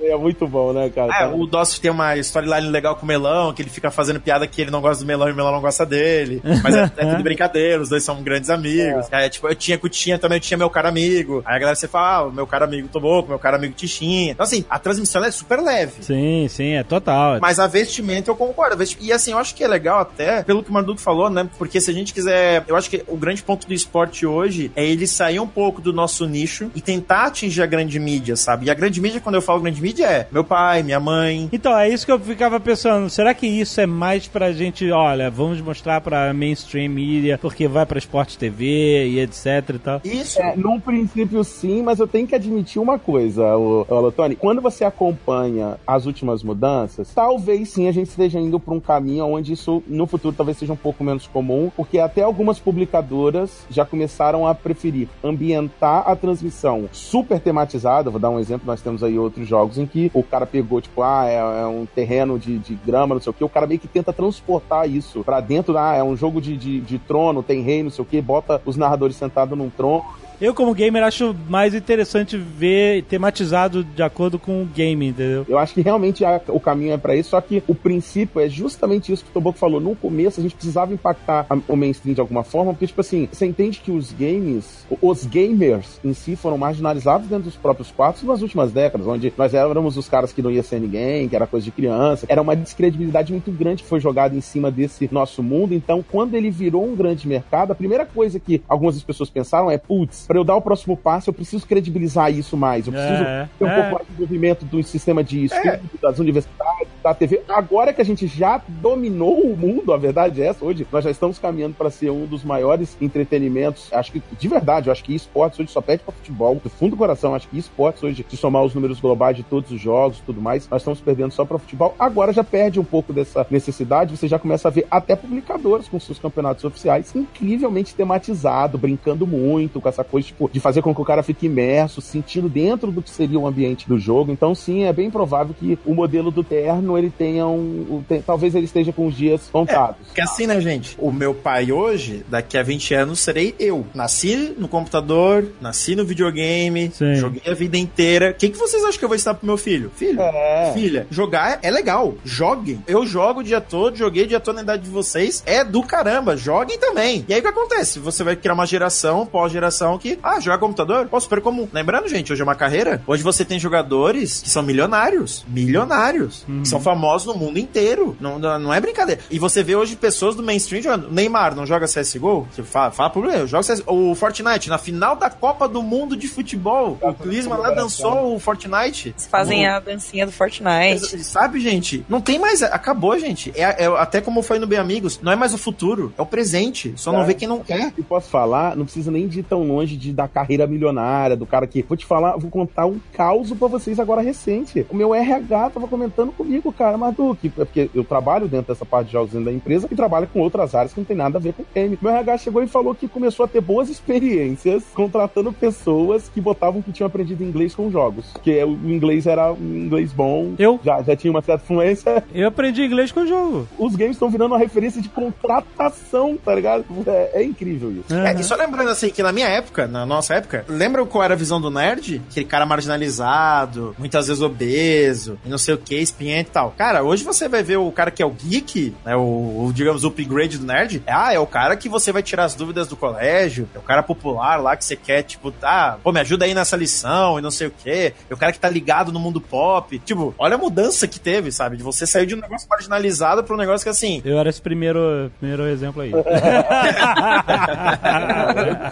S3: É muito bom, né, cara?
S4: É, o Doss tem uma storyline legal com o melão, que ele fica fazendo piada que ele não gosta do melão e o melão não gosta dele. Mas é, é tudo brincadeira, os dois são grandes amigos. É, tipo, eu tinha com o Tinha também, eu tinha meu cara amigo. Aí a galera você fala, ah, o meu cara amigo Toboco, meu cara amigo Tichinha. Então, assim, a transmissão é super leve.
S1: Sim, sim, é total.
S4: Mas a vestimenta eu concordo. E assim, eu acho que é legal até, pelo que o Marduco falou, né? Porque se a gente quiser. Eu acho que o grande ponto do esporte hoje é ele sair um pouco do nosso nicho e tentar atingir a grande mídia, sabe? E a grande mídia, quando eu falo grande mídia, é meu pai, minha mãe.
S1: Então, é isso que eu ficava pensando. Será que isso é mais pra gente, olha, vamos mostrar pra mainstream media, porque vai pra Esporte TV e etc e tal?
S4: Isso.
S3: É, num princípio sim, mas eu tenho que admitir uma coisa, o, Alotone. Quando você acompanha as últimas mudanças, talvez sim a gente esteja indo para um caminho onde isso no futuro talvez seja um pouco menos comum, porque até algumas publicadoras já começaram a preferir ambientar a transmissão super tematizada. Vou dar um exemplo, nós temos aí outros jogos em que o cara pegou, tipo, ah, é, é um terreno de, de grama, não sei o que, o cara meio que tenta transportar isso pra dentro, ah, é um jogo de, de, de trono, tem rei, não sei o que, bota os narradores sentados num trono
S1: Eu, como gamer, acho mais interessante ver tematizado de acordo com o game, entendeu?
S3: Eu acho que realmente a- o caminho é pra isso, só que o princípio é justamente isso que o Toboco falou. No começo, a gente precisava impactar a- o mainstream de alguma forma, porque, tipo assim, você entende que os games, os gamers em si foram marginalizados dentro dos próprios quartos nas últimas décadas, onde nós éramos os caras que não ia ser ninguém, que era coisa de criança. Era uma descredibilidade muito grande que foi jogada em cima desse nosso mundo. Então, quando ele virou um grande mercado, a primeira coisa que algumas pessoas pensaram é, putz, pra eu dar o próximo passo, eu preciso credibilizar isso mais. Eu preciso
S1: É,
S3: ter um
S1: é.
S3: pouco mais de desenvolvimento do sistema de estudo, das universidades, da TV. Agora que a gente já dominou o mundo, a verdade é essa, hoje nós já estamos caminhando para ser um dos maiores entretenimentos. Acho que, de verdade, eu acho que esportes hoje só pede para futebol. Do fundo do coração, acho que esportes hoje, se somar os números globais de todos os jogos e tudo mais, nós estamos perdendo só para futebol. Agora já perde um pouco dessa necessidade, você já começa a ver até publicadores com seus campeonatos oficiais incrivelmente tematizado, brincando muito com essa coisa, tipo, de fazer com que o cara fique imerso, sentindo dentro do que seria o ambiente do jogo. Então, sim, é bem provável que o modelo do terno ele tenha um. tem- talvez ele esteja com os dias contados.
S4: Porque assim, né, gente? O meu pai hoje, daqui a 20 anos, serei eu. Nasci no computador, nasci no videogame,
S1: Sim.
S4: joguei a vida inteira. O que, que vocês acham que eu vou ensinar pro meu filho? Filho,
S3: É.
S4: filha, jogar é legal. Joguem. Eu jogo o dia todo, joguei o dia todo na idade de vocês. É do caramba. Joguem também. E aí o que acontece? Você vai criar uma geração, pós-geração, que, ah, jogar computador? Pô, super comum. Lembrando, gente, hoje é uma carreira. Hoje você tem jogadores que são milionários. Milionários. Que são famosos no mundo inteiro. Não, não não é brincadeira. E você vê hoje pessoas do mainstream jogando. Neymar não joga CSGO? Você fala, fala pro eu jogo CS... O Fortnite, na final da Copa do Mundo de futebol, o Klinsmann lá dançou o Fortnite.
S2: Eles fazem
S4: No-
S2: a dancinha do Fortnite.
S4: Sabe, gente? Não tem mais. Acabou, gente. É, é- até como foi no Bem Amigos, não é mais o futuro, é o presente. Só não
S3: É.
S4: vê quem não quer.
S3: E posso falar, não precisa nem de ir tão longe de da carreira milionária, do cara que. Vou te falar, vou contar um caos pra vocês agora recente. O meu RH tava comentando comigo, cara, Marduque, porque eu trabalho dentro dessa parte de jogos dentro da empresa e trabalho com outras áreas que não tem nada a ver com game. Meu RH chegou e falou que começou a ter boas experiências contratando pessoas que botavam que tinham aprendido inglês com jogos. Que o inglês era um inglês bom.
S1: Eu?
S3: Já, já tinha uma certa fluência.
S1: Eu aprendi inglês com o jogo.
S3: Os games estão virando uma referência de contratação, tá ligado? É, é incrível isso.
S4: É, e só lembrando assim, que na minha época, na nossa época, lembra qual era a visão do nerd? Aquele cara marginalizado, muitas vezes obeso, e não sei o que, espinhento e tal. Cara, hoje você vai ver o cara que é o geek, né, o, o, digamos, o upgrade do nerd. É, ah, é o cara que você vai tirar as dúvidas do colégio, é o cara popular lá que você quer, tipo, tá, pô, me ajuda aí nessa lição e não sei o que. É o cara que tá ligado no mundo pop. Tipo, olha a mudança que teve, sabe? De você sair de um negócio marginalizado pra um negócio que assim,
S1: Eu era esse primeiro, primeiro exemplo aí.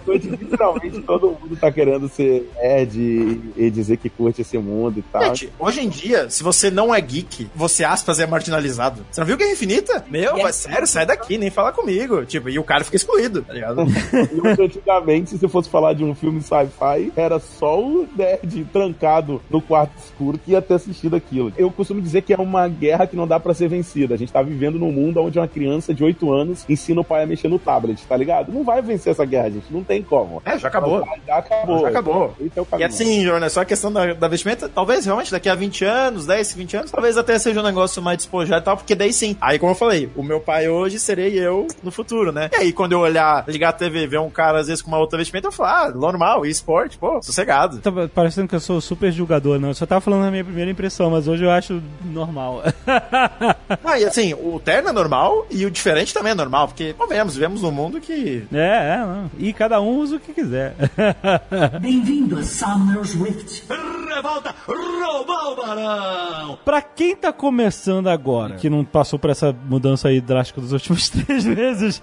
S3: Hoje, literalmente, todo mundo tá querendo ser nerd e, e dizer que curte esse mundo e tal.
S4: Gente, hoje em dia, se você não é geek, você, aspas, é marginalizado. Você não viu Guerra Infinita? Meu, mas sério, sai daqui, nem fala comigo. Tipo, e o cara fica excluído, tá ligado?
S3: E antigamente, se fosse falar de um filme sci-fi, era só o nerd trancado no quarto escuro que ia ter assistido aquilo. Eu costumo dizer que é uma guerra que não dá pra ser vencida. A gente tá vivendo num mundo onde uma criança de 8 anos ensina o pai a mexer no tablet, tá ligado? Não vai vencer essa guerra, gente. Não tem como.
S4: É, já acabou.
S3: Já, acabou.
S4: Já acabou.
S3: Esse é o
S4: E assim, Jornal, só a questão da, da vestimenta, talvez realmente daqui a 20 anos, 10, 20 anos, talvez até seja um negócio mais despojado e tal, porque daí sim. Aí, como eu falei, o meu pai hoje serei eu no futuro, né? E aí, quando eu olhar, ligar a TV, ver um cara às vezes com uma outra vestimenta, eu falo, ah, normal, esporte, pô, sossegado.
S1: Tá parecendo que eu sou super julgador, não. Eu só tava falando a minha primeira impressão, mas hoje eu acho normal.
S4: Ah, e assim, o terno é normal e o diferente também é normal, porque, convenhamos, vivemos num mundo que
S1: é, é, não. E cada um usa o que quiser.
S8: Bem-vindo a Summer's Rift.
S1: pra quem tá começando agora, que não passou por essa mudança aí drástica dos últimos três meses,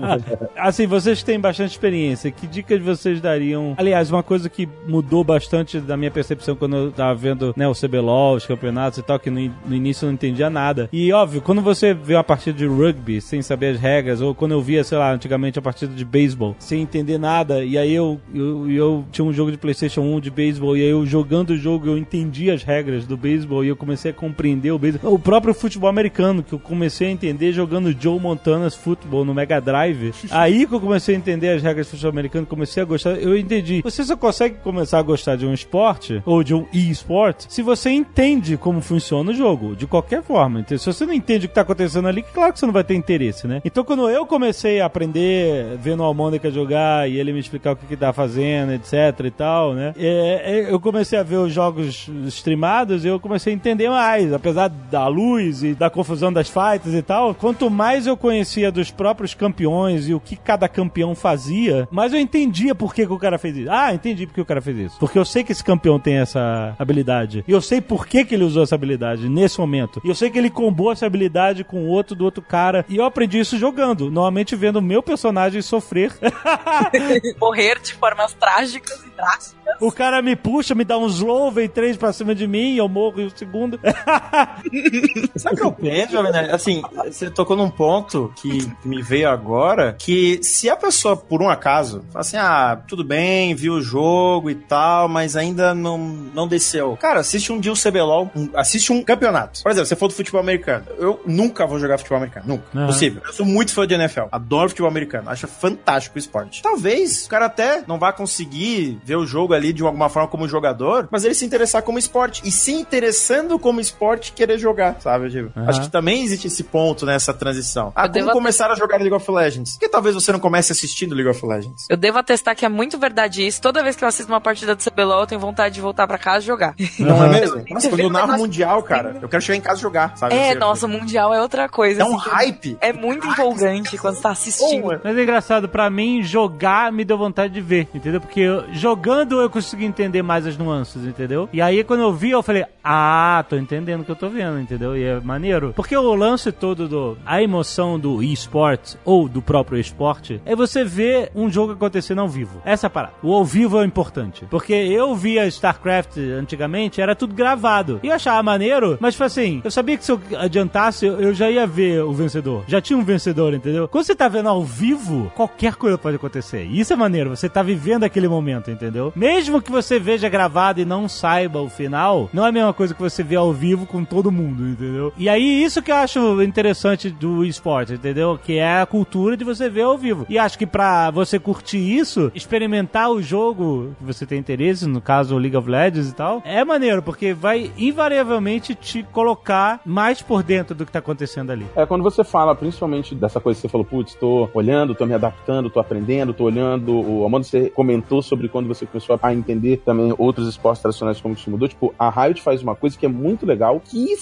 S1: assim, vocês têm bastante experiência, que dicas vocês dariam? Aliás, uma coisa que mudou bastante da minha percepção quando eu tava vendo né, o CBLOL, os campeonatos e tal, que no, no início eu não entendia nada. E óbvio, quando você vê uma partida de rugby sem saber as regras, ou quando eu via, sei lá, antigamente a partida de beisebol sem entender nada, e aí eu, eu, eu tinha um jogo de PlayStation 1 de beisebol, e aí eu jogando o jogo eu entendi as regras do beisebol e eu comecei a compreender o beisebol. O próprio futebol americano, que eu comecei a entender jogando Joe Montana's Football no Mega Drive. aí que eu comecei a entender as regras do futebol americano, comecei a gostar, eu entendi. Você só consegue começar a gostar de um esporte, ou de um e-sport, se você entende como funciona o jogo, de qualquer forma. Então, se você não entende o que tá acontecendo ali, claro que você não vai ter interesse, né? Então, quando eu comecei a aprender, vendo o Almônica jogar e ele me explicar o que que tá fazendo, etc e tal, né? É, é, eu comecei a ver os jogos streamados e eu comecei a entender mais, apesar da luz e da confusão das fights e tal. Quanto mais eu conhecia dos próprios campeões e o que cada campeão fazia, mais eu entendia por que, que o cara fez isso. Ah, entendi por que o cara fez isso. Porque eu sei que esse campeão tem essa habilidade. E eu sei por que, que ele usou essa habilidade nesse momento. E eu sei que ele combou essa habilidade com o outro do outro cara. E eu aprendi isso jogando. Normalmente vendo o meu personagem sofrer.
S2: Morrer de formas trágicas e drásticas.
S1: O cara me puxa, me dá um slow, vem três pra cima de mim, eu morro em um segundo.
S4: Sabe o que eu penso, Jovem Nerd? Assim, você tocou num ponto que me veio agora, que se a pessoa, por um acaso, fala assim, ah, tudo bem, viu o jogo e tal, mas ainda não, não desceu. Cara, assiste um dia o CBLOL, um- assiste um campeonato. Por exemplo, se for do futebol americano, eu nunca vou jogar futebol americano, nunca.
S1: Aham.
S4: Possível. Eu sou muito fã de NFL, adoro futebol americano, acho fantástico o esporte. Talvez o cara até não vá conseguir ver o jogo ali de alguma forma como jogador, mas ele se interessar como esporte. E se interessando como esporte, querer jogar, sabe? Tipo,
S1: Aham.
S4: Acho que também existe esse ponto nessa transição. Ah,
S2: Eu
S4: como
S2: devo-
S4: começar a jogar League of Legends? Porque talvez você não comece assistindo League of Legends.
S2: Eu devo atestar que é muito verdade isso. Toda vez que eu assisto uma partida do CBLOL, eu tenho vontade de voltar pra casa e jogar.
S4: Não é mesmo? Nossa, quando eu narro mundial, cara, eu quero chegar em casa e jogar, sabe?
S2: É,
S4: Assim,
S2: nossa, o Mundial é outra coisa.
S4: É um
S2: assim,
S4: hype.
S2: É muito empolgante quando você tá assistindo.
S1: Mas é engraçado, pra mim, jogar me deu vontade de ver, entendeu? Porque eu- jogando eu consegui entender mais as nuances, entendeu? E aí quando eu vi, eu falei, ah, tô entendendo o que eu tô vendo, entendeu? E é maneiro. Porque o lance todo do. A emoção do esporte ou do próprio esporte é você ver um jogo acontecendo ao vivo. Essa é a parada. O ao vivo é importante. Porque eu via StarCraft antigamente, era tudo gravado. E eu achava maneiro, mas tipo assim, eu sabia que se eu adiantasse, eu eu já ia ver o vencedor. Já tinha um vencedor, entendeu? Quando você tá vendo ao vivo, qualquer coisa pode acontecer. Isso é maneiro, você tá vivendo aquele momento, entendeu? Mesmo que você veja gravado e não saiba o final, não é a mesma coisa que você vê ao vivo com todo mundo, entendeu? E aí, isso que eu acho interessante do esporte, entendeu? Que é a cultura de você ver ao vivo. E acho que pra você curtir isso, experimentar o jogo que você tem interesse, no caso League of Legends e tal, é maneiro, porque vai invariavelmente te colocar mais por dentro do que tá acontecendo ali.
S3: É quando você fala, principalmente dessa coisa que você falou, putz, tô olhando, tô me adaptando, tô aprendendo, tô olhando. O Amanda, você comentou sobre quando você começou a entender também outros esportes tradicionais como isso mudou. Tipo, a Riot faz uma coisa que é muito legal, que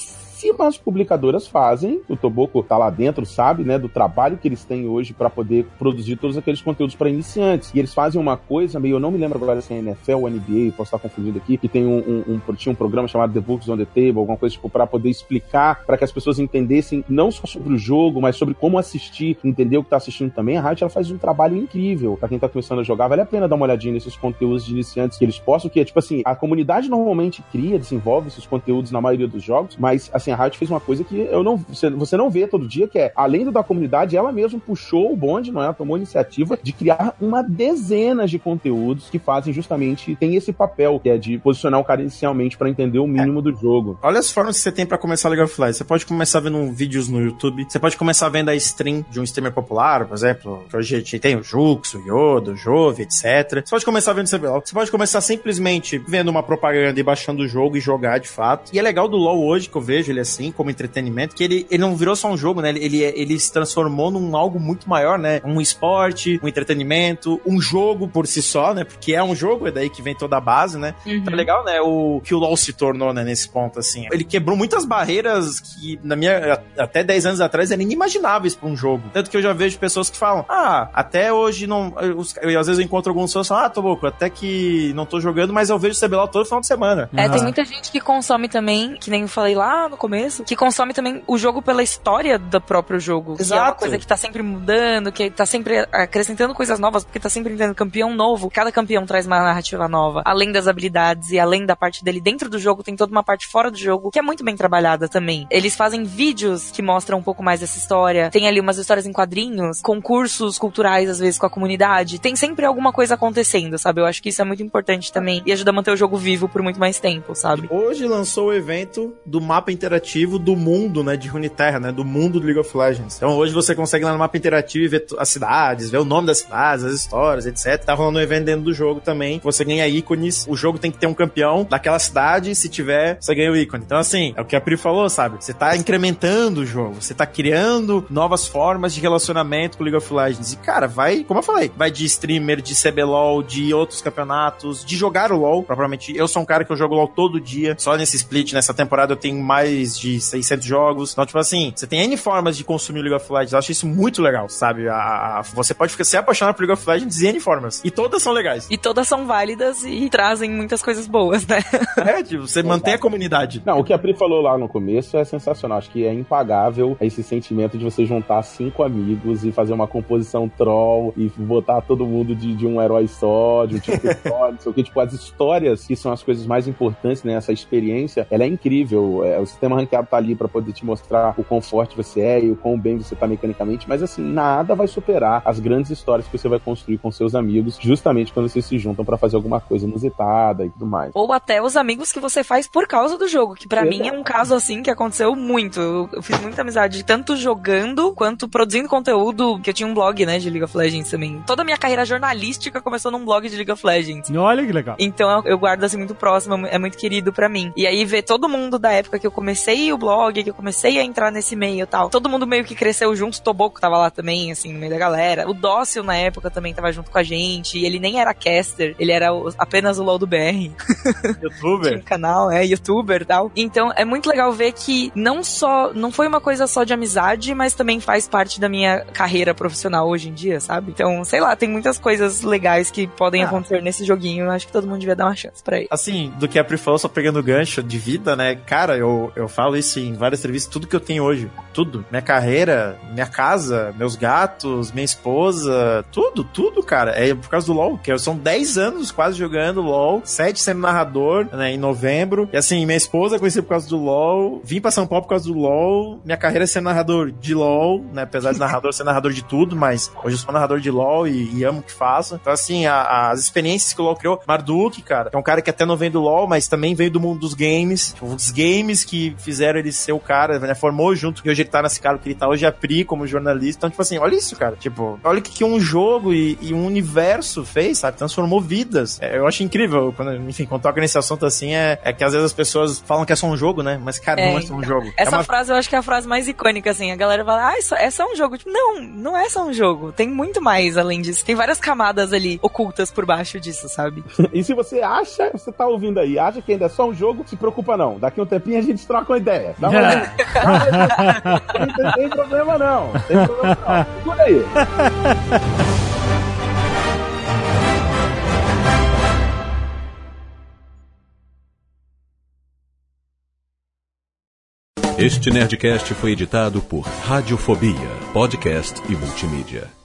S3: as publicadoras fazem, o Toboco tá lá dentro, sabe, né, do trabalho que eles têm hoje pra poder produzir todos aqueles conteúdos pra iniciantes. E eles fazem uma coisa meio, eu não me lembro agora se é NFL ou NBA, posso estar confundindo aqui, que tem um, um, um- tinha um programa chamado The Books on the Table, alguma coisa tipo, pra poder explicar, pra que as pessoas entendessem não só sobre o jogo, mas sobre como assistir, entender o que tá assistindo também. A Riot ela faz um trabalho incrível pra quem tá começando a jogar. Vale a pena dar uma olhadinha nesses conteúdos de iniciantes que eles postam, que é tipo assim, a comunidade normalmente cria, desenvolve esses conteúdos na maioria dos jogos, mas assim, a Riot fez uma coisa que eu não, você, não vê todo dia, que é, além da comunidade, ela mesma puxou o bonde, não é? Tomou a iniciativa de criar uma dezena de conteúdos que fazem justamente, tem esse papel, que é de posicionar o cara inicialmente pra entender o mínimo do jogo.
S4: Olha as formas que você tem pra começar League of Legends. Você pode começar vendo vídeos no YouTube. Você pode começar vendo a stream de um streamer popular, por exemplo. Que hoje a gente tem o Jux, o Yoda, o Jove, etc. Você pode começar vendo CBLOL. Você pode começar simplesmente vendo uma propaganda e baixando o jogo e jogar de fato. E é legal do LoL hoje, que eu vejo ele assim, como entretenimento, que ele, ele não virou só um jogo, né? Ele, ele, ele se transformou num algo muito maior, né? Um esporte, um entretenimento, um jogo por si só, né? Porque é um jogo, é daí que vem toda a base, né? Tá legal, né? O que o LoL se tornou, né, nesse ponto, assim. Ele quebrou muitas barreiras que, na minha. Até 10 anos atrás, eram inimagináveis pra um jogo. Tanto que eu já vejo pessoas que falam: Ah, até hoje não. Eu, eu, às vezes eu encontro alguns pessoas que falam: Ah, tô louco, até que não tô jogando, mas eu vejo CBLOL todo final de semana.
S2: É, tem
S1: Ah.
S2: muita gente que consome também, que nem eu falei lá no começo, que consome também o jogo pela história do próprio jogo. Que é uma
S4: Exato.
S2: coisa que tá sempre mudando, que tá sempre acrescentando coisas novas, porque tá sempre tendo campeão novo. Cada campeão traz uma narrativa nova. Além das habilidades e além da parte dele dentro do jogo, tem toda uma parte fora do jogo que é muito bem trabalhada também. Eles fazem vídeos que mostram um pouco mais dessa história. Tem ali umas histórias em quadrinhos, concursos culturais, às vezes, com a comunidade. Tem sempre alguma coisa acontecendo, sabe? Eu acho que isso é muito importante também e ajuda a manter o jogo vivo por muito mais tempo, sabe?
S4: Hoje lançou o evento do mapa interativo interativo do mundo, né, de Runeterra, né, do mundo do League of Legends. Então hoje você consegue ir lá no mapa interativo e ver as cidades, ver o nome das cidades, as histórias, etc. Tá rolando um evento dentro do jogo também. Você ganha ícones. O jogo tem que ter um campeão daquela cidade. Se tiver, você ganha o ícone. Então, assim, é o que a Pri falou, sabe? Você tá incrementando o jogo. Você tá criando novas formas de relacionamento com o League of Legends. E, cara, vai, como eu falei, vai de streamer, de CBLOL, de outros campeonatos, de jogar o LoL, propriamente. Eu sou um cara que eu jogo LoL todo dia. Só nesse split, nessa temporada, eu tenho mais de 600 jogos. Então, tipo assim, você tem N formas de consumir o League of Legends. Eu acho isso muito legal, sabe? A, a- você pode ficar, se apaixonar por League of Legends de N formas. E todas são legais.
S2: E todas são válidas e trazem muitas coisas boas, né?
S4: É, tipo, você mantém a comunidade.
S3: Não, o que a Pri falou lá no começo é sensacional. Acho que é impagável esse sentimento de você juntar cinco amigos e fazer uma composição troll e botar todo mundo de, de um herói só, de um tipo de história, não sei o que. Tipo, as histórias, que são as coisas mais importantes, né? Essa experiência, ela é incrível. É, o sistema ranqueado tá ali pra poder te mostrar o quão forte você é e o quão bem você tá mecanicamente, mas assim, nada vai superar as grandes histórias que você vai construir com seus amigos, justamente quando vocês se juntam pra fazer alguma coisa inusitada e tudo mais.
S2: Ou até os amigos que você faz por causa do jogo, que pra
S3: Exato.
S2: mim é um caso assim que aconteceu muito. Eu, fiz muita amizade, tanto jogando quanto produzindo conteúdo, que eu tinha um blog, né, de League of Legends também. Toda a minha carreira jornalística começou num blog de League of Legends.
S1: Olha que legal.
S2: Então eu- eu guardo assim muito próximo, é muito querido pra mim. E aí ver todo mundo da época que eu comecei o blog, que eu comecei a entrar nesse meio e tal. Todo mundo meio que cresceu junto, o Toboco tava lá também, assim, no meio da galera. O Dócil na época também tava junto com a gente. E ele nem era caster, ele era o- apenas o LoL do BR. Tinha
S4: Youtuber.
S2: um canal, é, youtuber e tal. Então é muito legal ver que não só, não foi uma coisa só de amizade, mas também faz parte da minha carreira profissional hoje em dia, sabe? Então, sei lá, tem muitas coisas legais que podem
S4: Ah.
S2: acontecer nesse joguinho. Eu acho que todo mundo devia dar uma chance pra ele.
S4: Assim, do que a Pri falou, só pegando o gancho de vida, né? Cara, eu, eu falo isso em várias entrevistas, tudo que eu tenho hoje. Tudo. Minha carreira, minha casa, meus gatos, minha esposa, tudo, tudo, cara. É por causa do LoL, que eu- são 10 anos quase jogando LoL, 7 sendo narrador, né, em novembro. E assim, minha esposa conheci por causa do LoL, vim pra São Paulo por causa do LoL, minha carreira é ser narrador de LoL, né? Apesar de narrador ser narrador de tudo, mas hoje eu sou narrador de LoL e, e amo o que faço. Então, assim, a- as experiências que o LoL criou, Marduk, cara, é um cara que até não vem do LoL, mas também veio do mundo dos games. Tipo, os games que fizeram ele ser o cara, né? Formou junto, que hoje ele tá nesse cara que ele tá hoje, a Pri como jornalista. Então, tipo assim, olha isso, cara. Tipo, olha o que, que um jogo e, e um universo fez, sabe? Transformou vidas. É, eu acho incrível, quando, enfim, quando toca nesse assunto assim, é, é que às vezes as pessoas falam que é só um jogo, né? Mas, cara,
S2: É,
S4: não é só um jogo.
S2: Essa
S4: é uma
S2: frase eu acho que é a frase mais icônica, assim. A galera fala, ah, isso é só um jogo. Tipo, não, não é só um jogo. Tem muito mais além disso. Tem várias camadas ali ocultas por baixo disso, sabe?
S3: E se você acha, você tá ouvindo aí, acha que ainda é só um jogo, se preocupa não. Daqui um tempinho a gente troca uma ideia. Dá uma olhada. não tem, problema não. Tem problema não. Segura aí.
S5: Este Nerdcast foi editado por Radiofobia, podcast e multimídia.